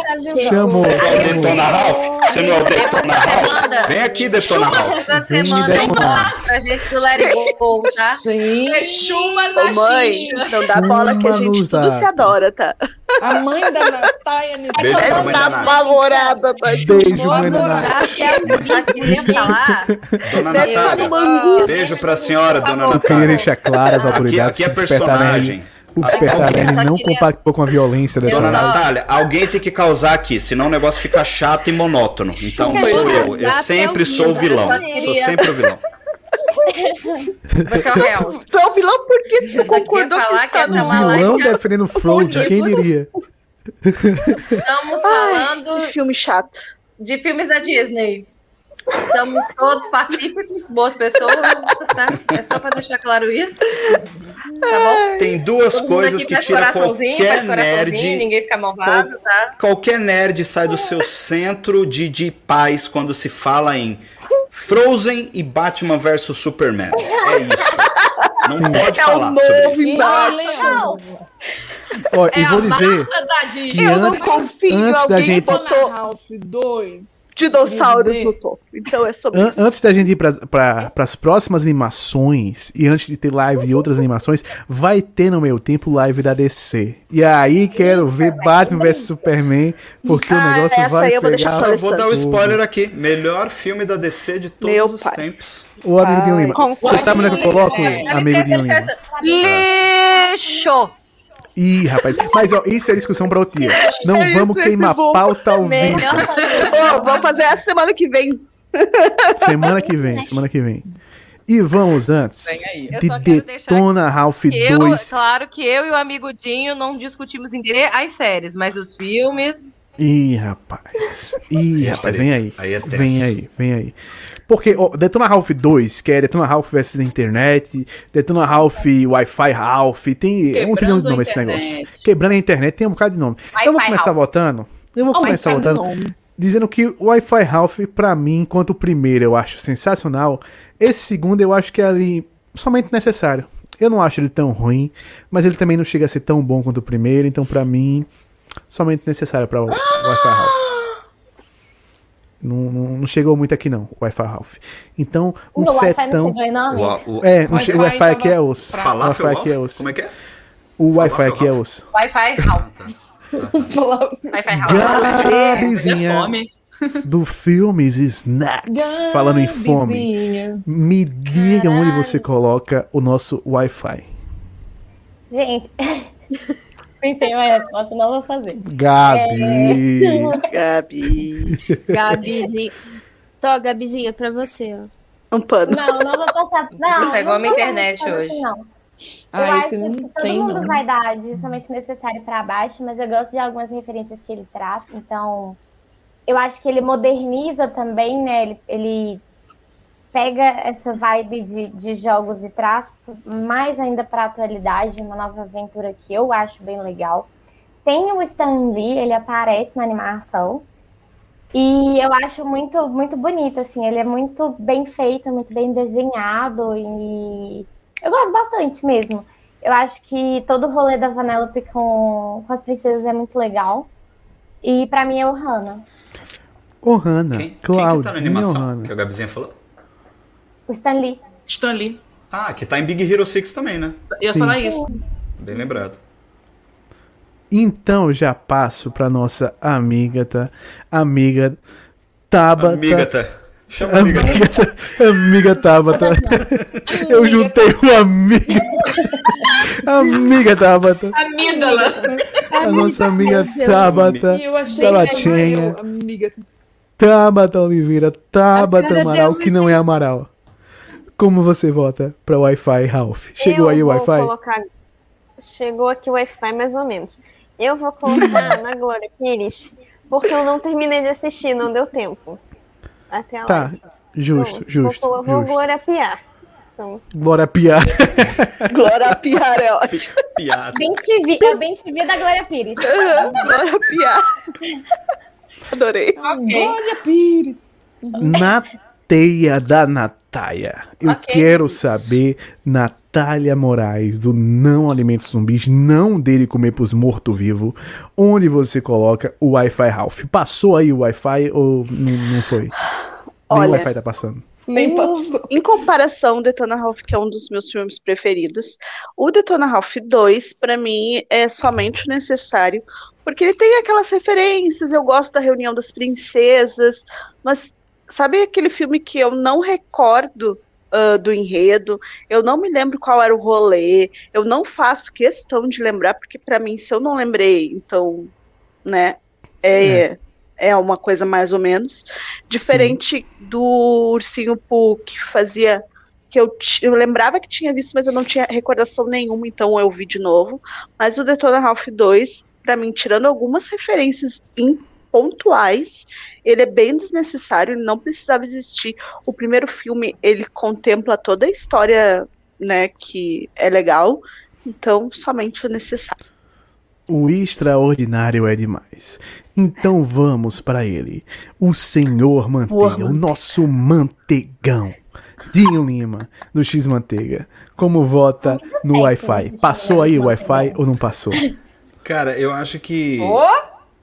Chamou, chamou. Você não é o Detona Ralph? Você não é o Detona Ralph? Vem aqui, Detona Ralph. Vem me detonar. Pra gente do It Go, tá? Sim. É chuma da mãe, não dá bola que a gente tudo se adora, tá? A mãe da Natália Beijo pra mãe da Nath. apavorada, tá? Beijo, mãe da Nath. Dona Natália. Beijo pra senhora, dona Natália. Eu queria deixar claro as autoridades aqui, aqui é personagem. O Despertar não compactou com a violência dessa Dona Natália, alguém tem que causar aqui, senão o negócio fica chato e monótono. Então sou eu. Eu sempre sou o vilão. Sou sempre o vilão. Você é o réu. Tu é o vilão porque se tu concordou falar que, que essa O vilão defendendo Frozen, quem diria? Estamos falando... Ai, que filme chato. De filmes da Disney. Estamos todos pacíficos, boas pessoas, tá? É só para deixar claro isso. Tá bom? Tem duas Todo coisas que tiram qualquer nerd. Ninguém fica malvado, qual, tá? Qualquer nerd sai do seu centro de, de paz quando se fala em Frozen e Batman vs Superman. É isso. Não pode é falar sobre isso. Ó, é e vou dizer que eu antes, não confio antes da gente botou Ralph 2 dinossauros no topo. Então é sobre An isso. Antes da gente ir para as próximas animações e antes de ter live e outras animações, vai ter no meu tempo live da DC. E aí quero ver Batman vs Superman, porque ah, o negócio vai eu pegar. Eu vou dar o um spoiler aqui. Melhor filme da DC de todos meu os pai. tempos. O amigo de Lima. Você sabe onde é que eu coloco, amigo de Lima? Lixo! Ih, rapaz. Mas, ó, isso é discussão pra outro dia. Não é vamos isso, queimar pauta ao vivo. vamos fazer essa semana que vem. Semana que vem, semana que vem. E vamos antes de Detona Ralph 2. Claro que eu e o amigo Dinho não discutimos em as séries, mas os filmes. Ih, rapaz. Ih, rapaz, vem aí. aí é vem aí, vem aí. Porque oh, Detona Ralph 2, que é Detona Ralph vs internet, Detona Ralph Wi-Fi Ralph, tem Quebrando um trilhão de nome esse negócio. Quebrando a internet, tem um bocado de nome. eu vou começar Ralph. votando. Eu vou oh começar votando. Dizendo que o Wi-Fi Ralph, pra mim, enquanto o primeiro eu acho sensacional, esse segundo eu acho que é ali somente necessário. Eu não acho ele tão ruim, mas ele também não chega a ser tão bom quanto o primeiro, então para mim, somente necessário para o Wi-Fi Ralph. Não, não, não, chegou muito aqui não, o Wi-Fi Ralph. Então, um o setão. O, o, é, o Wi-Fi aqui é osso. O Wi-Fi aqui é osso. Como é que é? O Wi-Fi aqui é osso. Wi-Fi Ralph. Wi-Fi Ralph. Gabizinha do Filmes Snacks, falando em fome. Me diga Caralho. onde você coloca o nosso Wi-Fi. Gente, pensei em uma resposta, não vou fazer. Gabi! É... Gabi! Gabizinha. Tô, Gabizinha, pra você, ó. Um pano. Não, não vou passar. Não, você é igual a minha internet hoje. Não. Ah, eu acho que todo tem, mundo não. vai dar somente necessário para baixo, mas eu gosto de algumas referências que ele traz. Então, eu acho que ele moderniza também, né? Ele, ele pega essa vibe de, de jogos e traz mais ainda para a atualidade, uma nova aventura que eu acho bem legal. Tem o Stan Lee, ele aparece na animação. E eu acho muito, muito bonito, assim, ele é muito bem feito, muito bem desenhado e eu gosto bastante mesmo. Eu acho que todo o rolê da Vanellope com, com as princesas é muito legal. E para mim é o Hannah. Ohana. Quem, Claudinha quem que tá na animação Ohana. que a Gabizinha falou? O Stanley. Stanley. Ah, que tá em Big Hero 6 também, né? Eu ia Sim. falar isso. Bem lembrado. Então já passo pra nossa amiga, tá? Amiga Tabata. Amiga, tá? Chama amiga. Amiga, amiga Tabata. Eu juntei o amiga. amiga Tabata. Amígdala. A nossa amiga Tabata. Eu achei Tabatinha. Amiga. Tabata Oliveira, Tabata Amaral, que não é Amaral. Como você vota para o Wi-Fi, Ralph? Chegou eu aí o Wi-Fi? Colocar... Chegou aqui o Wi-Fi mais ou menos. Eu vou colocar na Glória Pires, porque eu não terminei de assistir, não deu tempo. Até a Tá, live. justo, então, justo. Vou, vou Glória Piar. Então... Glória Piar. Glória Piar é ótimo. Piar. Bem TV, é bem TV da Glória Pires. Glória Piar. Adorei. Okay. Glória Pires. Na teia da Natália. Eu okay. quero saber, Natália Moraes, do Não Alimentos Zumbis, não dele comer pros morto-vivo, onde você coloca o Wi-Fi Ralph. Passou aí o Wi-Fi ou não, não foi? Olha, Nem o Wi-Fi tá passando. Nem passou. Em comparação, Detona Ralph, que é um dos meus filmes preferidos, o Detona Ralph 2, para mim, é somente o necessário porque ele tem aquelas referências, eu gosto da reunião das princesas, mas sabe aquele filme que eu não recordo uh, do enredo, eu não me lembro qual era o rolê, eu não faço questão de lembrar, porque para mim, se eu não lembrei, então, né, é, é. é uma coisa mais ou menos. Diferente Sim. do Ursinho Pooh, que fazia que eu, eu, lembrava que tinha visto, mas eu não tinha recordação nenhuma, então eu vi de novo. Mas o Detona Ralph 2 para mim, tirando algumas referências pontuais, ele é bem desnecessário, ele não precisava existir. O primeiro filme, ele contempla toda a história, né, que é legal, então somente o necessário. O extraordinário é demais. Então vamos para ele. O Senhor Manteiga, o nosso manteigão. Dinho Lima, do X Manteiga. Como vota no Wi-Fi? Passou aí o Wi-Fi ou não passou? Cara, eu acho que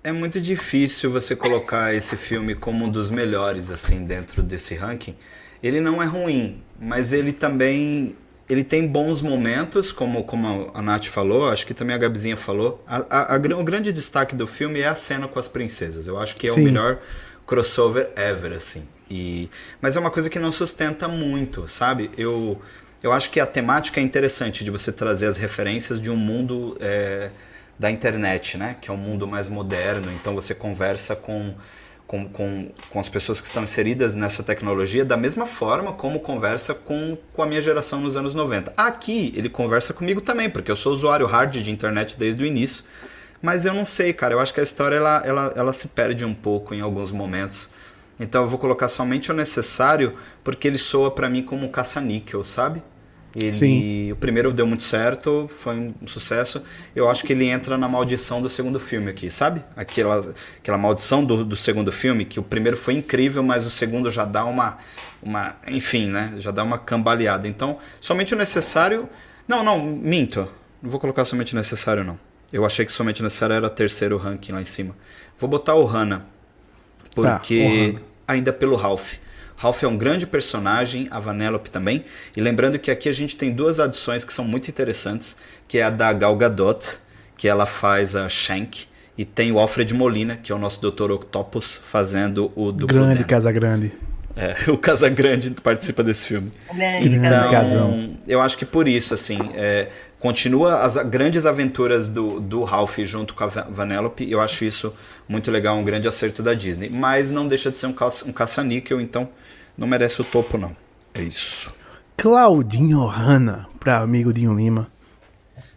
é muito difícil você colocar esse filme como um dos melhores assim dentro desse ranking. Ele não é ruim, mas ele também ele tem bons momentos, como, como a Nath falou, acho que também a Gabizinha falou. A, a, a, o grande destaque do filme é a cena com as princesas. Eu acho que é Sim. o melhor crossover ever, assim. E, mas é uma coisa que não sustenta muito, sabe? Eu, eu acho que a temática é interessante de você trazer as referências de um mundo. É, da internet, né? Que é um mundo mais moderno. Então você conversa com, com, com, com as pessoas que estão inseridas nessa tecnologia da mesma forma como conversa com, com a minha geração nos anos 90. Aqui ele conversa comigo também, porque eu sou usuário hard de internet desde o início. Mas eu não sei, cara. Eu acho que a história ela, ela, ela se perde um pouco em alguns momentos. Então eu vou colocar somente o necessário, porque ele soa para mim como um caça-níquel, sabe? Ele, Sim. O primeiro deu muito certo, foi um sucesso. Eu acho que ele entra na maldição do segundo filme aqui, sabe? Aquela, aquela maldição do, do segundo filme, que o primeiro foi incrível, mas o segundo já dá uma, uma. Enfim, né? Já dá uma cambaleada. Então, somente o necessário. Não, não, minto. Não vou colocar somente o necessário, não. Eu achei que somente o necessário era terceiro ranking lá em cima. Vou botar o Hannah. Porque. Tá, ainda pelo Ralph. Ralph é um grande personagem, a Vanellope também. E lembrando que aqui a gente tem duas adições que são muito interessantes, que é a da Gal Gadot, que ela faz a Shank, e tem o Alfred Molina, que é o nosso Dr. Octopus, fazendo o duplo Grande Casa Grande. É, o Casa Grande participa desse filme. Então, casão. eu acho que por isso, assim, é, continua as grandes aventuras do, do Ralph junto com a Vanellope. Eu acho isso muito legal, um grande acerto da Disney. Mas não deixa de ser um, caça, um caça-níquel, então não merece o topo, não. É isso. Claudinho Hanna, para amigo Dinho Lima.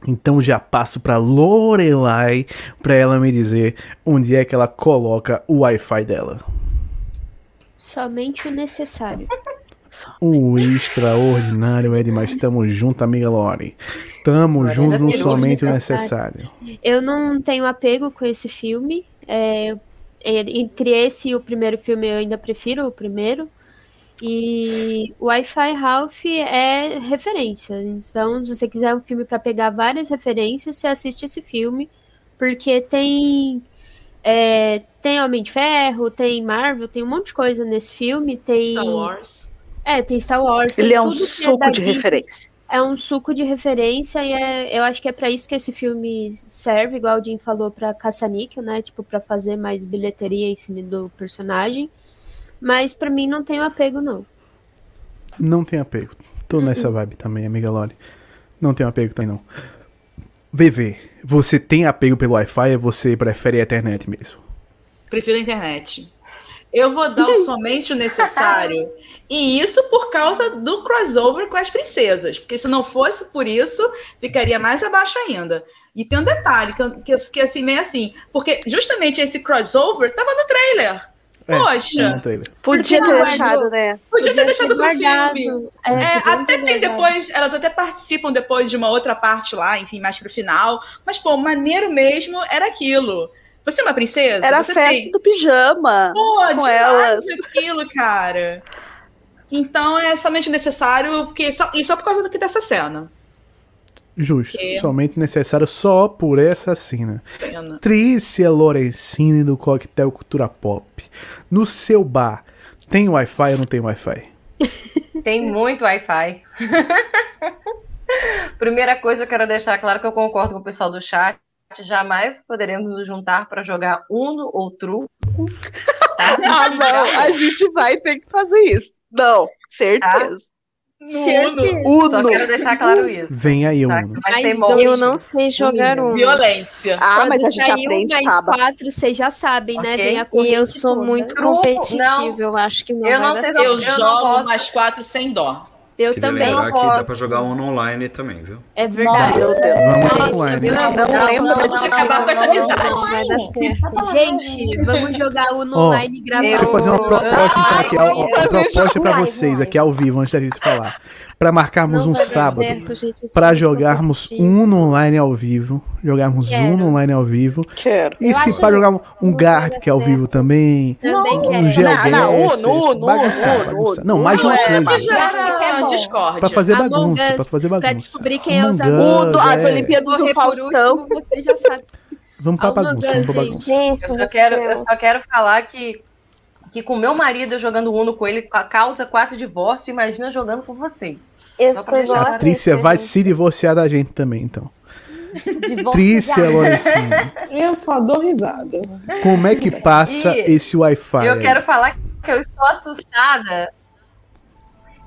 Então já passo para Lorelai para ela me dizer onde é que ela coloca o Wi-Fi dela. Somente o necessário. O extraordinário é demais. Tamo junto, amiga Lore. Tamo junto no somente o necessário. Eu não tenho apego com esse filme. É, entre esse e o primeiro filme, eu ainda prefiro o primeiro. E o Wi-Fi Ralph é referência. Então, se você quiser um filme para pegar várias referências, você assiste esse filme, porque tem é, tem Homem de Ferro, tem Marvel, tem um monte de coisa nesse filme. Tem Star Wars. É, tem Star Wars. Ele tem é um suco é de referência. É um suco de referência e é, eu acho que é para isso que esse filme serve, igual o Jim falou, para caça-níquel, né? Tipo, para fazer mais bilheteria em cima do personagem. Mas para mim não tem apego, não. Não tem apego. Tô uhum. nessa vibe também, amiga Loli. Não tem apego também, não. VV, você tem apego pelo Wi-Fi ou você prefere a internet mesmo? Prefiro a internet. Eu vou dar somente o necessário. E isso por causa do crossover com as princesas. Porque se não fosse por isso, ficaria mais abaixo ainda. E tem um detalhe que eu, que eu fiquei assim, meio assim. Porque justamente esse crossover estava no trailer. É, Poxa! Podia ter deixado, né? Podia, ter deixado pro filme. É, é até tem depois, elas até participam depois de uma outra parte lá, enfim, mais pro final. Mas, pô, maneiro mesmo era aquilo. Você é uma princesa? Era você a festa tem... do pijama. Pô, com elas. aquilo, cara. Então é somente necessário, porque só, e só por causa dessa cena. Justo. Somente necessário só por essa cena. cena. Trícia Lorenzini do Coquetel Cultura Pop. No seu bar, tem Wi-Fi ou não tem Wi-Fi? Tem muito Wi-Fi. Primeira coisa, eu quero deixar claro que eu concordo com o pessoal do chat. Jamais poderemos nos juntar para jogar Uno ou Truco. Tá? ah, não, a gente vai ter que fazer isso. Não, certeza. Tá? No Uno. Só quero deixar claro isso. Vem aí, tá? Uno. Mas eu não sei jogar Uno. Violência. Ah, Quando mas a gente aprende, mais acaba. quatro, vocês já sabem, né? okay. né? Vem a e eu sou toda. muito competitiva, eu acho que não eu não sei, Eu, eu jogo mais quatro sem dó. Eu que também. Lembrar que dá pra jogar Uno online também, viu? É verdade. Vamos é online. Não, não, lembro, mas tem que acabar com essa amizade. Vai dar certo. Gente, vamos jogar Uno oh, online e gravar. Deixa eu fazer uma proposta então aqui. Uma proposta pra vocês aqui ao vivo, antes da gente falar para marcarmos não um sábado para jogarmos um online ao vivo, jogarmos Quero. um online ao vivo. Quero. E se para jogar um, um Gartic ao vivo também, também um GeoGuessr, não, não, bagunçar, bagunçar. Não, mais de uma coisa. Para fazer bagunça, para fazer bagunça. Para descobrir quem é os amigos. As Olimpíadas do Faustão. Você já sabe. Vamos pra bagunça, vamos pra bagunça. Eu só, quero, eu só quero falar que que com meu marido jogando Uno com ele causa quase divórcio, imagina jogando com vocês. Eu sou A Trícia vai se divorciar da gente também, então. Trícia Lorenzini. Eu só dou risada. Como é que passa e esse Wi-Fi? Eu quero falar que eu estou assustada.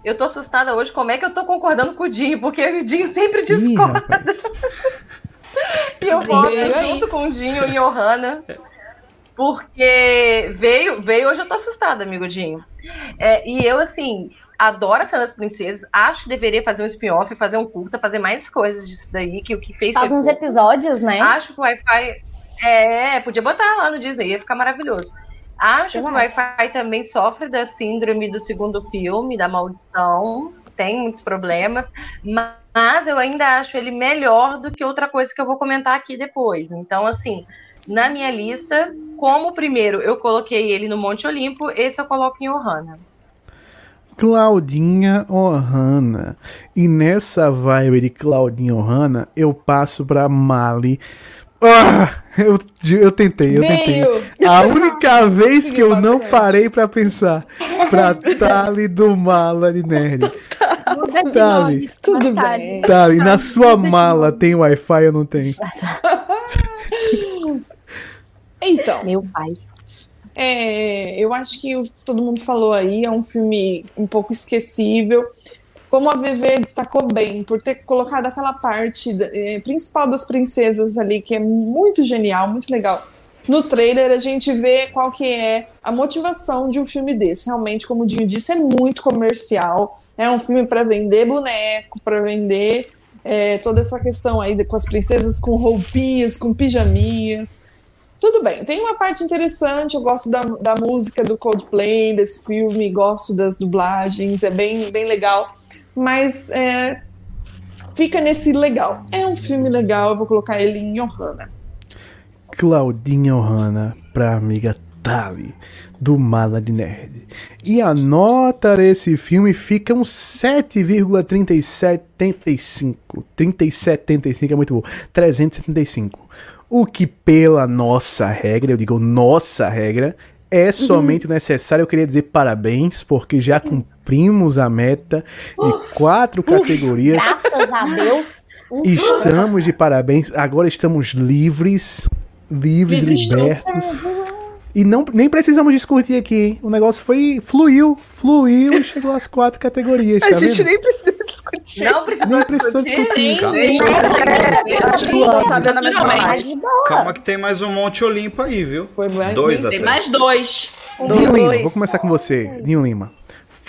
Eu tô assustada hoje como é que eu tô concordando com o Dinho, porque o Dinho sempre discorda. e eu voto junto com o Dinho e Johanna. Porque veio, veio, hoje eu tô assustada, amigo Dinho. É, e eu, assim, adoro a Cena das Princesas, acho que deveria fazer um spin-off, fazer um curta, fazer mais coisas disso daí, que o que fez. Faz uns curta. episódios, né? Acho que o Wi-Fi. É, podia botar lá no Disney, ia ficar maravilhoso. Acho que o Wi-Fi também sofre da síndrome do segundo filme, da maldição. tem muitos problemas, mas eu ainda acho ele melhor do que outra coisa que eu vou comentar aqui depois. Então, assim, na minha lista, como primeiro eu coloquei ele no Monte Olimpo, esse eu coloco em Ohana. Claudinha Ohana. E nessa vibe de Claudinha Ohana, eu passo pra Mali. Ah, eu, eu tentei, eu tentei. A única vez que eu não parei pra pensar. Pra Tali do Mala de Nerd. Tali, tudo bem. Tali, na sua mala tem Wi-Fi ou não tem? Então. Meu pai. É, eu acho que todo mundo falou aí, é um filme um pouco esquecível. Como a VV destacou bem, por ter colocado aquela parte é, principal das princesas ali, que é muito genial, muito legal. No trailer a gente vê qual que é a motivação de um filme desse. Realmente, como o Dinho disse, é muito comercial. É um filme para vender boneco, para vender é, toda essa questão aí com as princesas com roupinhas, com pijaminhas. Tudo bem, tem uma parte interessante, eu gosto da, da música do Coldplay, desse filme, gosto das dublagens, é bem, bem legal, mas é, fica nesse legal. É um filme legal, eu vou colocar ele em Johanna. Claudinha Johanna, pra amiga Tali, do Mala de Nerd. E a nota desse filme fica um 7,375. 375 é muito bom. 375. O que, pela nossa regra, eu digo nossa regra, é somente uhum. necessário. Eu queria dizer parabéns, porque já cumprimos a meta de quatro uh, categorias. Graças a Deus. Uh, estamos de parabéns. Agora estamos livres, livres, libertos. E não, nem precisamos discutir aqui, hein? O negócio foi. fluiu, fluiu e chegou às quatro categorias. Tá a gente vendo? nem precisa discutir. Não precisa Nem precisou discutir. Calma que tem mais um Monte Olimpo aí, viu? Foi bem, Dois. Tem mais dois. Dinho Lima, vou começar com você, Dinho Lima.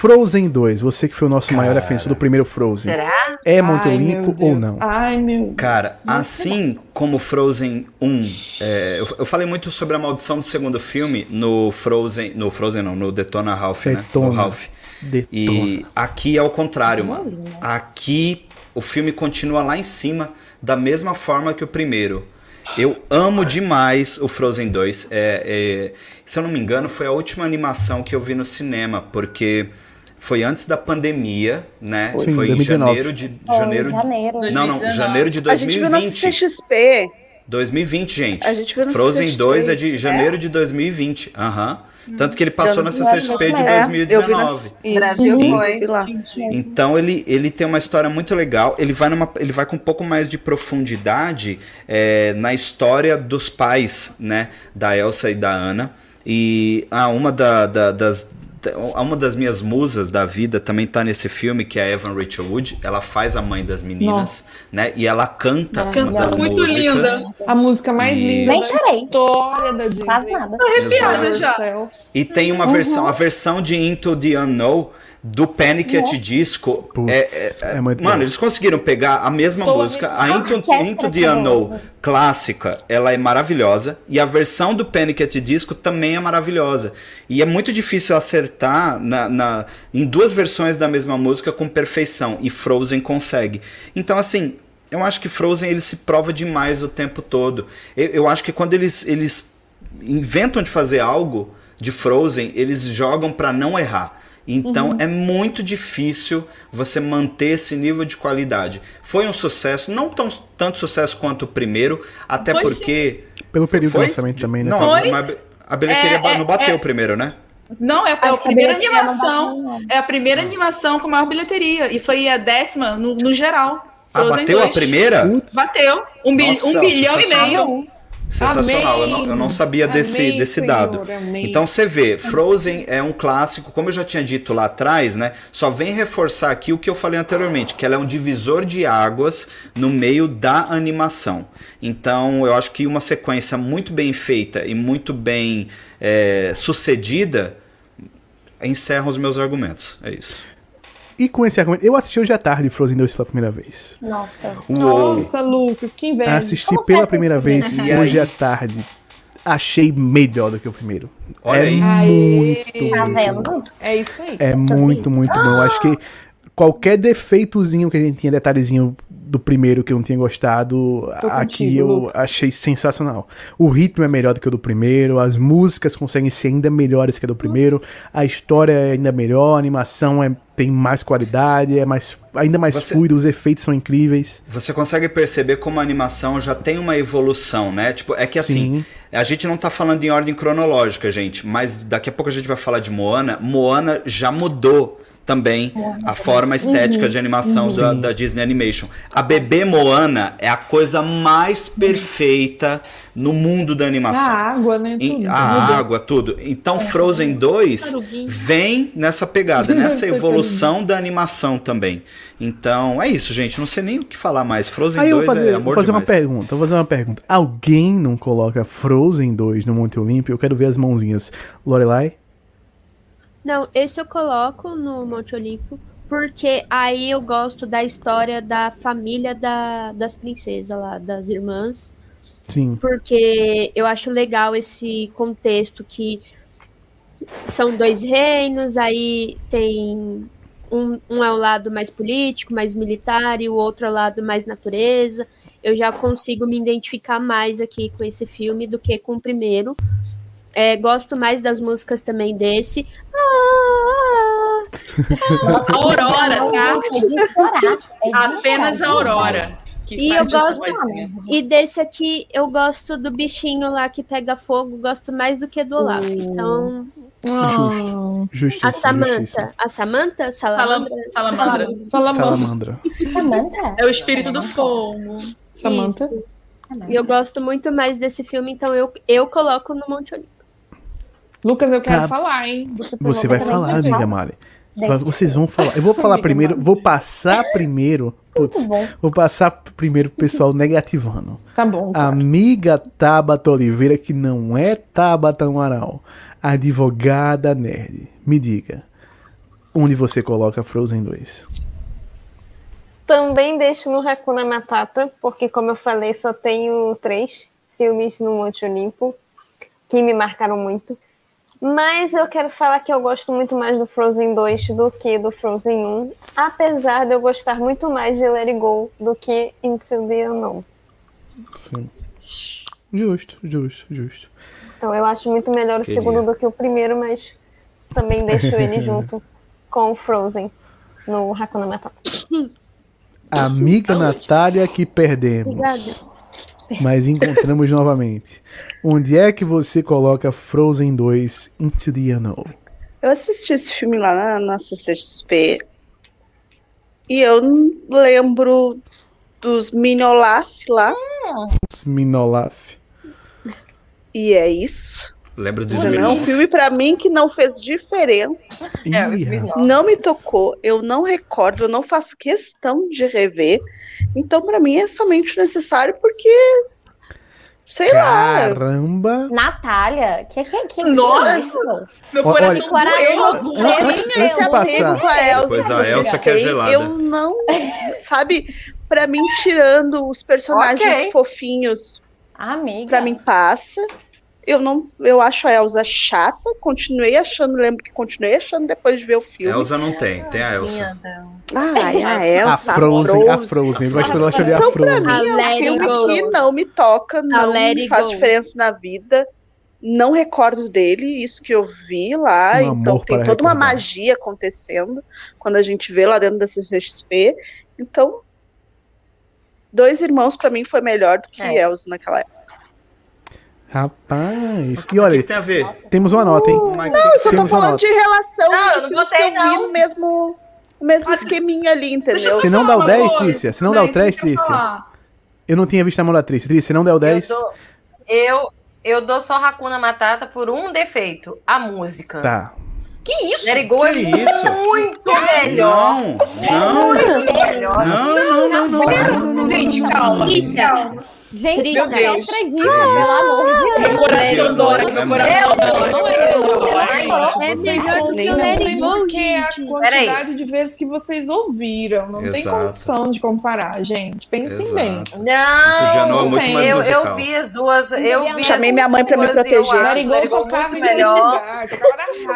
Frozen 2, você que foi o nosso maior defensor do primeiro Frozen. Será? É Monte Ai, Olimpo ou não? Ai, meu Cara, Deus. assim como Frozen 1, é, eu, eu falei muito sobre a maldição do segundo filme no Frozen, no Frozen não, no Detona Ralph, né? Detona. No Ralph. Detona. E aqui é o contrário, mano. Aqui o filme continua lá em cima da mesma forma que o primeiro. Eu amo demais o Frozen 2. É, é, se eu não me engano, foi a última animação que eu vi no cinema, porque foi antes da pandemia, né? Sim, foi em 2019. janeiro de janeiro. Foi em janeiro. Não, não, 2019. janeiro de A gente viu na 2020. CXP. 2020, gente. A gente viu no Frozen CXP, 2 é de né? janeiro de 2020. Aham. Tanto que ele passou Eu na não CCXP de É, eu vi na- 2019. Isso, Brasil foi. Então ele, ele tem uma história muito legal. Ele vai, numa, ele vai com um pouco mais de profundidade é, na história dos pais, né? Da Elsa e da Anna. E ah, uma da- da- das. Da- Uma das minhas musas da vida também tá nesse filme, que é a Evan Rachel Wood. Ela faz a mãe das meninas, Nossa. né? E ela canta uma das Muito músicas. linda. A música mais E- linda Nem da chorei. história da Disney. Quase nada. Arrepiada já. E tem uma versão, a versão de Into the Unknown do Panic at Disco. Putz, é, é- é muito mano, bom. eles conseguiram pegar a mesma Estou música, a Into, Into the. Unknown clássica, ela é maravilhosa. E a versão do Panic at Disco também é maravilhosa. E é muito difícil acertar na, na- em duas versões da mesma música com perfeição. E Frozen consegue. Então, assim, eu acho que Frozen ele se prova demais o tempo todo. Eu, eu acho que quando eles, eles inventam de fazer algo de Frozen, eles jogam pra não errar. Então Uhum. é muito difícil você manter esse nível de qualidade. Foi um sucesso, não tão, tanto sucesso quanto o primeiro, até Foi porque. Pelo período Foi? de lançamento também, né? Não, Foi? mas a bilheteria É, não é, bateu é. o primeiro, né? Não, é a Acho que a primeira animação. bateu. É a primeira animação com maior bilheteria. E foi a décima no, no geral. Ah, bateu a 2. primeira? Bateu. Um, bi- Nossa, um bilhão e meio. Sensacional, eu, não, eu não sabia Amém, desse, desse Senhor, dado. amém. Então você vê, Frozen é um clássico, como eu já tinha dito lá atrás, né? Só vem reforçar aqui o que eu falei anteriormente, que ela é um divisor de águas no meio da animação. Então eu acho que uma sequência muito bem feita e muito bem é, sucedida encerra os meus argumentos. É isso. E com esse argumento, eu assisti hoje à tarde Frozen 2 pela primeira vez. Nossa. Uou! Nossa, Lucas, que inveja. Assisti Como pela foi primeira essa vez hoje à tarde. Achei melhor do que o primeiro. Olha é aí. muito, Tá muito bom. É isso aí. É muito, muito bom. Eu acho que qualquer defeitozinho que a gente tinha, detalhezinho do primeiro que eu não tinha gostado, Tô aqui contigo, eu Lucas. achei sensacional. O ritmo é melhor do que o do primeiro, as músicas conseguem ser ainda melhores que a do primeiro, a história é ainda melhor, a animação é, tem mais qualidade, é mais, ainda mais Você- fluido, os efeitos são incríveis. Você consegue perceber como a animação já tem uma evolução, né? Tipo, é que assim, Sim. a gente não tá falando em ordem cronológica, gente, mas daqui a pouco a gente vai falar de Moana. Moana já mudou também a forma estética de animação da, da Disney Animation. A bebê Moana é a coisa mais perfeita no mundo da A animação. água, né? Em- Tudo. a Meu Deus. água, tudo. Então, Frozen 2 vem nessa pegada, nessa evolução da animação também. Então, é isso, gente. Não sei nem o que falar mais. Frozen Aí eu 2 vou fazer, é vou amor fazer uma demais. pergunta, vou fazer uma pergunta. Alguém não coloca Frozen 2 no Monte Olímpio? Eu quero ver as mãozinhas. Lorelai? Não, esse eu coloco no Monte Olimpo, porque aí eu gosto da história da família da, das princesas lá, das irmãs. Sim. porque eu acho legal esse contexto que são dois reinos, aí tem um, um é o lado mais político, mais militar, e o outro é o lado mais natureza. Eu já consigo me identificar mais aqui com esse filme do que com o primeiro. É, gosto mais das músicas também desse. Ah, A Aurora, tá? É de chorar. É de Apenas a chorar. Aurora. que E eu gosto- vozinha. E desse aqui, eu gosto do bichinho lá que pega fogo, gosto mais do que do Olaf. Então, Ah, Justiça. a Samantha. justiça. A Samantha? Salam- Salamandra? Salamandra. Salamandra. Salamandra. Samantha? É o espírito do fogo. Samantha. E eu gosto muito mais desse filme, então eu, eu coloco no Monte Olimpo. Lucas, eu quero Tá. falar, hein? Você vai provavelmente falar, amiga Mari. Vocês vão falar. Eu vou falar primeiro, vou passar primeiro. Putz, vou passar primeiro pro pessoal negativando. Tá bom. cara. Amiga Tabata Oliveira, que não é Tabata Amaral, advogada nerd, me diga, onde você coloca Frozen 2? Também deixo no Hakuna Matata, porque, como eu falei, só tenho três filmes no Monte Olimpo que me marcaram muito. Mas eu quero falar que eu gosto muito mais do Frozen 2 do que do Frozen 1, apesar de eu gostar muito mais de Let It Go do que Into the Unknown. Sim. Justo, justo, justo. Então eu acho muito melhor o Queria. segundo do que o primeiro, mas também deixo ele junto com o Frozen no Hakuna Matata. Amiga Natália que perdemos. Mas encontramos novamente. Onde é que você coloca Frozen 2 Into the Unknown? Eu assisti esse filme lá na nossa CXP e eu lembro dos Mini Olaf lá, Minolaf. e é isso. Lembra do Não é um Smilov? filme pra mim que não fez diferença, É, Smith não me tocou, eu não recordo, eu não faço questão de rever. Então pra mim é somente necessário porque sei lá, Caramba! Natália, que que que Nossa! isso? Meu coração olha- doeu Antes, agora. antes de apego passar, com a Elsa. Pois a Elsa que é gelada. Eu não, sabe, pra mim tirando os personagens Ok. fofinhos Amiga. pra mim passa. Eu não, eu acho a Elsa chata, continuei achando, lembro que continuei achando depois de ver o filme. Elsa não tem, tem a Elsa. Ai, a A Elsa, Frozen, a Frozen. Eu gosto quando eu acho ali a Então, pra Frozen. mim, é A um filme Go. que não me toca, não me faz Go. diferença na vida. Não recordo dele, isso que eu vi lá. Um então tem para toda uma recordar. magia acontecendo quando a gente vê lá dentro da CCXP. Então, Dois Irmãos pra mim foi melhor do que É. Elsa naquela época. Rapaz. E O que olha, tem a ver? temos uma nota, hein? Não, eu só tô falando de relação Não, de eu não gostei, que não. no mesmo, no mesmo esqueminha ali, entendeu? Se não dá o Uma 10, coisa, Trícia, se não dá o né, 10, deixa eu Trícia. falar. Eu não tinha visto a mão da Trícia. Trícia, se não der o 10. Eu dou, eu, eu dou só Hakuna Matata por um defeito: a música. Tá. Que isso? Let It Go Que é isso? muito melhor. Não, não, Melhor. não, não, não, não, não, não, não. Gente, calma. Gente, não acredito, Que pelo amor de Meu Deus. coração dói, meu coração não é melhor, É. É que o Let It Go, porque é a gente. quantidade de vezes que vocês ouviram. Não tem condição de comparar, gente. Pensem bem. É Não, eu, vi as duas. Eu Chamei minha mãe pra me proteger. Let It Go tocava em melhor.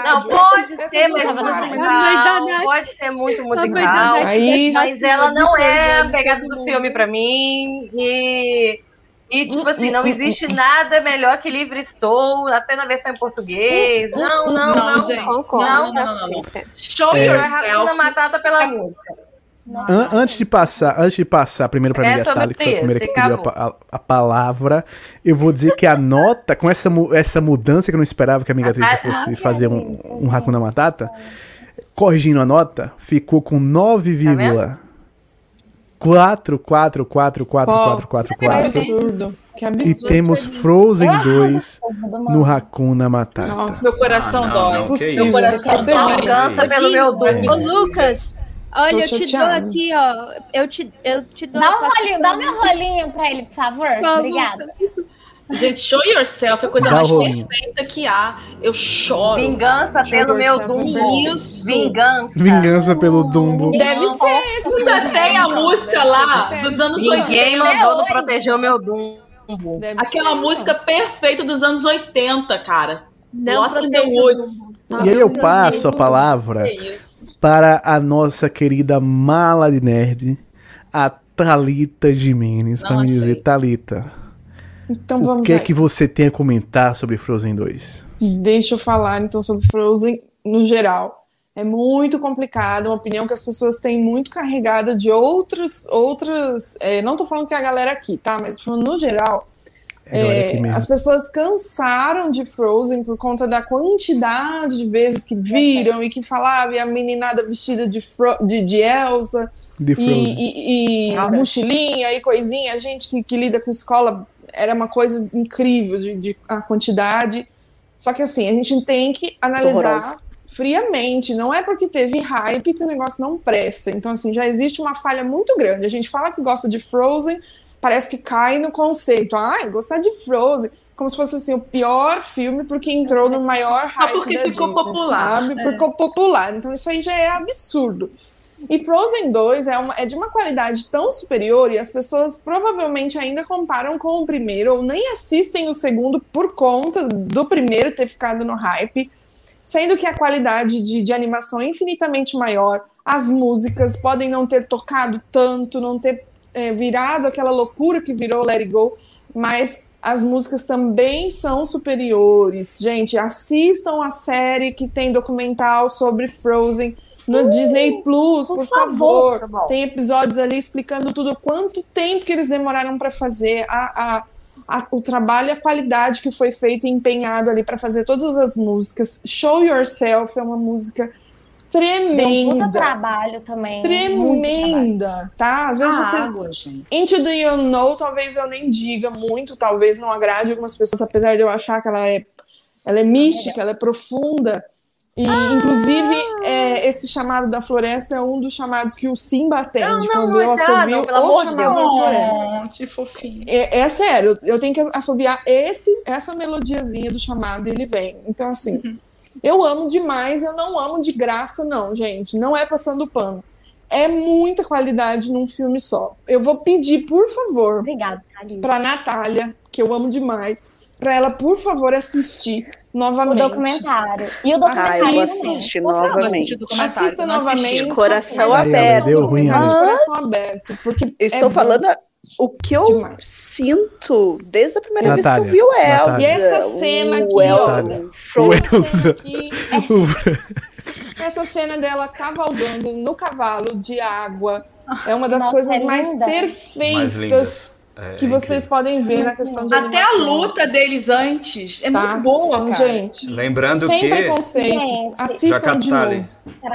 Não, essa pode ser muito musical, pode ser muito musical, mas ela não é a pegada do filme pra mim. E, e tipo assim, não existe nada melhor que Livre Estou, até na versão em português. Não, não, não. Não, não, não. não, Show é. yourself. Matata pela música. An antes de passar, antes de passar primeiro para é Natália, que foi a primeira que pediu a, a, a, palavra, eu vou dizer que a nota, com essa, essa mudança que eu não esperava que a amiga atriz fosse fazer um, um Hakuna Matata, corrigindo a nota, ficou com 9, tá 4, 4, 4, 4, 4, 4, 4. Que absurdo. Que absurdo. E temos Frozen 2 no Hakuna Matata. Nossa, meu coração ah, dói. Não, meu coração dói. Cansa pelo meu dor. Ô, Lucas, Olha, eu te dou aqui, ó. Eu te, eu te dou. Dá um rolinho, dá meu rolinho pra ele, por favor. Tá Obrigada. Gente, show yourself é a coisa dá mais perfeita que há. Eu choro. Vingança pelo meu Dumbo. Isso. Vingança. Vingança pelo Dumbo. Deve ser isso. Ainda tem a música lá dos anos Ninguém 80. Ninguém mandou não proteger o meu Dumbo. Deve Aquela música perfeita dos anos 80, cara. Não Lost in the Woods. E aí eu passo a palavra para a nossa querida mala de nerd, a Talita Jimenez, para me dizer, Talita. Então vamos O que é aí. é que você tem a comentar sobre Frozen 2? Deixa eu falar então sobre Frozen no geral. É muito complicado, uma opinião que as pessoas têm muito carregada de outros, outras. É, não tô falando que é a galera aqui, tá? Mas tô falando no geral é, as pessoas cansaram de Frozen por conta da quantidade de vezes que viram e que falavam, e a meninada vestida de, Fro de, de Elsa, de e, e, e mochilinha e coisinha, a gente que, que, lida com escola era uma coisa incrível de, de, a quantidade. Só que assim, a gente tem que analisar friamente, não é porque teve hype que o negócio não presta. Então, assim, já existe uma falha muito grande. A gente fala que gosta de Frozen, parece que cai no conceito. Ah, gostar de Frozen. Como se fosse assim, o pior filme porque entrou no maior hype. Ah, porque ficou Disney, popular. Sabe? É. Ficou popular. Então isso aí já é absurdo. E Frozen 2 é, uma, é de uma qualidade tão superior e as pessoas provavelmente ainda comparam com o primeiro ou nem assistem o segundo por conta do primeiro ter ficado no hype, sendo que a qualidade de, de animação é infinitamente maior, as músicas podem não ter tocado tanto, não ter é, virado aquela loucura que virou Let It Go, mas as músicas também são superiores. Gente, assistam a série que tem documental sobre Frozen no uh, Disney Plus, por, por favor. favor. Tem episódios ali explicando tudo, quanto tempo que eles demoraram para fazer a, a, a, o trabalho e a qualidade que foi feito e empenhado ali para fazer todas as músicas. Show Yourself é uma música tremenda. Deu trabalho também. Tremenda, tá? Às vezes ah, vocês. Água, Into the You Know, talvez eu nem diga muito, talvez não agrade algumas pessoas, apesar de eu achar que ela é, ela é mística, ela é profunda. E, ah. inclusive, é, esse chamado da floresta é um dos chamados que o Simba atende não, não, quando não, eu assobio pelo amor de Deus. da floresta. fofinho. É, é, sério, eu tenho que assobiar esse, essa melodiazinha do chamado e ele vem. Então, assim, uhum. Eu amo demais, eu não amo de graça, não, gente. Não é passando pano. É muita qualidade num filme só. Eu vou pedir, por favor, Obrigada, para Natália, que eu amo demais, para ela, por favor, assistir novamente. O documentário. E o documentário. Ah, eu assisti novamente. Assista novamente. Coração aberto. Deu ruim, ah, coração aberto. Porque eu estou é falando o que eu Demais. sinto desde a primeira Natália, vez que eu vi o Elsa. E essa cena aqui, ó. O Elsa. essa cena dela cavalgando no cavalo de água é uma das Nossa, coisas é mais perfeitas mais é, que vocês podem ver na questão de Até animação. a luta deles antes é tá? muito boa, então, cara. gente. Lembrando sem que preconceitos, assistam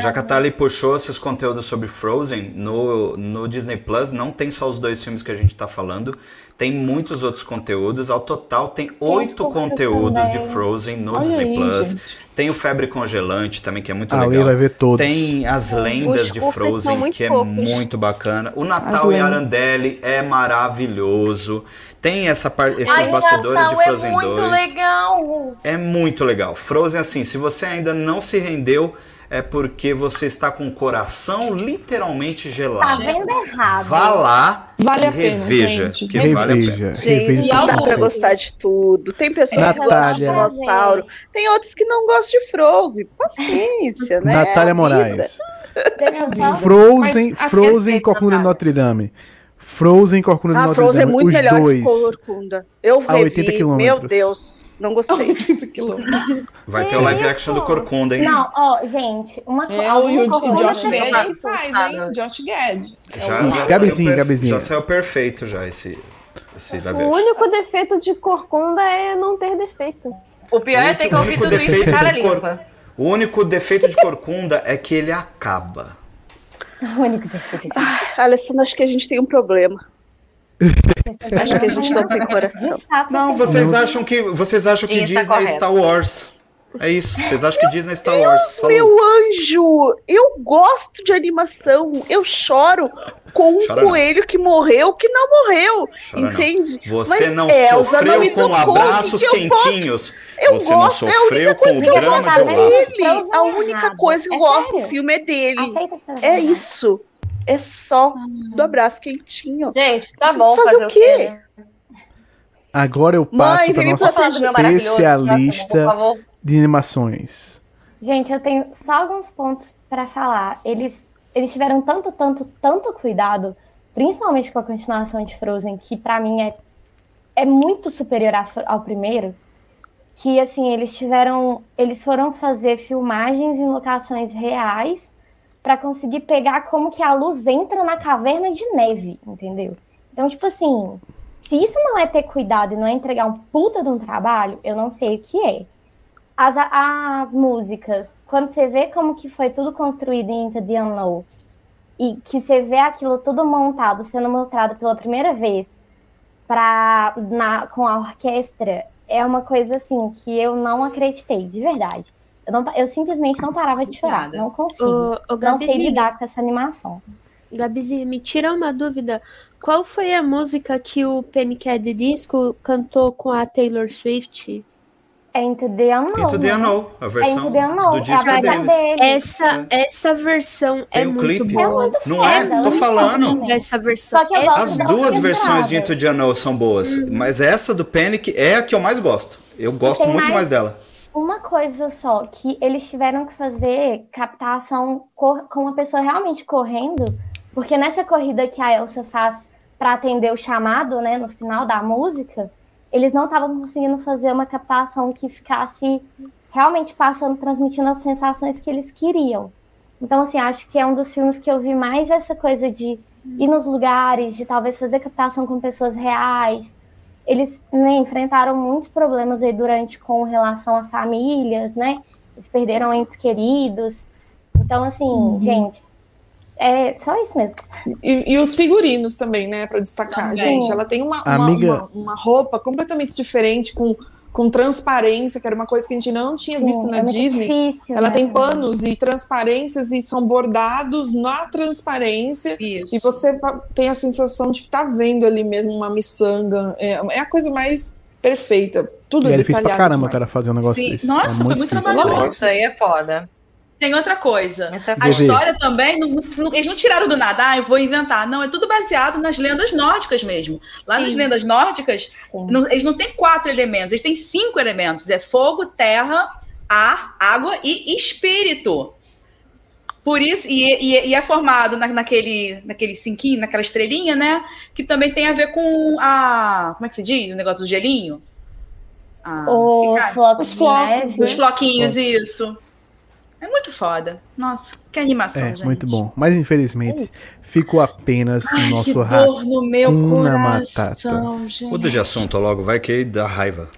já que a Tali puxou esses conteúdos sobre Frozen no, no Disney Plus, não tem só os dois filmes que a gente tá falando, tem muitos outros conteúdos. Ao total tem oito conteúdos também. de Frozen no Olha Disney aí, Plus. Gente. Tem o Febre Congelante também, que é muito ah, legal. vai ver todos. Tem as lendas de Frozen, que fofos. é muito bacana. O Natal em Arandelli é maravilhoso. Tem essa parte, esses Ai, bastidores de Frozen 2. É muito 2. legal. É muito legal. Frozen, assim, se você ainda não se rendeu é porque você está com o coração literalmente gelado. Tá vendo errado. Vá lá Vale E a pena, reveja, gente. que Reveja. vale a Reveja, pena. reveja e seus algo Dá pra conceitos. gostar de tudo. Tem pessoas que gostam de Natália. dinossauro, tem outros que não gostam de Frozen. Paciência, né? Natália É. Moraes. Frozen, Mas, Frozen e Corcunda de Natália. Notre Dame. Frozen e Corcunda de Ah, Notre Frozen é Dame. muito os melhor dois. que Corcunda. Eu A revi, 80 meu. Deus, não gostei. 80 quilômetros. Vai ter o live action do Corcunda, hein? Não, ó, gente, uma coisa. É o, o, o Josh. Gad faz, hein? Assustado. Josh Gad. Já, É o- já, Gabizinho, Gabizinho. já saiu perfeito já esse, esse live O action. único defeito de Corcunda é não ter defeito. O pior é ter que O ouvir único tudo isso defeito de cara limpa. O único defeito de Corcunda é que ele acaba. O único defeito. Alessandra, acho que a gente tem um problema. Acho que a gente não tem coração. Não, vocês acham que vocês acham que Disney é correto. Star Wars? É isso. Vocês acham que Disney é Star Wars? Falou. Meu anjo, eu gosto de animação. Eu choro com um Chora não. coelho que morreu, que não morreu. Chora não. entende? Você Mas não Elsa não sofreu me com abraços que quentinhos. Eu Você não gosto, é a sofreu com o drama de. Frozen A é única coisa que eu É gosto do filme é dele. É isso. É só do abraço quentinho. Gente, tá bom Fazer fazer, o o quê? quê? Agora eu passo para me nossa próximo, especialista de animações. Gente, eu tenho só alguns pontos pra falar. Eles, eles tiveram tanto, tanto, tanto cuidado, principalmente com a continuação de Frozen, que pra mim é, é muito superior a- ao primeiro. Que assim, eles tiveram. Eles foram fazer filmagens em locações reais pra conseguir pegar como que a luz entra na caverna de neve, entendeu? Então, tipo assim, se isso não é ter cuidado e não é entregar um puta de um trabalho, eu não sei o que é. As, as músicas, quando você vê como que foi tudo construído em Into the Unknown, e que você vê aquilo tudo montado, sendo mostrado pela primeira vez pra, na, com a orquestra, é uma coisa assim que eu não acreditei, de verdade. Eu, não, eu simplesmente não parava de chorar, não consigo. Ô, ô, não sei lidar com essa animação. Gabizinha, me tira uma dúvida. Qual foi a música que o Panic! at the Disco cantou com a Taylor Swift? É Into the Unknown. Into the né? Unknown, a É versão Into the Unknown, do é a disco versão deles. dele. Essa, essa versão Tem é o muito clipe. É boa. muito Não é? foda, Tô muito falando. foda. Essa versão Só que eu é As duas versões de. Into the Unknown são boas, mas essa do Panic é a que eu mais gosto. Eu gosto muito mais- mais dela. Uma coisa só, que eles tiveram que fazer captação com uma pessoa realmente correndo, porque nessa corrida que a Elsa faz para atender o chamado, né, no final da música, eles não estavam conseguindo fazer uma captação que ficasse realmente passando, transmitindo as sensações que eles queriam. Então, assim, acho que é um dos filmes que eu vi mais essa coisa de ir nos lugares, de talvez fazer captação com pessoas reais, eles né, enfrentaram muitos problemas aí durante com relação a famílias, né? Eles perderam entes queridos. Então, assim, gente, é só isso mesmo. E, e os figurinos também, né, Pra destacar. Também. Gente, ela tem uma, uma, Amiga- uma, uma roupa completamente diferente, com, com transparência, que era uma coisa que a gente não tinha Sim, visto na é muito Disney. difícil. Ela né, tem panos e transparências e são bordados na transparência. Isso. E você tem a sensação de que tá vendo ali mesmo uma miçanga. É, é a coisa mais perfeita. Tudo E é é difícil pra caramba o demais. cara fazer um negócio Sim. desse. Nossa, é foi muito difícil. trabalhoso. Isso aí é foda. Tem outra coisa. É A história também, não- não- eles não tiraram do nada, ah, eu vou inventar. Não, é tudo baseado nas lendas nórdicas mesmo. Lá Sim. nas lendas nórdicas, não- eles não têm quatro elementos, eles têm cinco elementos: é fogo, terra, ar, água e espírito. Por isso, e, e- e é formado na- naquele, naquele cinquinho, naquela estrelinha, né? Que também tem a ver com a. Como é que se diz? O negócio do gelinho? Ah, flocos, Os né? Floquinhos, Flocos. isso. É muito foda. Nossa, que animação, É, gente. muito bom. Mas infelizmente ficou apenas no Ai, nosso que dor no meu coração, gente. Muda de assunto logo, vai que aí dá raiva.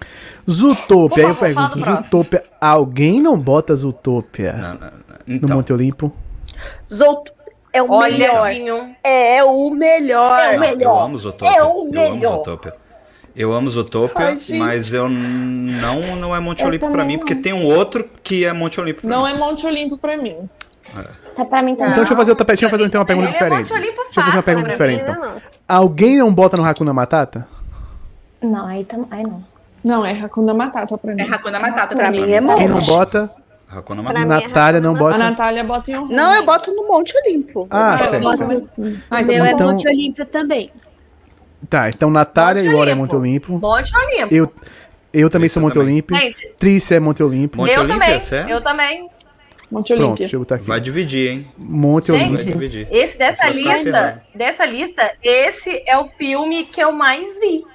Zootopia. Aí eu pergunto. Zootopia, alguém não bota Zootopia Não, não, não. no Então, Monte Olimpo? Zout é o Olha, melhor. É o melhor. É o eu melhor. amo Zootopia. É o Eu amo melhor. Zootopia. Eu amo Zootopia, Ai, mas eu não não é Monte Eu Olimpo pra também mim, porque tem um outro que é Monte Olimpo. pra Não mim. é Monte Olimpo pra mim. Tá pra mim também. Então deixa eu fazer outra, deixa eu fazer então uma pergunta é diferente. Monte Olimpo Deixa eu fazer uma pergunta né, diferente. Ainda Então. não. Alguém não bota no Hakuna Matata? Não, aí, tam... aí não. Não, é Hakuna Matata pra mim. É Hakuna Matata Pra pra mim é Quem não monte. bota? Hakuna Matata. mim é Natália não Hakuna A bota. Natália bota em honra. Não, eu boto no Monte Olimpo. Ah, Ah, certo. assim. O Ah, meu então é tá bom. Então- Monte Olímpio também. Tá, então Natália e Laura é Monte Olimpo. Monte Olimpo. Eu, eu também sou Monte Olimpo. Trícia é Monte Olimpo. Monte eu também. É? Eu também. Monte Olimpo. Pronto, deixa eu aqui. Vai dividir, hein? Monte Olimpo. Vai dividir. Esse dessa lista, dessa lista, esse é o filme que eu mais vi.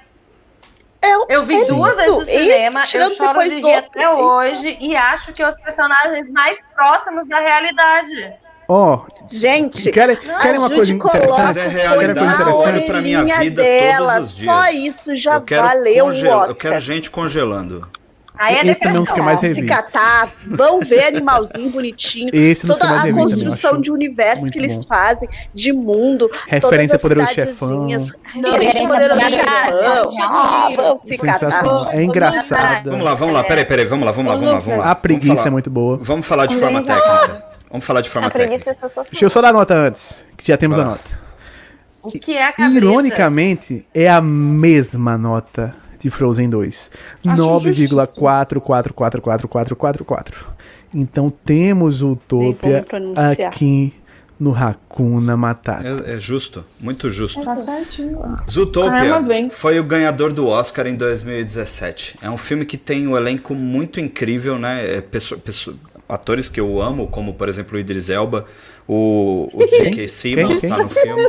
Eu, eu vi duas vezes no cinema, eu choro de rir até hoje e acho que os personagens mais próximos da realidade. Ó, oh, gente, querem, querem uma coisa interessante? É realidade, eu olho pra minha vida dela, todos os dias. Só isso já valeu o Oscar. Eu quero gente congelando. Aí é Esse também é um dos que eu mais revi. De catar, vão ver animalzinho bonitinho. Esse toda a revi construção de universo que eles bom. fazem, de mundo. Referência Poderoso Chefão. Referência Poderoso Chefão. Ah, vão se catar. É engraçado. Vamos lá, vamos lá. Peraí, peraí, vamos lá, vamos lá, vamos lá. Vamos lá. A preguiça é muito boa. Vamos falar de forma técnica. Vamos falar de forma técnica. Deixa eu só dar a nota antes, que já temos a nota. O que é a cabeça? Ironicamente, é a mesma nota de Frozen 2. 9,44444444. Então temos Utopia aqui no Hakuna Matata. É, é, justo, muito justo. Tá certinho. Zootopia foi o ganhador do Oscar em 2017. É um filme que tem um elenco muito incrível, né? É, pessoa, pessoa, atores que eu amo, como por exemplo o Idris Elba, o, o J.K. Simmons está no filme.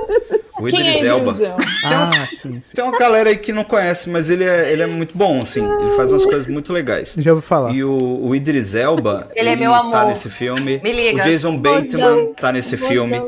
O Idris é Elba. Tem, ah, sim, sim. tem uma galera aí que não conhece, mas ele é, ele é muito bom, assim. Ele faz umas coisas muito legais. Já ouvi falar. E o, o Idris Elba, ele, é ele é meu amor. tá nesse filme. Me liga. O Jason Bateman tá nesse filme.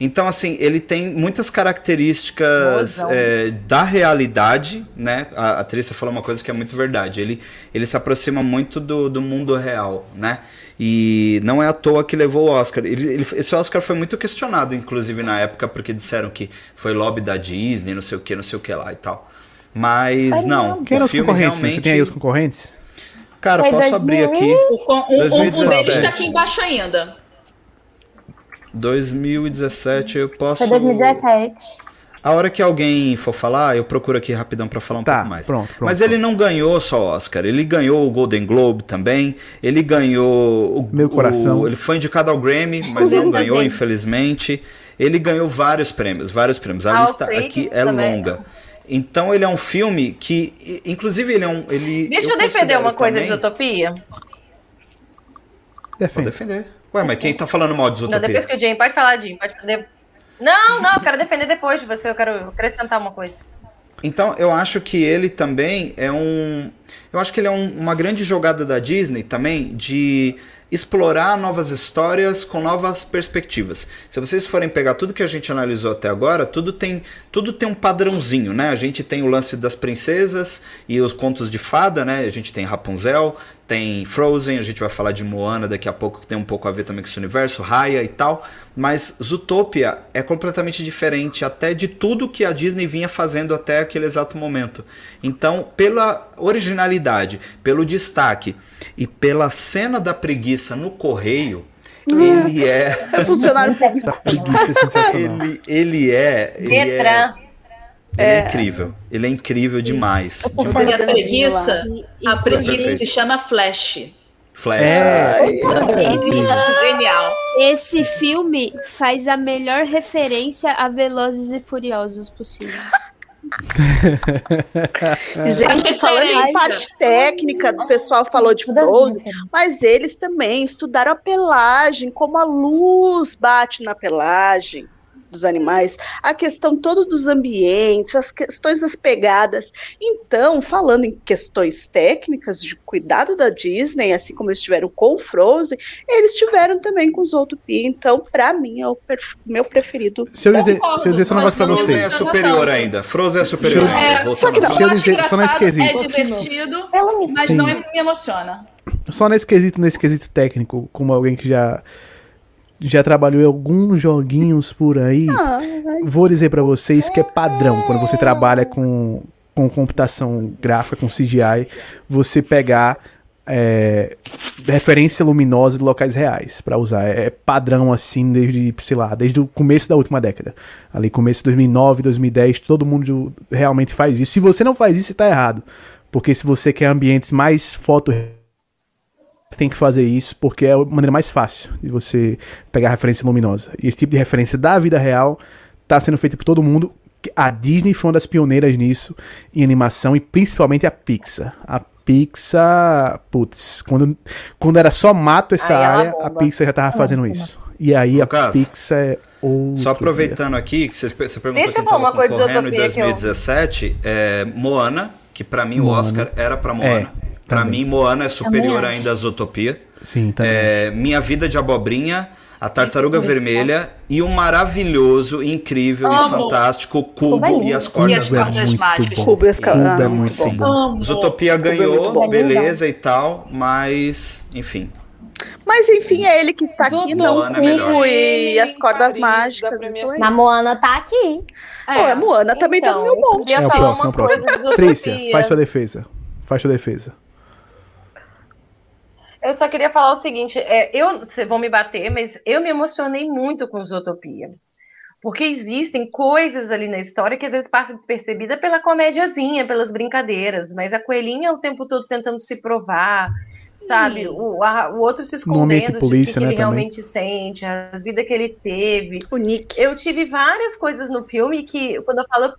Então, assim, ele tem muitas características é, da realidade, né? A, a Trícia falou uma coisa que é muito verdade. Ele, ele se aproxima muito do, do mundo real, né? E não é à toa que levou o Oscar. Ele, ele, esse Oscar foi muito questionado, inclusive, na época, porque disseram que foi lobby da Disney, não sei o que, não sei o que lá e tal. Mas Ai, não, não. Quem o filme realmente... Você tem aí os concorrentes? Cara, foi posso 2000... abrir aqui. O, o, 2017. o deles está aqui embaixo ainda. 2017 eu posso. Foi 2017. A hora que alguém for falar, eu procuro aqui rapidão para falar um tá, pouco mais. Pronto, pronto, Mas ele não ganhou só Oscar, ele ganhou o Golden Globe também, ele ganhou o Meu coração. O, ele foi indicado ao Grammy, mas não ganhou, infelizmente. Ele ganhou vários prêmios, vários prêmios. A ah, lista aqui é também. longa. Então ele é um filme que, inclusive, ele é um. Ele, Deixa eu, eu defender uma coisa também... de Utopia. Defende. Pode defender. Ué, mas quem tá falando mal de Utopia? Não, depois que o Jim, pode falar, Jim, pode não, não, eu quero defender depois de você, eu quero acrescentar uma coisa. Então, eu acho que ele também é um. Eu acho que ele é um, uma grande jogada da Disney também de explorar novas histórias com novas perspectivas. Se vocês forem pegar tudo que a gente analisou até agora, tudo tem, tudo tem um padrãozinho, né? A gente tem o lance das princesas e os contos de fada, né? A gente tem Rapunzel, tem Frozen, a gente vai falar de Moana daqui a pouco, que tem um pouco a ver também com esse universo, Raya e tal. Mas Zootopia é completamente diferente até de tudo que a Disney vinha fazendo até aquele exato momento. Então, pela originalidade, pelo destaque e pela cena da preguiça no correio, ele é. É funcionário público. Essa preguiça é sensacional. Ele, ele é. Ele é ele é, é, incrível. Ele é incrível demais. De a preguiça, a preguiça se chama Flash. Flash. É. Genial. Esse filme faz a melhor referência a Velozes e Furiosos possível. Gente, falando em parte técnica, o pessoal falou de Frozen, mas eles também estudaram a pelagem, como a luz bate na pelagem dos animais, a questão toda dos ambientes, as questões das pegadas. Então, falando em questões técnicas de cuidado da Disney, assim como eles tiveram com o Frozen, eles tiveram também com os Zootopia. Então, para mim, é o meu preferido. Se eu dizer, se eu dizer só um negócio pra você. Frozen é superior ainda. Frozen é superior é, ainda. Só que não, se eu dizer, só nesse quesito. É divertido, mas Sim. não me emociona. Só nesse quesito, nesse quesito técnico, como alguém que já já trabalhou em alguns joguinhos por aí. Ah, vou dizer para vocês que é padrão quando você trabalha com, com computação gráfica, com CGI, você pegar é, referência luminosa de locais reais para usar. É padrão assim desde, sei lá, desde o começo da última década. Ali começo de 2009, 2010, todo mundo realmente faz isso. Se você não faz isso, está errado. Porque se você quer ambientes mais foto você tem que fazer isso porque é a maneira mais fácil de você pegar referência luminosa. E esse tipo de referência da vida real está sendo feito por todo mundo A Disney foi uma das pioneiras nisso em animação e principalmente a Pixar. A Pixar, putz, quando, quando era só mato essa área, a. Pixar já tava fazendo isso. E aí Lucas, a Pixar é outro Só aproveitando aqui, que você, você perguntou Deixa eu quem falar tava uma coisa de concorrendo em Zootopia que eu- 2017, é Moana, que pra mim o Moana. Oscar era pra Moana. É, pra também. mim, Moana é superior Também ainda a Zootopia. Sim, também. É, Minha Vida de Abobrinha, A Tartaruga Vermelha e o maravilhoso, incrível e Amo. fantástico Cubo Cubo é e as. Cordas E as Cubo é mágicas. Cubo e as Cordas- é Ah, muito muito bom. Zootopia muito ganhou, bom. beleza e tal, mas, enfim. Mas enfim, é ele que está aqui, não Moana é melhor. Cubo e as cordas Paris, mágicas. então é Na Moana tá aqui. Pô, a Moana também tá no meu eu monte. É o falar próximo, é uma o próximo. Trícia, faz sua defesa. Faz sua defesa. Eu só queria falar o seguinte, é, eu, vocês vão me bater, mas eu me emocionei muito com Zootopia. Porque existem coisas ali na história que às vezes passa despercebida pela comédiazinha, pelas brincadeiras, mas a coelhinha o tempo todo tentando se provar, sabe? O, a- o outro se escondendo polícia, de né, que, que ele também. realmente sente, a vida que ele teve. O Nick. Eu tive várias coisas no filme que, quando eu falo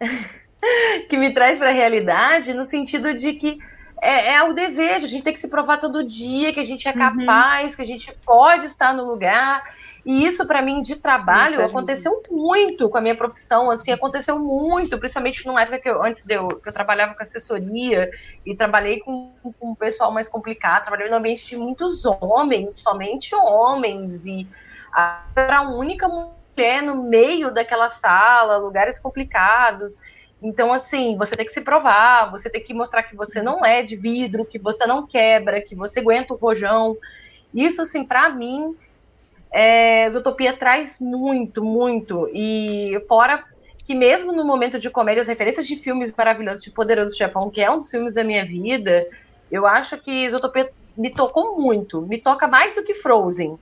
que me traz para a realidade, no sentido de que é, é o desejo, a gente tem que se provar todo dia que a gente é capaz, que a gente pode estar no lugar. E isso, para mim, de trabalho, Verdade. aconteceu muito com a minha profissão, assim, aconteceu muito, principalmente numa época que eu, antes de eu, que eu trabalhava com assessoria e trabalhei com, com um pessoal mais complicado, trabalhei no ambiente de muitos homens, somente homens, e a- era a única mulher no meio daquela sala, lugares complicados. Então, assim, você tem que se provar, você tem que mostrar que você não é de vidro, que você não quebra, que você aguenta o rojão. Isso, assim, para mim, é, Zootopia traz muito, muito. E fora que mesmo no momento de comédia, as referências de filmes maravilhosos, de Poderoso Chefão, que é um dos filmes da minha vida, eu acho que Zootopia me tocou muito. Me toca mais do que Frozen.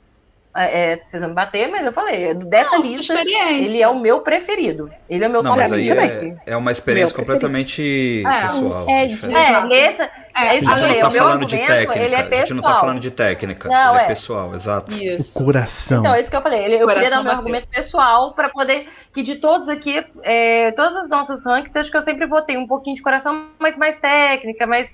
É, é, vocês vão me bater, mas eu falei, dessa Não, lista, experiência. ele é o meu preferido. Ele é o meu Não, top mas aí é, é uma experiência Meu completamente É, pessoal. é, diferente. É, nessa, É, é isso A gente falei, não tá o meu falando de argumento, técnica, ele é a gente pessoal. não tá falando de técnica, Não, ele é é. pessoal, exato. Isso. Coração. Então, é isso que eu falei. Ele- Eu Coração queria dar o meu bateu. argumento pessoal para poder. Que de todos aqui, é, todas as nossas rankings, acho que eu sempre votei um pouquinho de coração, mas mais técnica, mas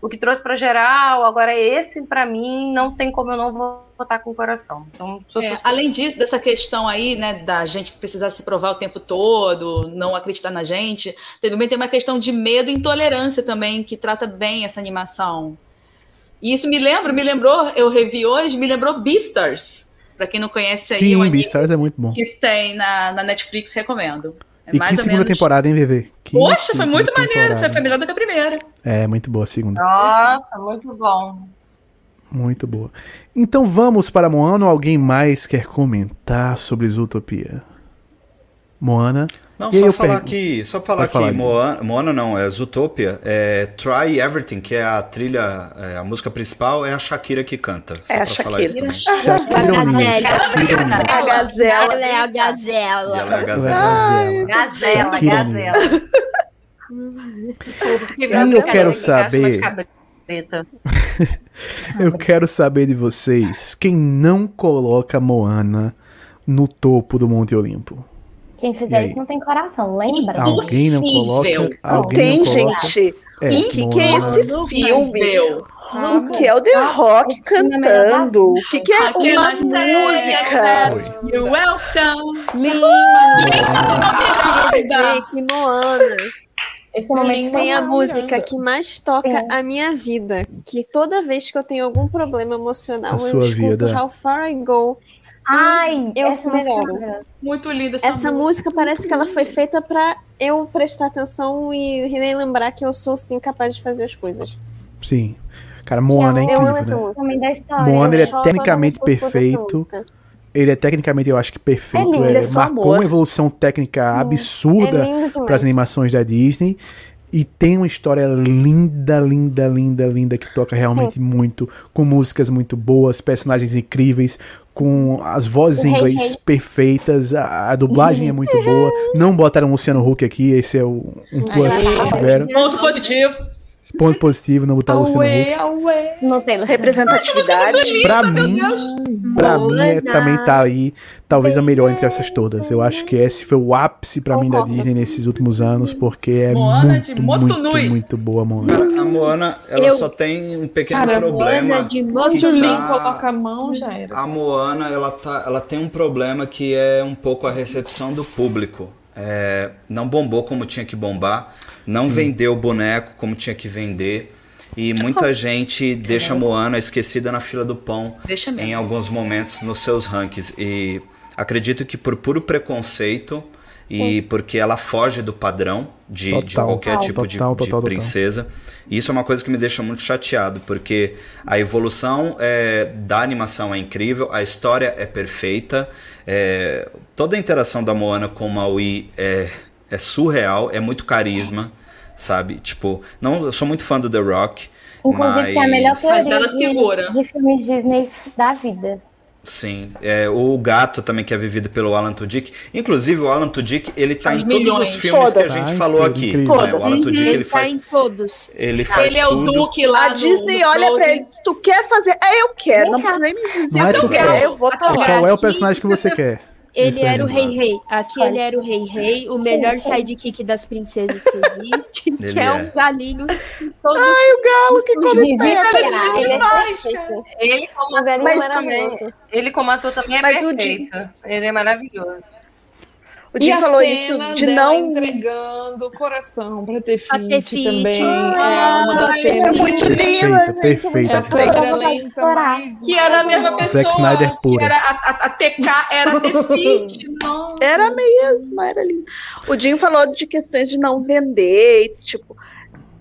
o que trouxe para geral. Agora, esse, para mim, não tem como eu não votar com o coração. Então, sou É, além disso, dessa questão aí, né, da gente precisar se provar o tempo todo, não acreditar na gente, também tem uma questão de medo e intolerância também, que trata bem essa animação. E isso me lembra, me lembrou, eu revi hoje, me lembrou Beastars. Pra quem não conhece aí, o Sim, anime Beastars é muito bom. que tem na, na Netflix, recomendo. É E mais que ou segunda menos- temporada, hein, VV? Que Poxa, foi muito maneiro, foi, melhor do que a primeira. É, muito boa a segunda. Nossa, muito bom. Muito boa. Então vamos para Moana ou alguém mais quer comentar sobre Zootopia? Moana. Não, E aí só eu falar pergunto- que, só falar Pode que falar, Moana, Moana não, é Zootopia, é Try Everything, que é a trilha, é, a música principal, é a Shakira que canta. Só É a pra falar isso Shakira. também. Shakira A O'Neal. gazela. Shakira O'Neal. A gazela. Ela é a gazela. ela é a Ela é a gazela. gazela. Gazela, Shakira gazela. E eu quero saber-. Eu quero saber de vocês quem não coloca Moana no topo do Monte Olimpo. Quem E fizer isso não tem coração, lembra? Alguém não coloca? Impossível. Alguém Tem, não coloca? gente. É, O que, que é esse filme? Horrível. O que é o The Rock esse filme é cantando? O que, que é Aquela uma música? You're welcome. Eu queria dizer que Moana Esse momento tem a música que mais toca É. a minha vida. Que toda vez que eu tenho algum problema emocional, A eu escuto vida. How Far I Go. Ai, eu essa música é. Muito linda essa, Essa música parece que ela foi feita pra eu prestar atenção e nem lembrar que eu sou sim capaz de fazer as coisas. Sim. Cara, Moana é amo incrível, né? música. Também da história. Moana, ele é tecnicamente perfeito. música. Ele é tecnicamente, eu acho que perfeito. É lindo, é só marcou amor. uma evolução técnica absurda É lindo demais. para as animações da Disney. E tem uma história linda, linda, linda, linda, que toca realmente muito, com músicas muito boas, personagens incríveis, com as vozes em Hey, inglês hey. perfeitas, a, a dublagem é muito boa. Não botaram o Luciano Huck aqui, esse é o, um plus que tiveram. Ponto positivo. Ponto positivo, não botar o Luciano Huck. auê. Não tem. Representatividade. Pra mim, pra mim é, também tá aí, talvez a melhor entre essas todas. Eu acho que esse foi o ápice pra mim da. Disney nesses últimos anos, porque é Moana de muito, muito, muito boa, Moana. Cara, a Moana, ela Eu- só tem um pequeno Cara, problema. Moana de tá- coloca a mão, já era. A Moana, ela, tá, ela tem um problema que é um pouco a recepção do público. É, não bombou como tinha que bombar, não vendeu o boneco como tinha que vender. E muita gente deixa a Moana esquecida na fila do pão Deixa mesmo. em alguns momentos nos seus rankings. E acredito que por puro preconceito e porque ela foge do padrão de, de Total. qualquer tipo de, Total, de princesa. E isso é uma coisa que me deixa muito chateado, porque a evolução é, da animação é incrível, a história é perfeita, é, toda a interação da Moana com o Maui é, é surreal, é muito carisma, sabe? Tipo, não, eu sou muito fã do The Rock, Inclusive, mas... que é a melhor teoria de, de filmes Disney da vida. Sim, é, o gato também que é vivido pelo Alan Tudyk. Inclusive, o Alan Tudyk, ele tá Faz em todos milhões. os filmes que a gente Ah, falou incrível, aqui. né? O Alan Tudyk, Ele, ele tá faz, em todos. ele faz Ele é o tudo. Duque lá A Disney no olha pra Frozen. ele e diz: Tu quer fazer? É, eu quero. Não cá. precisa nem me dizer Não é o que eu quero. quer. Eu vou estar lá. Qual é o personagem que você quer? Ele era o. Rei Rei. Aqui ele era o Rei Rei, o melhor sidekick das princesas que existe, Ele que é, é. um galinho todo Ai, o galo que come Devia terra. ter. Ele é demais, perfeito. Ele como, Mas maravilhoso. ele como ator também é Mas o perfeito. Ele é maravilhoso. O E Jim a falou cena isso de dela não. entregando o coração pra ter Fint. também. É uma das cenas. É muito linda, Perfeita, gente. perfeita. É a lenta. Que era a mesma pessoa. Zack Snyder pura. Que era a, a, a TK, era a Defeat. Não. Era mesmo, era lindo. O Jim falou de questões de não vender, tipo,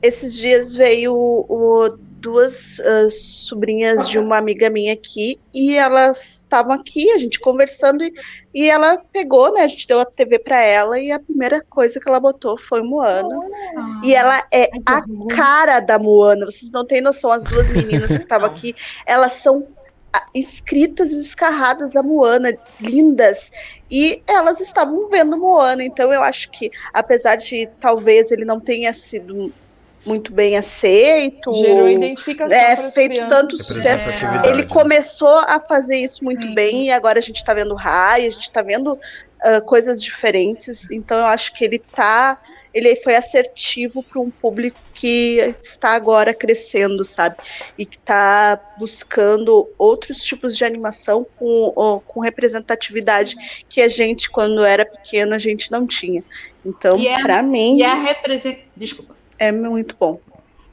esses dias veio o, duas ah, sobrinhas de uma amiga minha aqui e elas estavam aqui, a gente conversando e, e ela pegou, né? A gente deu a TV pra ela e a primeira coisa que ela botou foi Moana. E ela é a cara da Moana. Vocês não têm noção, as duas meninas que estavam aqui, elas são ah, escritas e escarradas a Moana, lindas. E elas estavam vendo Moana, então eu acho que, apesar de talvez ele não tenha sido muito bem aceito, Gerou identificação é, para feito crianças. tanto sucesso. Representatividade. Ele começou a fazer isso muito bem e agora a gente tá vendo Rai, a gente tá vendo ah, coisas diferentes. Então eu acho que ele tá. Ele foi assertivo para um público que está agora crescendo, sabe? E que está buscando outros tipos de animação com, com representatividade que a gente, quando era pequeno, a gente não tinha. Então, é- para mim, E a represent... Desculpa. É muito bom.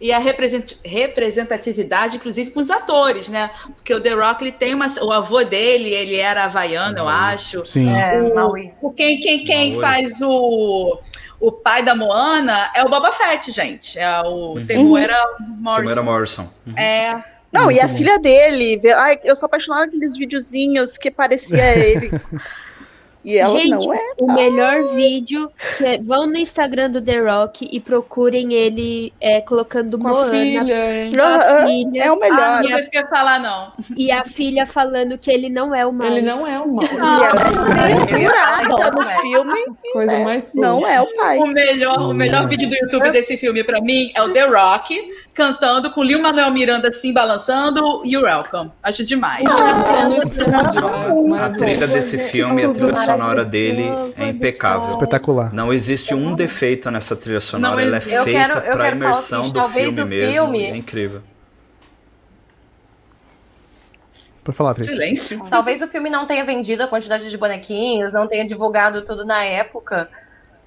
E a represent- representatividade, inclusive, com os atores, né? Porque o The Rock, ele tem uma... O avô dele, ele era havaiano, eu acho. Sim. É, O- Maui. o- Quem, quem, quem Maui. faz o, o pai da Moana é o Boba Fett, gente. É o Uhum. Temuera Temuera Morrison. Morrison. Uhum. É, Não, e a bom. filha dele, ai, eu sou apaixonada naqueles videozinhos que parecia ele. E ela Gente, não é. o melhor vídeo que é, vão no Instagram do The Rock e procurem ele é, colocando Com a Moana filha, a Ah, filha é o melhor. ah, não E a- sei se eu ia falar, não. e a filha falando que ele não é o mal. Ele não é o mal. E ela é ia falar figurada isso, no velho. filme, Coisa mais fofa. não é o pai. O melhor, o melhor vídeo do YouTube desse filme, pra mim, é o The Rock cantando com Lil Manuel Miranda assim, balançando You're Welcome. Acho demais. A trilha desse filme, a trilha sonora dele é impecável. Espetacular. Não existe um defeito nessa trilha sonora, Não ela é feita o imersão seguinte, do filme mesmo. filme- É incrível. Pode falar, Tracy. Silêncio. Talvez o filme não tenha vendido a quantidade de bonequinhos, não tenha divulgado tudo na época,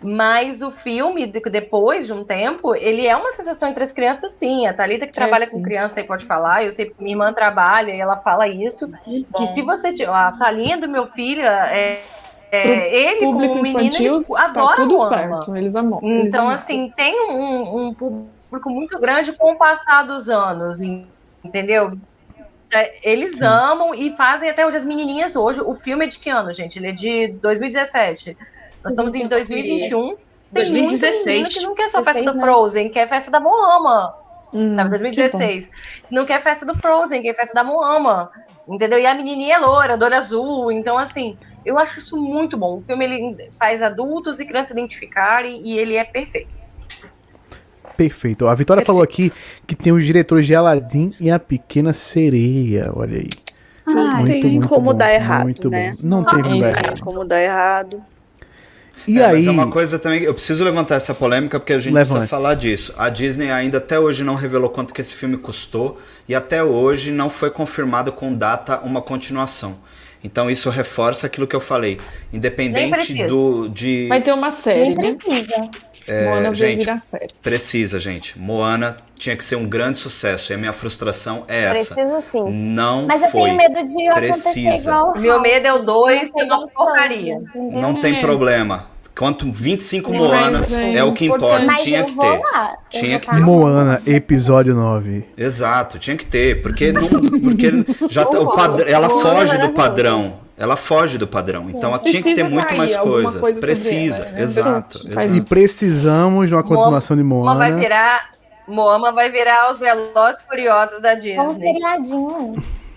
mas o filme, de- depois de um tempo, ele é uma sensação entre as crianças, sim. A Thalita que trabalha sim. com criança aí pode falar, eu sei que minha irmã trabalha e ela fala isso, que se você... A salinha do meu filho, é, é, ele Público como menino, infantil, ele adora tá tudo certo. Eles amam. eles Então, amam. assim, tem um, um público muito grande com o passar dos anos, en- entendeu? É, Eles amam e fazem até hoje. As menininhas hoje, o filme é de que ano, gente? Ele é de 2017. Nós estamos em 2021. Tem muita 2016. menina que não quer só festa do 16, né? Frozen, quer festa da Moama. Hum, Tava que 2016. Não quer festa do Frozen, quer festa da Moama. Entendeu? E a menininha é loura, dor azul. Então, assim, eu acho isso muito bom. O filme ele faz adultos e crianças se identificarem e ele é perfeito. perfeito. A Vitória falou aqui que tem os diretores de Aladdin e a Pequena Sereia. Olha aí. Sim, muito, tem muito como bom, dar errado, muito né? Bom. Não tem como dar errado. E é, aí... Mas é uma coisa também, eu preciso levantar essa polêmica porque a gente Levante. precisa falar disso. A Disney ainda até hoje não revelou quanto que esse filme custou e até hoje não foi confirmado com data uma continuação. Então isso reforça aquilo que eu falei. Independente do de Vai ter uma série, né? É, Moana gente, virar série. Precisa, gente. Moana tinha que ser um grande sucesso. E a minha frustração é essa. Precisa sim. Não Mas eu foi. tenho medo de acontecer Precisa. igual Meu medo é o 2, que é uma Não porcaria. Não tem problema. Quanto 25 Mas Moanas é é o que importa. Mas Tinha eu que vou ter. lá. Tinha que tá ter. Moana, episódio 9. Exato, tinha que ter, porque não, porque já tá- o pad- ela Moana foge do padrão. Ela foge do padrão. Então ela tinha que ter muito mais coisas. coisa Precisa, ela, né? exato. Faz E exato. precisamos de uma continuação de Moama vai Moana. virar. Moama vai virar os Velozes Furiosos da Disney. seriadinho.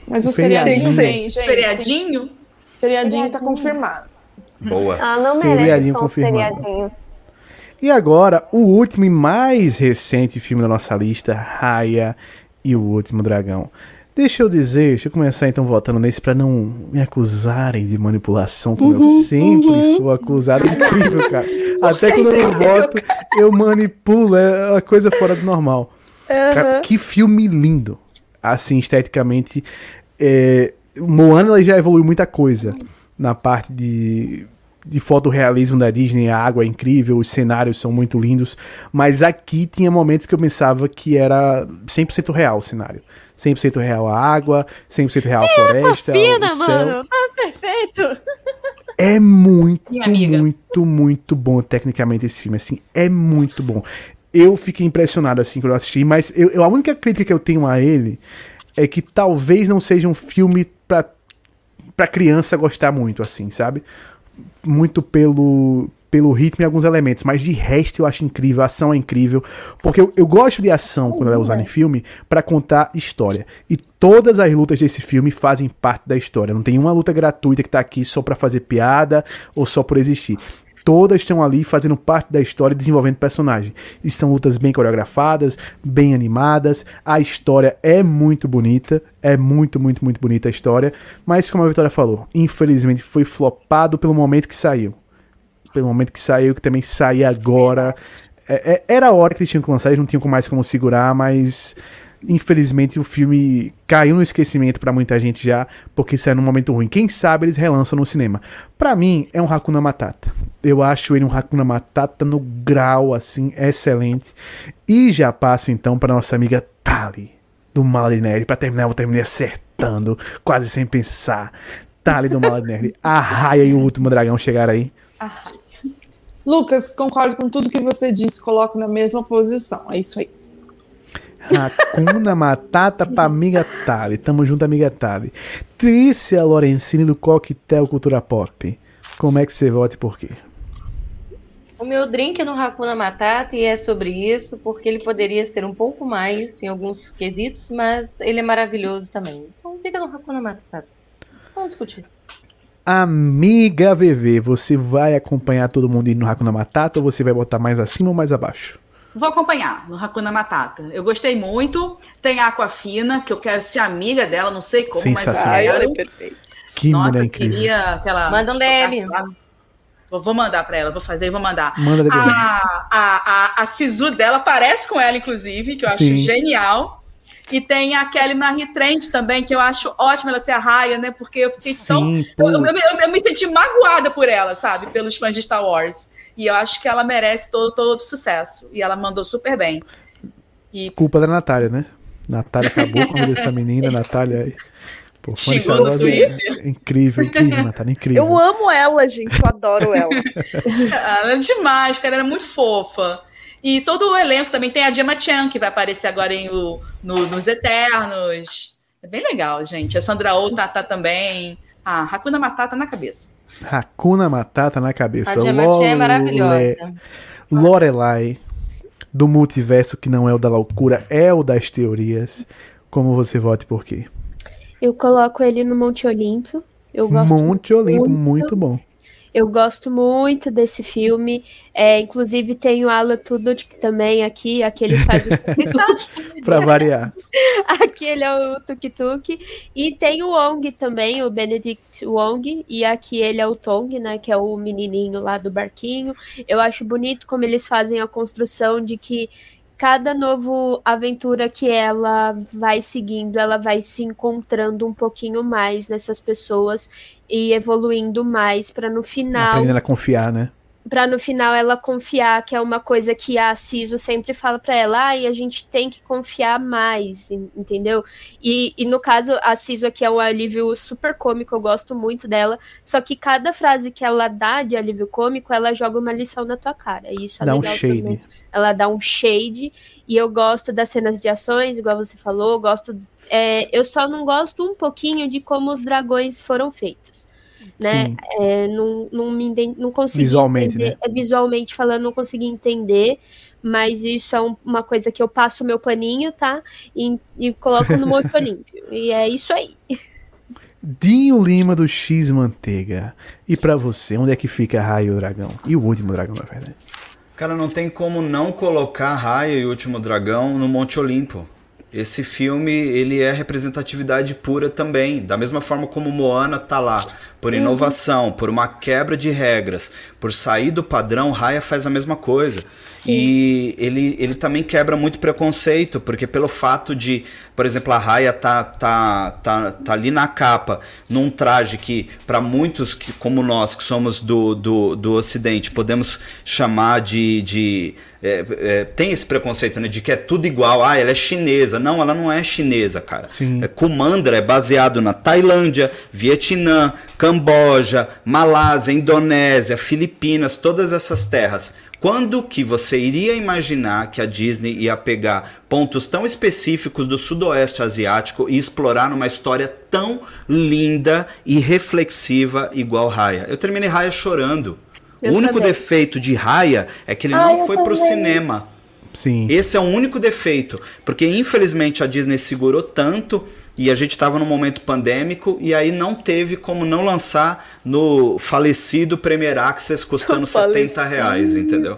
Mas o Feriadinho. seriadinho vem, gente. Feriadinho? Tem- Seriadinho tá Feriadinho. confirmado. Boa. Ah, não Seriadinho merece só um confirmado. seriadinho. E agora, o último e mais recente filme da nossa lista, Raya e o Último Dragão. Deixa eu dizer, deixa eu começar então votando nesse pra não me acusarem de manipulação, como eu sempre sou acusado. É incrível, cara. Até quando eu não voto, eu manipulo, é uma coisa fora do normal. Cara, que filme lindo. Assim, esteticamente. É, Moana ela já evoluiu muita coisa na parte de, de fotorrealismo da Disney. A água é incrível, os cenários são muito lindos. Mas aqui tinha momentos que eu pensava que era 100% real o cenário. 100% real a água, 100% real a floresta. Fina, o céu. mano. Tá perfeito. É muito, muito, muito bom tecnicamente esse filme, assim, é muito bom. Eu fiquei impressionado, assim, quando eu assisti, mas eu, eu- a única crítica que eu tenho a ele é que talvez não seja um filme pra, pra criança gostar muito, assim, sabe? Muito pelo, pelo ritmo e alguns elementos, mas de resto eu acho incrível, a ação é incrível, porque eu, eu gosto de ação quando ela é usada em filme pra contar história. E todas as lutas desse filme fazem parte da história. Não tem uma luta gratuita que tá aqui só pra fazer piada ou só por existir. Todas estão ali fazendo parte da história e desenvolvendo personagem. E são lutas bem coreografadas, bem animadas. A história é muito bonita. É muito, muito, muito bonita a história. Mas, como a Vitória falou, infelizmente foi flopado pelo momento que saiu pelo momento que saiu, que também sair agora. É- é- era a hora que eles tinham que lançar, eles não tinham mais como segurar, mas infelizmente o filme caiu no esquecimento pra muita gente já, porque saiu num momento ruim. Quem sabe eles relançam no cinema. Pra mim, é um Hakuna Matata. Eu acho ele um Hakuna Matata no grau, assim, excelente. E já passo então pra nossa amiga Tali, do Malinelli. Pra terminar, eu terminar acertando, quase sem pensar. Tali do Malinelli. A Raia e o Último Dragão chegaram aí. Lucas, concordo com tudo que você disse, coloco na mesma posição. É isso aí. Hakuna Matata pra amiga Tali. Tamo junto, amiga Tali. Trícia Lorenzini do Coquetel Cultura Pop. Como é que você vota e por quê? O meu drink é no Hakuna Matata e é sobre isso, porque ele poderia ser um pouco mais em alguns quesitos, mas ele é maravilhoso também. Então fica no Hakuna Matata. Vamos discutir. Amiga VV, você vai acompanhar todo mundo indo no Hakuna Matata ou você vai botar mais acima ou mais abaixo? Vou acompanhar no Hakuna Matata. Eu gostei muito. Tem a Aquafina, que eu quero ser amiga dela, não sei como, Sensacional. Ai, mas eu ela é quero. perfeita. Que Nossa, mulher eu incrível. queria aquela. Manda um DM. Vou, mandar pra ela, vou fazer e vou mandar. Manda. A, a, a, a Sisu dela parece com ela, inclusive, que eu acho Sim. genial. E tem a Kelly Marie Trent também, que eu acho ótimo ela ser a Raya, né? Porque eu fiquei tão. Sim, Eu, eu, putz. eu- eu me senti magoada por ela, sabe? Pelos fãs de Star Wars. E eu acho que ela merece todo, todo sucesso. E ela mandou super bem. E Culpa da Natália, né? Natália acabou com a vida dessa menina, Natália. Pô, fã de é incrível, incrível, Natália, incrível. Eu amo ela, gente. Eu adoro ela. ela é demais, cara. Ela é muito fofa. E todo o elenco também tem a Gemma Chan, que vai aparecer agora em o, no- nos Eternos. É bem legal, gente. A Sandra Oh tá, tá também. Ah, Hakuna Matata na cabeça. Hakuna Matata na cabeça. A Gemma Chan é maravilhosa. Lorelai, do multiverso que não é o da loucura, é o das teorias. Como você vota e por quê? Eu coloco ele no Monte Olímpio. Eu gosto Monte Olimpo, muito. muito bom. Eu gosto muito desse filme. É, inclusive tem o Alan Tudyk também aqui, aquele faz o Pra variar. Aquele é o Tuk Tuk. E tem o Wong também, o Benedict Wong. E aqui ele é o Tong, né? Que é o menininho lá do barquinho. Eu acho bonito como eles fazem a construção de que cada novo aventura que ela vai seguindo, ela vai se encontrando um pouquinho mais nessas pessoas e evoluindo mais para no final. Aprendendo a confiar, né? Pra no final ela confiar, que é uma coisa que a Ciso sempre fala para ela, ah, e a gente tem que confiar mais, entendeu? E, e no caso, a Ciso aqui é um alívio super cômico, eu gosto muito dela, só que cada frase que ela dá de alívio cômico, ela joga uma lição na tua cara, e isso é dá legal um shade. também. Ela dá um shade, e eu gosto das cenas de ações, igual você falou, gosto é, eu só não gosto um pouquinho de como os dragões foram feitos. Né? É, não, não, me, não consegui Visualmente, entender, né? é, visualmente falando, não consegui entender, mas isso é um- uma coisa que eu passo meu paninho, tá? E, e coloco no molho olímpio. E é isso aí. Dinho Lima do X Manteiga. E pra você, onde é que fica Raio e o Dragão? E o último dragão, na verdade. Cara, não tem como não colocar Raya e o Último Dragão no Monte Olimpo. Esse filme, ele é representatividade pura também, da mesma forma como Moana tá lá, por inovação, por uma quebra de regras, por sair do padrão, Raya faz a mesma coisa. E ele, ele também quebra muito preconceito, porque pelo fato de, por exemplo, a Raya tá, tá, tá, tá ali na capa, num traje que, para muitos que, como nós, que somos do, do, do Ocidente, podemos chamar de. de é, é, tem esse preconceito, né? De que é tudo igual. Ah, ela é chinesa. Não, ela não é chinesa, cara. Sim. É, Kumandra é baseado na Tailândia, Vietnã, Camboja, Malásia, Indonésia, Filipinas, todas essas terras. Quando que você iria imaginar que a Disney ia pegar pontos tão específicos do sudoeste asiático e explorar numa história tão linda e reflexiva igual Raya? Eu terminei Raya chorando. Eu o único também. defeito de Raya é que ele Ah, não foi pro cinema. Sim. Esse é o único defeito, porque infelizmente a Disney segurou tanto e a gente estava num momento pandêmico e aí não teve como não lançar no falecido Premier Access custando 70 reais, entendeu?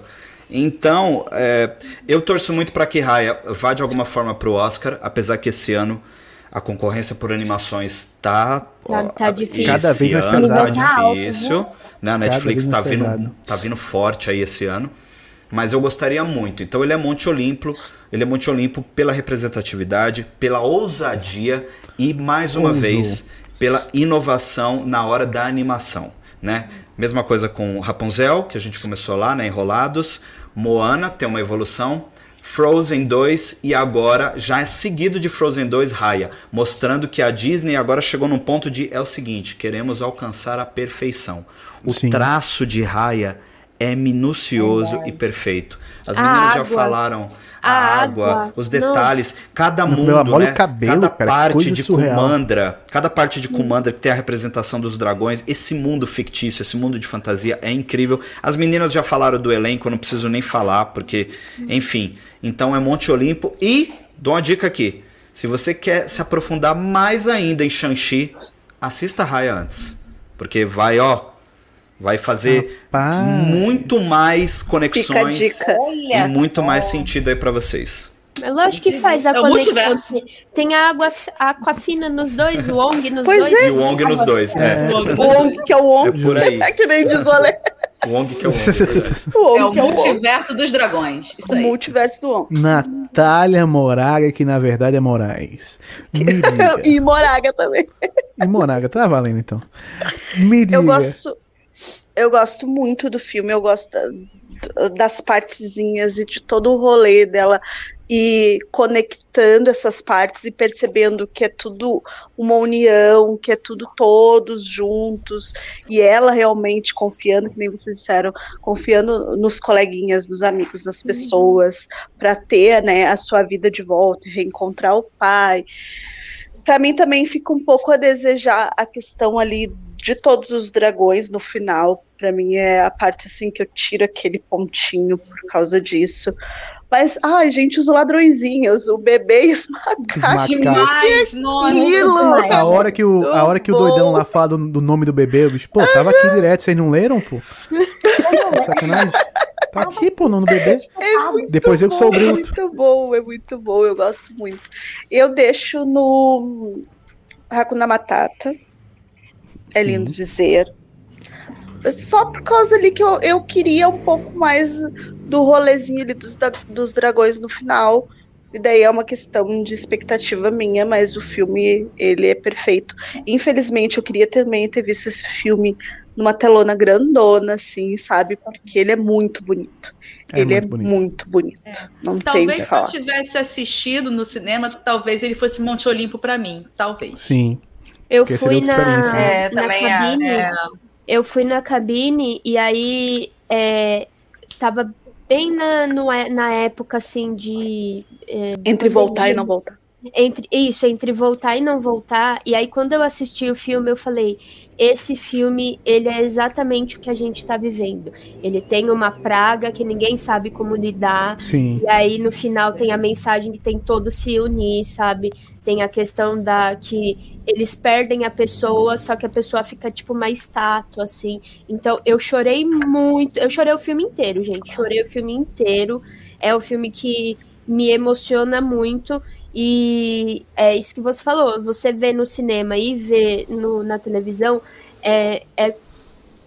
Então, é, eu torço muito para que Raya vá de alguma forma pro Oscar, apesar que esse ano a concorrência por animações tá, Tá- tá a- difícil. Cada esse vez mais ano pesado. Tá Tá difícil, né? A Cada Netflix tá mais vindo, pesado. tá vindo forte aí esse ano. Mas eu gostaria muito. Então ele é Monte Olimpo, ele é Monte Olimpo pela representatividade, pela ousadia e mais uma vez pela inovação na hora da animação, né? Mesma coisa com Rapunzel, que a gente começou lá, né, Enrolados, Moana tem uma evolução, Frozen 2 e agora já é seguido de Frozen 2 Raya, mostrando que a Disney agora chegou num ponto de é o seguinte, queremos alcançar a perfeição. O Sim. traço de Raya é minucioso e perfeito. As A meninas já água. falaram a, A água, água. os detalhes, cada Não, mundo, meu amor, né? cabelo, cada cara, parte de surreal. Kumandra, cada parte de Kumandra que tem a representação dos dragões, esse mundo fictício, esse mundo de fantasia é incrível. As meninas já falaram do elenco, eu não preciso nem falar, porque, enfim. Então é Monte Olimpo e dou uma dica aqui. Se você quer se aprofundar mais ainda em Shang-Chi, assista Raya antes. Porque vai, ó, vai fazer Rapaz. muito mais conexões dica. e muito mais sentido aí pra vocês. É lógico que faz a É conexão. Tem a água a aquafina nos dois, o Wong nos Pois dois. E o Wong nos dois, né? O Wong, que é o É Wong. por aí. É que nem diz o Ale. O Wong que é o Wong. é verdade. O Wong, É o que é o Wong. multiverso dos dragões. Isso O aí. multiverso do Wong. Natália Moraga, que na verdade é Moraes. E Moraga também. E Moraga, tá valendo então. Me diga. Eu gosto, eu gosto muito do filme, eu gosto da- das partezinhas e de todo o rolê dela e conectando essas partes e percebendo que é tudo uma união, que é tudo todos juntos e ela realmente confiando, que nem vocês disseram, confiando nos coleguinhas, nos amigos, nas pessoas, para ter, né, a sua vida de volta, reencontrar o pai. Para mim também fica um pouco a desejar a questão ali de todos os dragões no final. Para mim é a parte assim que eu tiro aquele pontinho por causa disso, Mas, ai, gente, os ladrõezinhos, o bebê e os macacos. Demais, nossa. A hora que o, a hora que o doidão lá fala do, do nome do bebê, o bicho, pô, tava aqui direto, vocês não leram, pô? Sacanagem. Tá aqui, pô, no bebê. É Depois eu que sou o É bruto. muito bom, é muito bom, eu gosto muito. Eu deixo no Hakuna Matata. É Sim. lindo dizer. Só por causa ali que eu, eu queria um pouco mais do rolezinho ali dos, da- dos dragões no final. E daí é uma questão de expectativa minha, mas o filme, ele é perfeito. Infelizmente, eu queria também ter visto esse filme numa telona grandona, assim, sabe? Porque ele é muito bonito. É ele muito é bonito. muito bonito. Não tem o que Talvez se eu tivesse assistido no cinema, talvez ele fosse Monte Olimpo pra mim. Talvez. Sim. Eu Porque fui na, né? É, na também cabine. É, Eu fui na cabine e aí é, tava bem na, no é- na época assim de. é, Entre voltar e não voltar. Entre, isso, entre voltar e não voltar. E aí, quando eu assisti o filme, eu falei: esse filme, ele é exatamente o que a gente tá vivendo. Ele tem uma praga que ninguém sabe como lidar. Sim. E aí, no final, tem a mensagem que tem todos se unir, sabe? Tem a questão da que eles perdem a pessoa, só que a pessoa fica, tipo, uma estátua, assim. Então, eu chorei muito. Eu chorei o filme inteiro, gente. Chorei o filme inteiro. É um filme que me emociona muito. E é isso que você falou. Você vê no cinema e vê no- na televisão é, é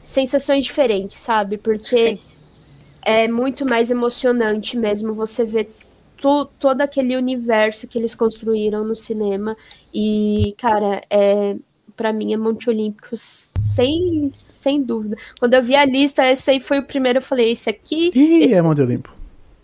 sensações diferentes, sabe? Porque Sim. é muito mais emocionante mesmo você ver to- todo aquele universo que eles construíram no cinema. E, cara, é, para mim é Monte Olímpico sem, sem dúvida. Quando eu vi a lista, esse aí foi o primeiro, eu falei, esse aqui. Ih, é Monte Olimpo.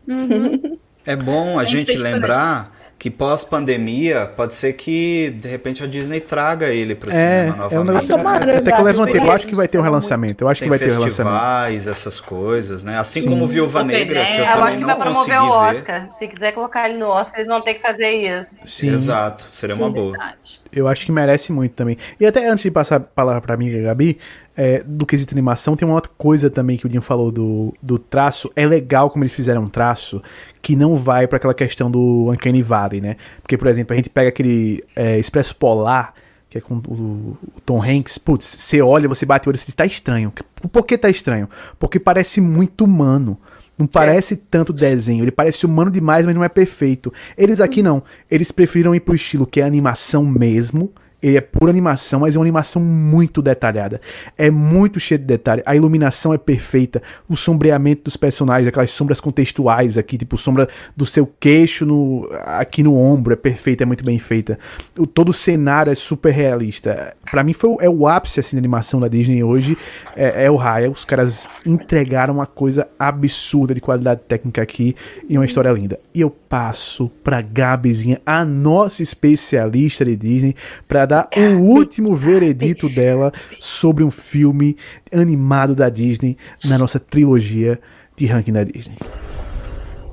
Uhum. É bom a Tem gente lembrar que pós-pandemia pode ser que de repente a Disney traga ele pro É, cinema é um novamente. negócio. Tomara, Até que eu levantei, eu acho que vai ter um relançamento. Eu acho que Tem vai ter um relançamento. festivais, essas coisas, né? Assim Sim. como Viúva Open Negra, que eu. Eu acho também que não vai promover consegui o ver. Oscar. Se quiser colocar ele no Oscar, eles vão ter que fazer isso. Sim. Exato, seria uma boa. verdade. Eu acho que merece muito também. E até antes de passar a palavra pra mim, Gabi, é, do quesito animação, tem uma outra coisa também que o Dinho falou do, do traço. É legal como eles fizeram um traço que não vai pra aquela questão do Uncanny Valley, né? Porque, por exemplo, a gente pega aquele é, Expresso Polar, que é com o, o Tom Hanks, putz, você olha, você bate o olho e diz, tá estranho. Por que tá estranho? Porque parece muito humano. Não parece tanto desenho, ele parece humano demais, mas não é perfeito. Eles aqui não, eles preferiram ir pro estilo que é animação mesmo. Ele é pura animação, mas é uma animação muito detalhada. É muito cheio de detalhe. A iluminação é perfeita. O sombreamento dos personagens, aquelas sombras contextuais aqui, tipo sombra do seu queixo no, aqui no ombro, é perfeita, é muito bem feita. O, todo o cenário é super realista. Pra mim foi é o ápice assim, da animação da Disney hoje. É, é o Raya. Os caras entregaram uma coisa absurda de qualidade técnica aqui e uma história linda. E eu passo pra Gabizinha, a nossa especialista de Disney, pra dar o último veredito dela sobre um filme animado da Disney na nossa trilogia de ranking da Disney.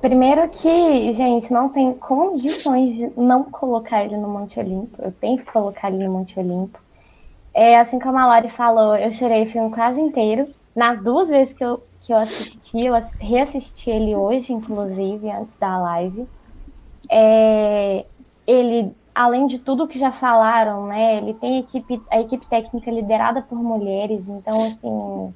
Primeiro que, gente, não tem condições de não colocar ele no Monte Olimpo. Eu tenho que colocar ele no Monte Olimpo. É assim como a Lori falou, eu chorei o filme quase inteiro. Nas duas vezes que eu, que eu assisti, eu ass- reassisti ele hoje, inclusive, antes da live. É, ele, além de tudo que já falaram, né? Ele tem equipe, a equipe técnica liderada por mulheres, então assim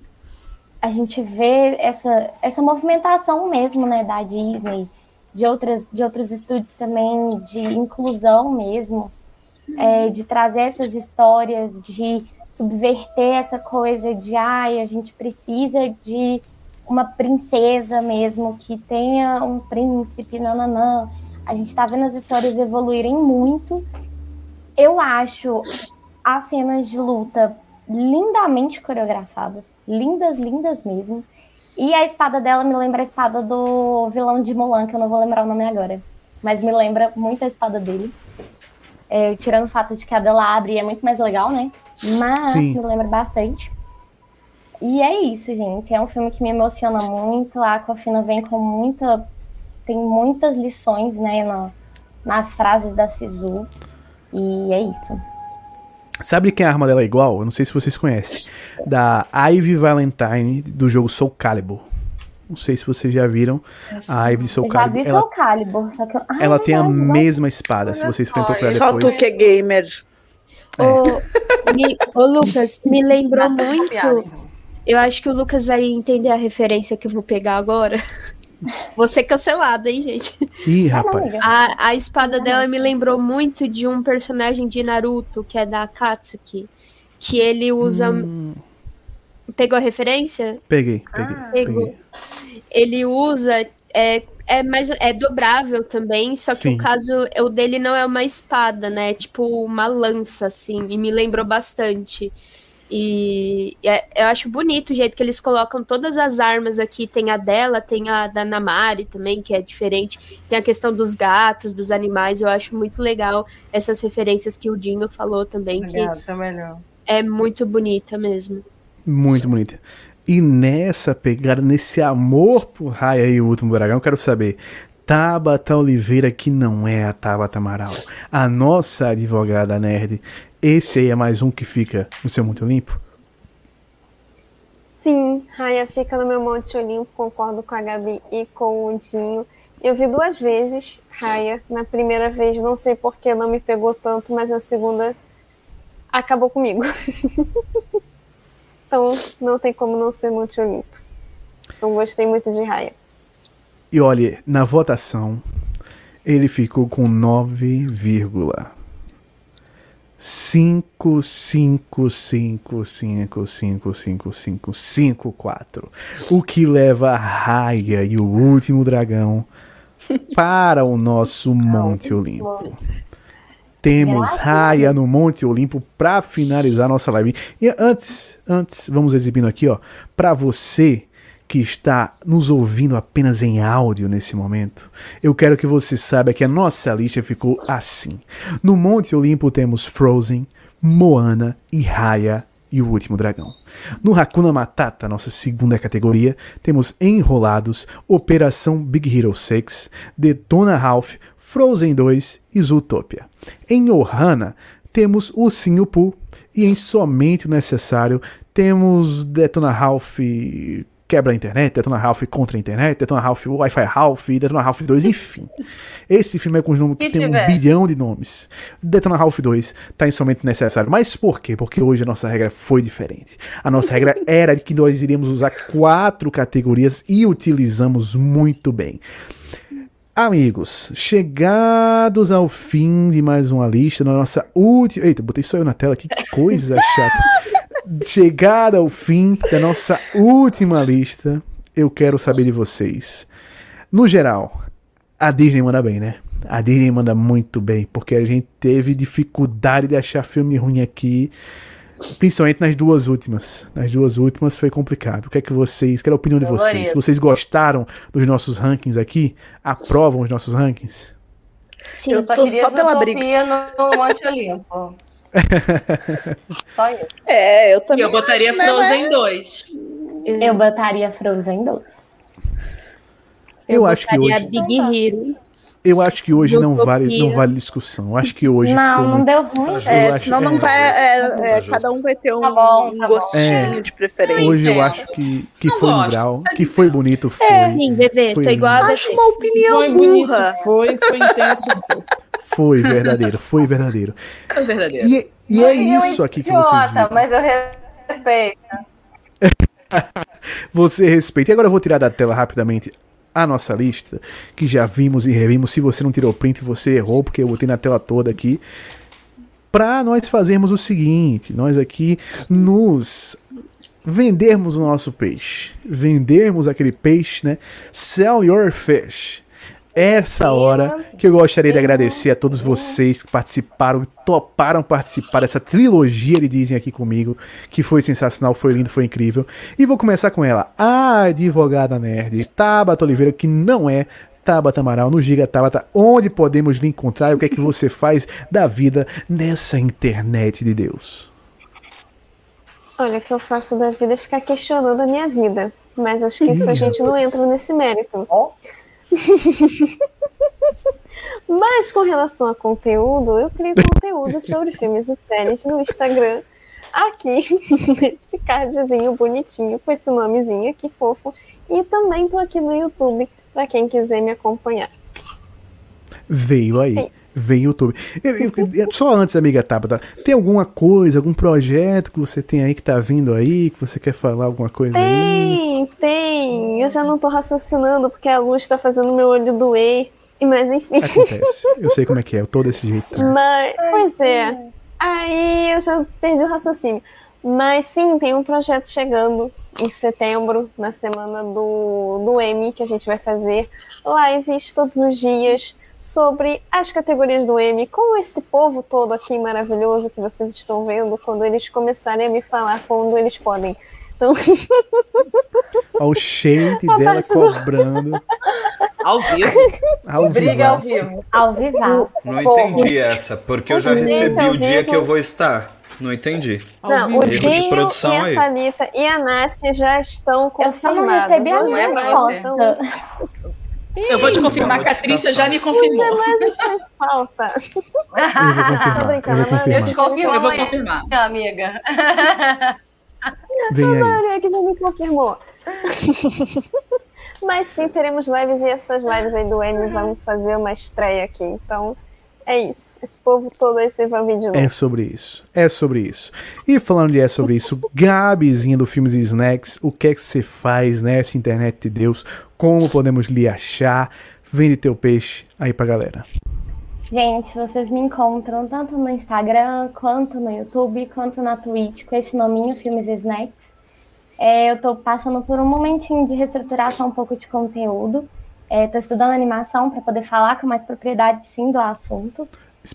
a gente vê essa, essa movimentação mesmo, né, da Disney, de, outras, de outros estúdios também, de inclusão mesmo, é, de trazer essas histórias, de subverter essa coisa de, ai, a gente precisa de uma princesa mesmo, que tenha um príncipe, nananã. A gente tá vendo as histórias evoluírem muito. Eu acho as cenas de luta lindamente coreografadas, lindas, lindas mesmo. E a espada dela me lembra a espada do vilão de Mulan, que eu não vou lembrar o nome agora, mas me lembra muito a espada dele. É, tirando o fato de que a dela abre e é muito mais legal, né? Mas Sim. me lembra bastante. E é isso, gente. É um filme que me emociona muito. A Aquafina vem com muita. Tem muitas lições, né, na- nas frases da Sisu. E é isso. Sabe quem a arma dela é igual? Eu não sei se vocês conhecem. Da Ivy Valentine, do jogo Soul Calibur. Não sei se vocês já viram a Ivy Soul Eu já Calibur. vi Ela, Soul Calibur, só que eu... Ai, ela tem a verdade, mesma espada, se vocês forem procurar Só depois. tu que é gamer. Ô, me- ô, Lucas, me lembrou muito. Eu acho que o Lucas vai entender a referência que eu vou pegar agora. Vou ser cancelada, hein, gente? Ih, rapaz. A, a espada dela me lembrou muito de um personagem de Naruto, que é da Akatsuki. Que ele usa. Hum, Pegou a referência? peguei, peguei, Pegou. peguei. Ele usa. É, é, mais, é dobrável também, só que Sim. o caso. O dele não é uma espada, né? É tipo uma lança, assim. E me lembrou bastante. E é- eu acho bonito o jeito que eles colocam todas as armas aqui. Tem a dela, tem a da Namari também, que é diferente. Tem a questão dos gatos, dos animais. Eu acho muito legal essas referências que o Dinho falou também, que Obrigada, tá melhor. é muito bonita mesmo. Muito bonita. E nessa pegada, nesse amor por Raya e o último dragão, eu quero saber. Tabata Oliveira, que não é a Tabata Amaral, a nossa advogada nerd. Esse aí é mais um que fica no seu Monte Olimpo? Sim, Raya fica no meu Monte Olimpo, concordo com a Gabi e com o Dinho. Eu vi duas vezes Raya. Na primeira vez, não sei porque não me pegou tanto, mas na segunda acabou comigo. então, não tem como não ser Monte Olimpo. Eu gostei muito de Raya. E olha, na votação, ele ficou com 9,555555554. O que leva a Raia e o último dragão para o nosso Monte Olimpo. Temos Raia no Monte Olimpo para finalizar nossa live. E antes, antes, vamos exibindo aqui, ó, para você que está nos ouvindo apenas em áudio nesse momento, eu quero que você saiba que a nossa lista ficou assim. No Monte Olimpo temos Frozen, Moana e Raya e o Último Dragão. No Hakuna Matata, nossa segunda categoria, temos Enrolados, Operação Big Hero 6, Detona Ralph, Frozen 2 e Zootopia. Em Ohana, temos Ursinho Pooh e em Somente o Necessário temos Detona Ralph quebra a internet, Detona Ralph contra a internet, Detona Ralph Wi-Fi Ralph, Detona Ralph 2, enfim. Esse filme é com os nomes que Que tem um tiver. bilhão de nomes. Detona Ralph 2 tá em somente necessário. Mas por quê? Porque hoje a nossa regra foi diferente. A nossa regra era de que nós iríamos usar quatro categorias e utilizamos muito bem. Amigos, chegados ao fim de mais uma lista, na nossa última. Eita, botei só eu na tela, que coisa chata. Chegada ao fim da nossa última lista, eu quero saber de vocês. No geral, a Disney manda bem, né? A Disney manda muito bem, porque a gente teve dificuldade de achar filme ruim aqui, principalmente nas duas últimas. Nas duas últimas foi complicado. O que é que vocês, qual é a opinião de vocês? Vocês gostaram dos nossos rankings aqui? Aprovam os nossos rankings? Sim, Eu só Só- queria só pela no, no Monte Olimpo. Só isso. É, eu E também. eu botaria acho, né, Frozen 2. Eu botaria Frozen 2. Eu, acho que hoje, Big Hero. eu acho que hoje não vale, não vale discussão. Eu acho que hoje Não, ficou não muito- deu ruim. Tá É, Eu acho- senão não é, vai. é, é, tá cada um vai ter um, Tá bom, um tá gostinho de preferência. Hoje eu acho que, que Não foi um gosto, grau, mas que foi bonito, foi. Sim, bebê, Foi tô igual a Acho uma opinião Foi bonito, burra. foi, foi intenso, foi. Foi verdadeiro, foi verdadeiro. É verdadeiro. E, e é Foi um isso aqui que vocês idiota, viram. Mas eu respeito. Você respeita. E agora eu vou tirar da tela rapidamente a nossa lista, que já vimos e revimos. Se você não tirou print, você errou, porque eu botei na tela toda aqui. Pra nós fazermos o seguinte, nós aqui nos vendermos o nosso peixe. Vendermos aquele peixe, né? Sell your fish. Essa hora que eu gostaria de agradecer a todos vocês que participaram, toparam participar dessa trilogia de Disney aqui comigo, que foi sensacional, foi lindo, foi incrível. E vou começar com ela, a advogada nerd, Tabata Oliveira, que não é Tabata Amaral, no Giga Tabata, onde podemos lhe encontrar e o que é que você faz da vida nessa internet de Deus. Olha, o que eu faço da vida é ficar questionando a minha vida. Mas acho que isso a gente não entra nesse mérito. Mas com relação a conteúdo, eu crio conteúdo sobre filmes e séries no Instagram. Aqui, esse cardzinho bonitinho, com esse nomezinho aqui fofo. E também tô aqui no YouTube para quem quiser me acompanhar. Veio aí. Vem YouTube. Só antes, amiga Tabata, tem alguma coisa, algum projeto que você tem aí que tá vindo aí, que você quer falar alguma coisa tem, aí? Tem, tem. Eu já não tô raciocinando porque a luz tá fazendo meu olho doer. Mas enfim. Acontece. Eu sei como é que é, eu tô desse jeito. Mas, pois é. Aí eu já perdi o raciocínio. Mas sim, tem um projeto chegando em setembro, na semana do, do M, que a gente vai fazer lives todos os dias sobre as categorias do M, com esse povo todo aqui maravilhoso que vocês estão vendo, quando eles começarem a me falar quando eles podem. Então... Olha o shade dela cobrando. Ao vivo. Ao Briga ao vivo. Ao vivo. Não entendi essa, porque eu já recebi o dia que eu vou estar. Não entendi. Não, o Dinho e a Thalita e a Nath já estão confirmados. Eu só não recebi a minha resposta. Eu vou te confirmar que a Trícia já me confirmou. Os falta. Eu vou confirmar. Eu, te confirmo, eu vou confirmar. amiga. Vem aí. A Maria que já me confirmou. Mas sim, teremos lives e essas lives aí do M vão fazer uma estreia aqui. Então, é isso. Esse povo todo aí se vai vir de novo. É sobre isso. É sobre isso. E falando de é sobre isso, Gabizinha do Filmes e Snacks, o que é que você faz nessa internet de Deus? Como podemos lhe achar? Vende teu peixe aí pra galera. Gente, vocês me encontram tanto no Instagram, quanto no YouTube, quanto na Twitch, com esse nominho, Filmes e Snacks. É, eu estou passando por um momentinho de reestruturação um pouco de conteúdo. Estou é, estudando animação para poder falar com mais propriedade, sim, do assunto.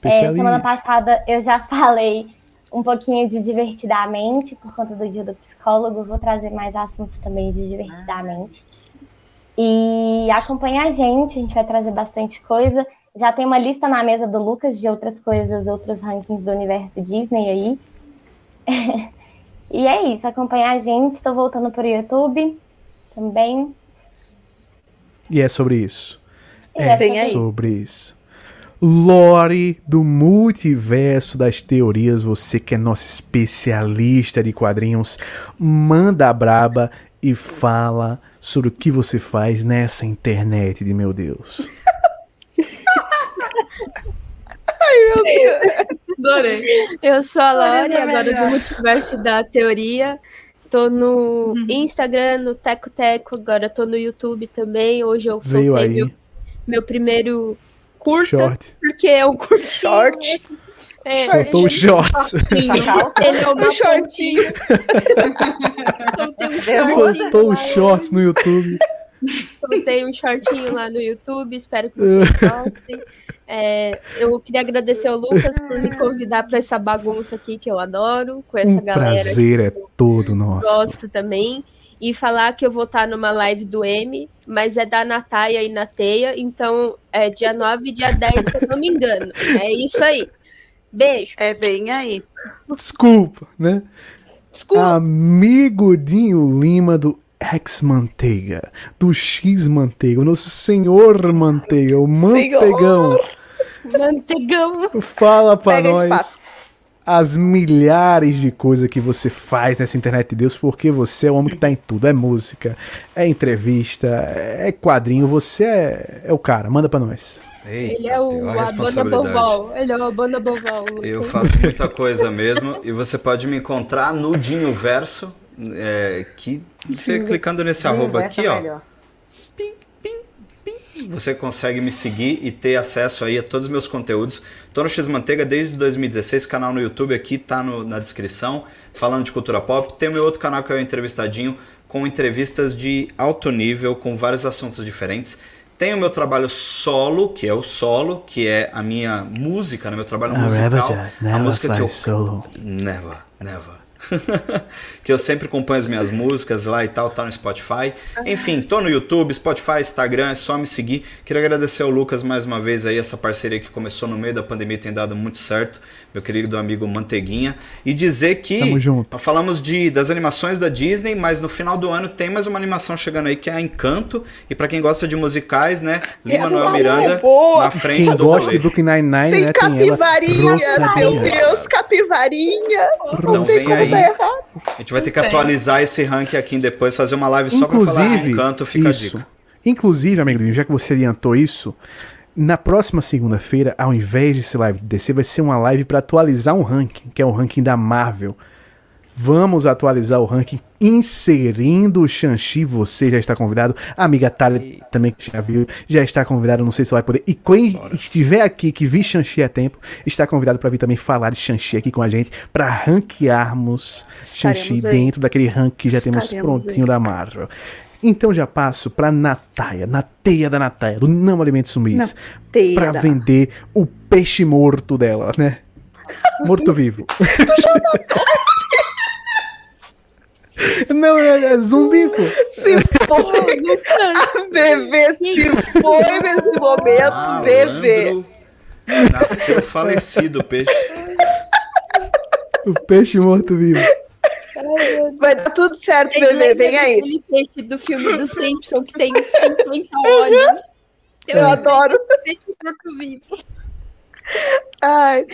É, semana passada eu já falei um pouquinho de divertidamente, por conta do dia do psicólogo. Vou trazer mais assuntos também de divertidamente. E acompanha a gente, a gente vai trazer bastante coisa. Já tem uma lista na mesa do Lucas de outras coisas, outros rankings do universo Disney aí. E é isso, acompanhar a gente. Estou voltando para o YouTube também. E é sobre isso. É, é sobre isso. Lore do multiverso das teorias, você que é nosso especialista de quadrinhos, manda a braba e fala sobre o que você faz nessa internet de meu Deus. Ai, meu Deus. Adorei. Eu sou a Lore, agora do Multiverso da Teoria. Tô no uhum. Instagram, no Teco Teco, agora tô no YouTube também. Hoje eu soltei meu, meu, primeiro curta, Short. porque é um curtinho. Short. É, Soltou o shorts. Ele é uma shortinho. Soltou os shorts no YouTube. Soltei um shortinho lá no YouTube, espero que vocês gostem. É, eu queria agradecer ao Lucas por me convidar para essa bagunça aqui que eu adoro, com essa um galera. prazer é todo nosso. Gosto também. E falar que eu vou estar numa live do M, mas é da Nataia e Nateia, então é dia 9 e dia 10, se eu não me engano. É isso aí. Beijo. É bem aí. Desculpa, né? Desculpa. Amigo Dinho Lima do X Manteiga, do X Manteiga, o nosso Senhor Manteiga, o Manteigão. Manteigão. Fala pra Pega nós as milhares de coisas que você faz nessa internet de Deus, porque você é o homem que tá em tudo. É música, é entrevista, é quadrinho, você é, é o cara. Manda pra nós. Eita, ele é o Abana Ele é o Abana Boval. Eu faço muita coisa mesmo e você pode me encontrar no Dinho Verso, é, que você clicando nesse arroba aqui, ó. Pim, pim, pim, você consegue me seguir e ter acesso aí a todos os meus conteúdos. Tô no X Manteiga desde 2016, canal no YouTube aqui tá no, na descrição, falando de cultura pop. Tem o meu outro canal que é o Entrevistadinho, com entrevistas de alto nível, com vários assuntos diferentes. Tem o meu trabalho solo, que é o solo, que é a minha música, né? meu trabalho musical. a música que eu solo. Never, never. que eu sempre acompanho as minhas músicas lá e tal, tá no Spotify. Enfim, tô no YouTube, Spotify, Instagram, é só me seguir. Queria agradecer ao Lucas mais uma vez aí, essa parceria que começou no meio da pandemia tem dado muito certo, meu querido amigo Manteiguinha. E dizer que Tamo junto. falamos de, das animações da Disney, mas no final do ano tem mais uma animação chegando aí que é a Encanto. E para quem gosta de musicais, né? Lima Noel Miranda é na frente quem do gosta de Brooklyn Nine-Nine, tem né? Capivarinha, tem ela. meu Deus, capivarinha. Então vem aí A gente vai ter que atualizar esse ranking aqui depois, fazer uma live só Inclusive, pra falar de um canto, fica isso. a dica. Inclusive, amigo, já que você adiantou isso, na próxima segunda-feira, ao invés de ser live de DC, vai ser uma live para atualizar um ranking, que é o ranking da Marvel. Vamos atualizar o ranking inserindo o Shang-Chi. Você já está convidado. A amiga Thalia também que já viu, já está convidada. Não sei se vai poder. E quem estiver aqui que vi Shang-Chi há tempo, está convidado para vir também falar de Shang-Chi aqui com a gente, para ranquearmos Shang-Chi aí. dentro daquele ranking que já temos Estaremos prontinho da Marvel. Então já passo pra Nataia, na teia da Nataia, do Não Alimentos Zumbis, pra da- vender o peixe morto dela, né? Morto-vivo. Não, é, é zumbi, pô. Se foi, bebê, se foi nesse momento, bebê. Malandro. Nasceu falecido o peixe. O peixe morto-vivo. Vai dar tudo certo, Vocês bebê, vem aí. peixe do filme do Simpson que tem 50 olhos? Eu adoro. Peixe morto-vivo. Ai,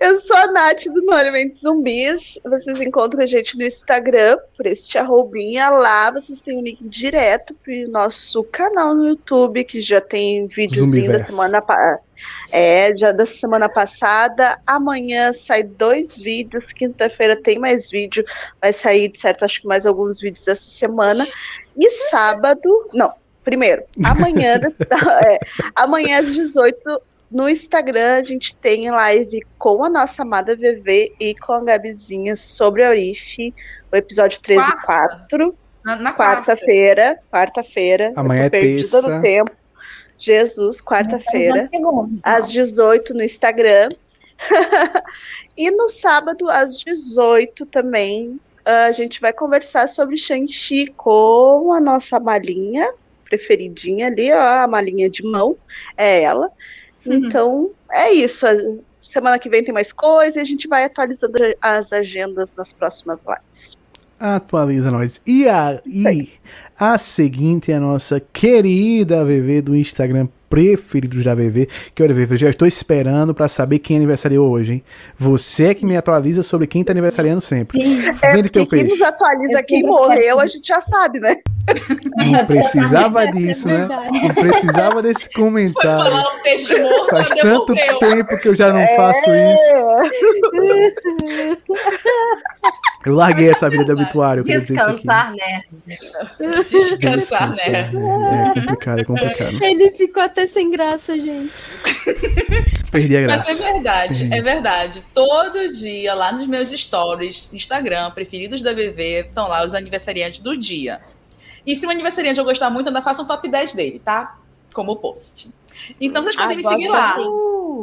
eu sou a Nath do Monumento Zumbis. Vocês encontram a gente no Instagram, por este arrobinha. Lá vocês têm um link direto pro nosso canal no YouTube, que já tem videozinho da semana pa- é, já da semana passada. Amanhã sai dois vídeos, quinta-feira tem mais vídeo. Vai sair, de certo, acho que mais alguns vídeos essa semana. E sábado, não, primeiro, amanhã, é, amanhã às 18 no Instagram a gente tem live com a nossa amada VV e com a Gabizinha sobre a Orif, o episódio 13 e Quarta. 4, Na, na quarta. quarta-feira, quarta-feira, eu Amanhã tô é perdida terça. no tempo. Jesus, quarta-feira, às 18 no Instagram. e no sábado, às 18 também, a gente vai conversar sobre Shang-Chi com a nossa malinha preferidinha ali, ó, a malinha de mão, é ela. Então, é isso. Semana que vem tem mais coisa e a gente vai atualizando as agendas nas próximas lives. Atualiza nós. E a, e a seguinte é a nossa querida VV do Instagram preferidos da VV. Que olha, VV, eu já estou esperando pra saber quem aniversariou hoje, hein? Você é que me atualiza sobre quem tá aniversariando sempre. Vende teu É, quem peixe. nos atualiza quem morreu, a gente já sabe, né? Não precisava disso, né? Não precisava desse comentário. Falar um peixe morto, Faz tanto tempo que eu já não faço isso. Eu larguei essa vida de obituário, eu queria dizer isso aqui. Descansar, né? Descansar, né? É complicado, é complicado. Ele ficou até sem graça, gente. Perdi a Mas graça. é verdade, é verdade. Todo dia, lá nos meus stories, Instagram, preferidos da BV, estão lá os aniversariantes do dia. E se o aniversariante eu gostar muito, ainda faço um top 10 dele, tá? Como post. Então vocês podem Ah, me seguir lá. assim.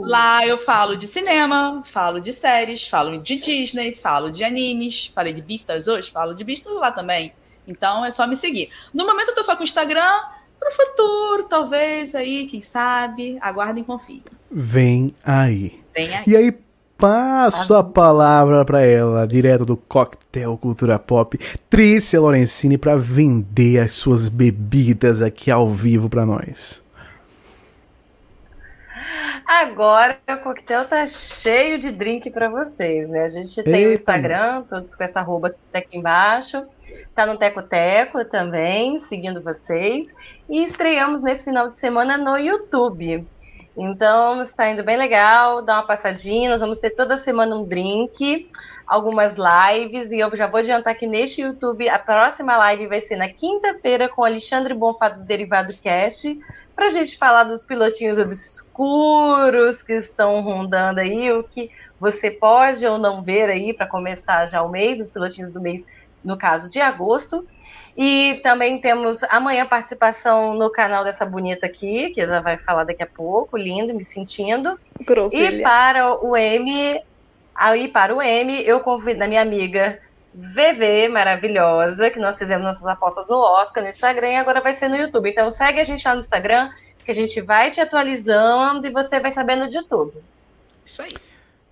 Lá eu falo de cinema, falo de séries, falo de Disney, falo de animes. Falei de Beastars hoje, falo de Beastars lá também. Então é só me seguir. No momento eu tô só com o Instagram, pro futuro, talvez, aí, quem sabe. Aguardem e confiem. Vem aí. Vem aí. E aí, passo a palavra pra ela, direto do Coquetel Cultura Pop, Trícia Lorenzini, pra vender as suas bebidas aqui ao vivo pra nós. Agora o coquetel tá cheio de drink para vocês, né? A gente tem o Eita, Instagram, todos com essa arroba que tá aqui embaixo. Tá no Teco Teco também, seguindo vocês. E estreamos nesse final de semana no YouTube. Então está indo bem legal, dá uma passadinha. Nós vamos ter toda semana um drink, algumas lives. E eu já vou adiantar que neste YouTube a próxima live vai ser na quinta-feira com Alexandre Bonfá do Derivado Cast para a gente falar dos pilotinhos obscuros que estão rondando aí, o que você pode ou não ver aí para começar já o mês, os pilotinhos do mês, no caso de agosto. E também temos amanhã participação no canal dessa bonita aqui, que ela vai falar daqui a pouco, lindo, me sentindo. E para o M, aí para o M, eu convido a minha amiga VV, maravilhosa, que nós fizemos nossas apostas no Oscar no Instagram e agora vai ser no YouTube. Então segue a gente lá no Instagram, que a gente vai te atualizando e você vai sabendo de tudo. Isso aí.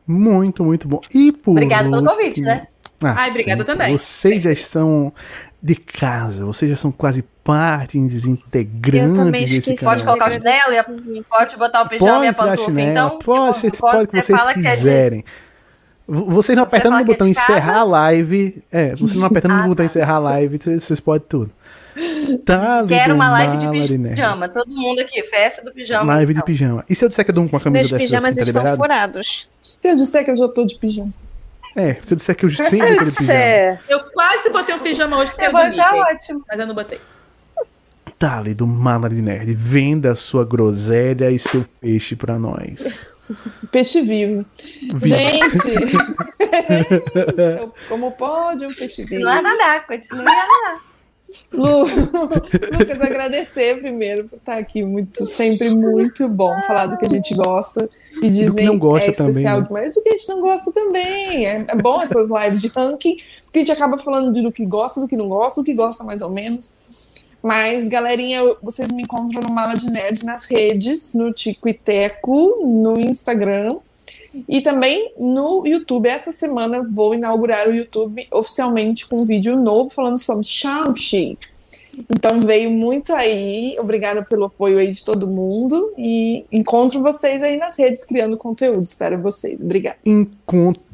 Muito, muito bom. E por Obrigada pelo convite, né? Ah, Ai, obrigada também. Vocês já estão de casa, vocês já são quase partes Eu integrantes também desse canal. Pode colocar o chinelo e a- Pode botar o pijama Pode e a pantufa, chinela, então? pode, vocês podem o que vocês que é quiserem. Vocês não apertando no botão encerrar a live. É, vocês não apertando no botão encerrar a live, vocês podem tudo. Tá Quero uma live de pijama. Todo mundo aqui, festa do pijama. Live então. de pijama. E se eu disser que eu durmo com a camisa Meus dessa pijamas assim, tá estão liberado? furados. Se eu disser que eu já tô de pijama. É, se eu disser que eu sempre aquele pijama. Eu quase botei um pijama hoje porque eu eu já ótimo. Mas eu não botei. Tali do Mala de Nerd, venda sua groselha e seu peixe pra nós. Peixe vivo. Vivo. Gente! Então, como pode um peixe vivo? Lá na lá, continua lá. Lu, Lucas, agradecer primeiro por estar aqui. Muito, sempre muito bom falar do que a gente gosta. E do Disney que não gosta é especial também, né? demais do que a gente não gosta também. É, é bom essas lives de ranking, porque a gente acaba falando de do que gosta, do que não gosta, do que gosta mais ou menos. Mas, galerinha, vocês me encontram no Mala de Nerd nas redes, no Tico e Teco, no Instagram e também no YouTube. Essa semana vou inaugurar o YouTube oficialmente com um vídeo novo falando sobre Shang-Chi. Então veio muito aí. Obrigada pelo apoio aí de todo mundo. E encontro vocês aí nas redes criando conteúdo. Espero vocês. Obrigada.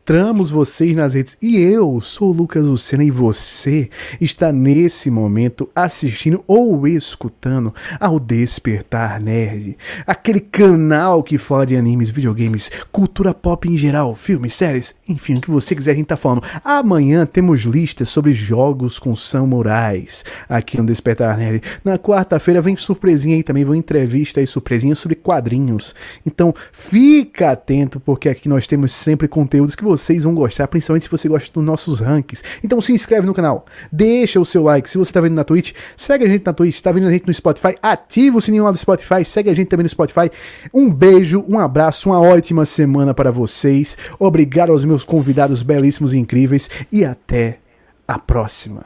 Encontramos vocês nas redes. E eu sou o Lucas Lucena e você está nesse momento assistindo ou escutando ao Despertar Nerd. Aquele canal que fala de animes, videogames, cultura pop em geral, filmes, séries, enfim, o que você quiser a gente tá falando. Amanhã temos listas sobre jogos com samurais aqui no Despertar Nerd. Na quarta-feira vem surpresinha aí também, vou entrevista aí surpresinha sobre quadrinhos. Então fica atento porque aqui nós temos sempre conteúdos que vocês vão gostar, principalmente se você gosta dos nossos rankings. Então se inscreve no canal, deixa o seu like. Se você tá vendo na Twitch, segue a gente na Twitch, tá vendo a gente no Spotify, ativa o sininho lá do Spotify, segue a gente também no Spotify. Um beijo, um abraço, uma ótima semana para vocês. Obrigado aos meus convidados belíssimos e incríveis e até a próxima.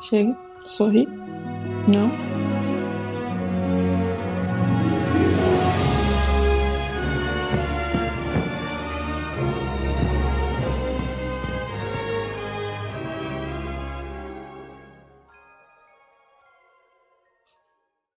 Chega. Sorri. Não.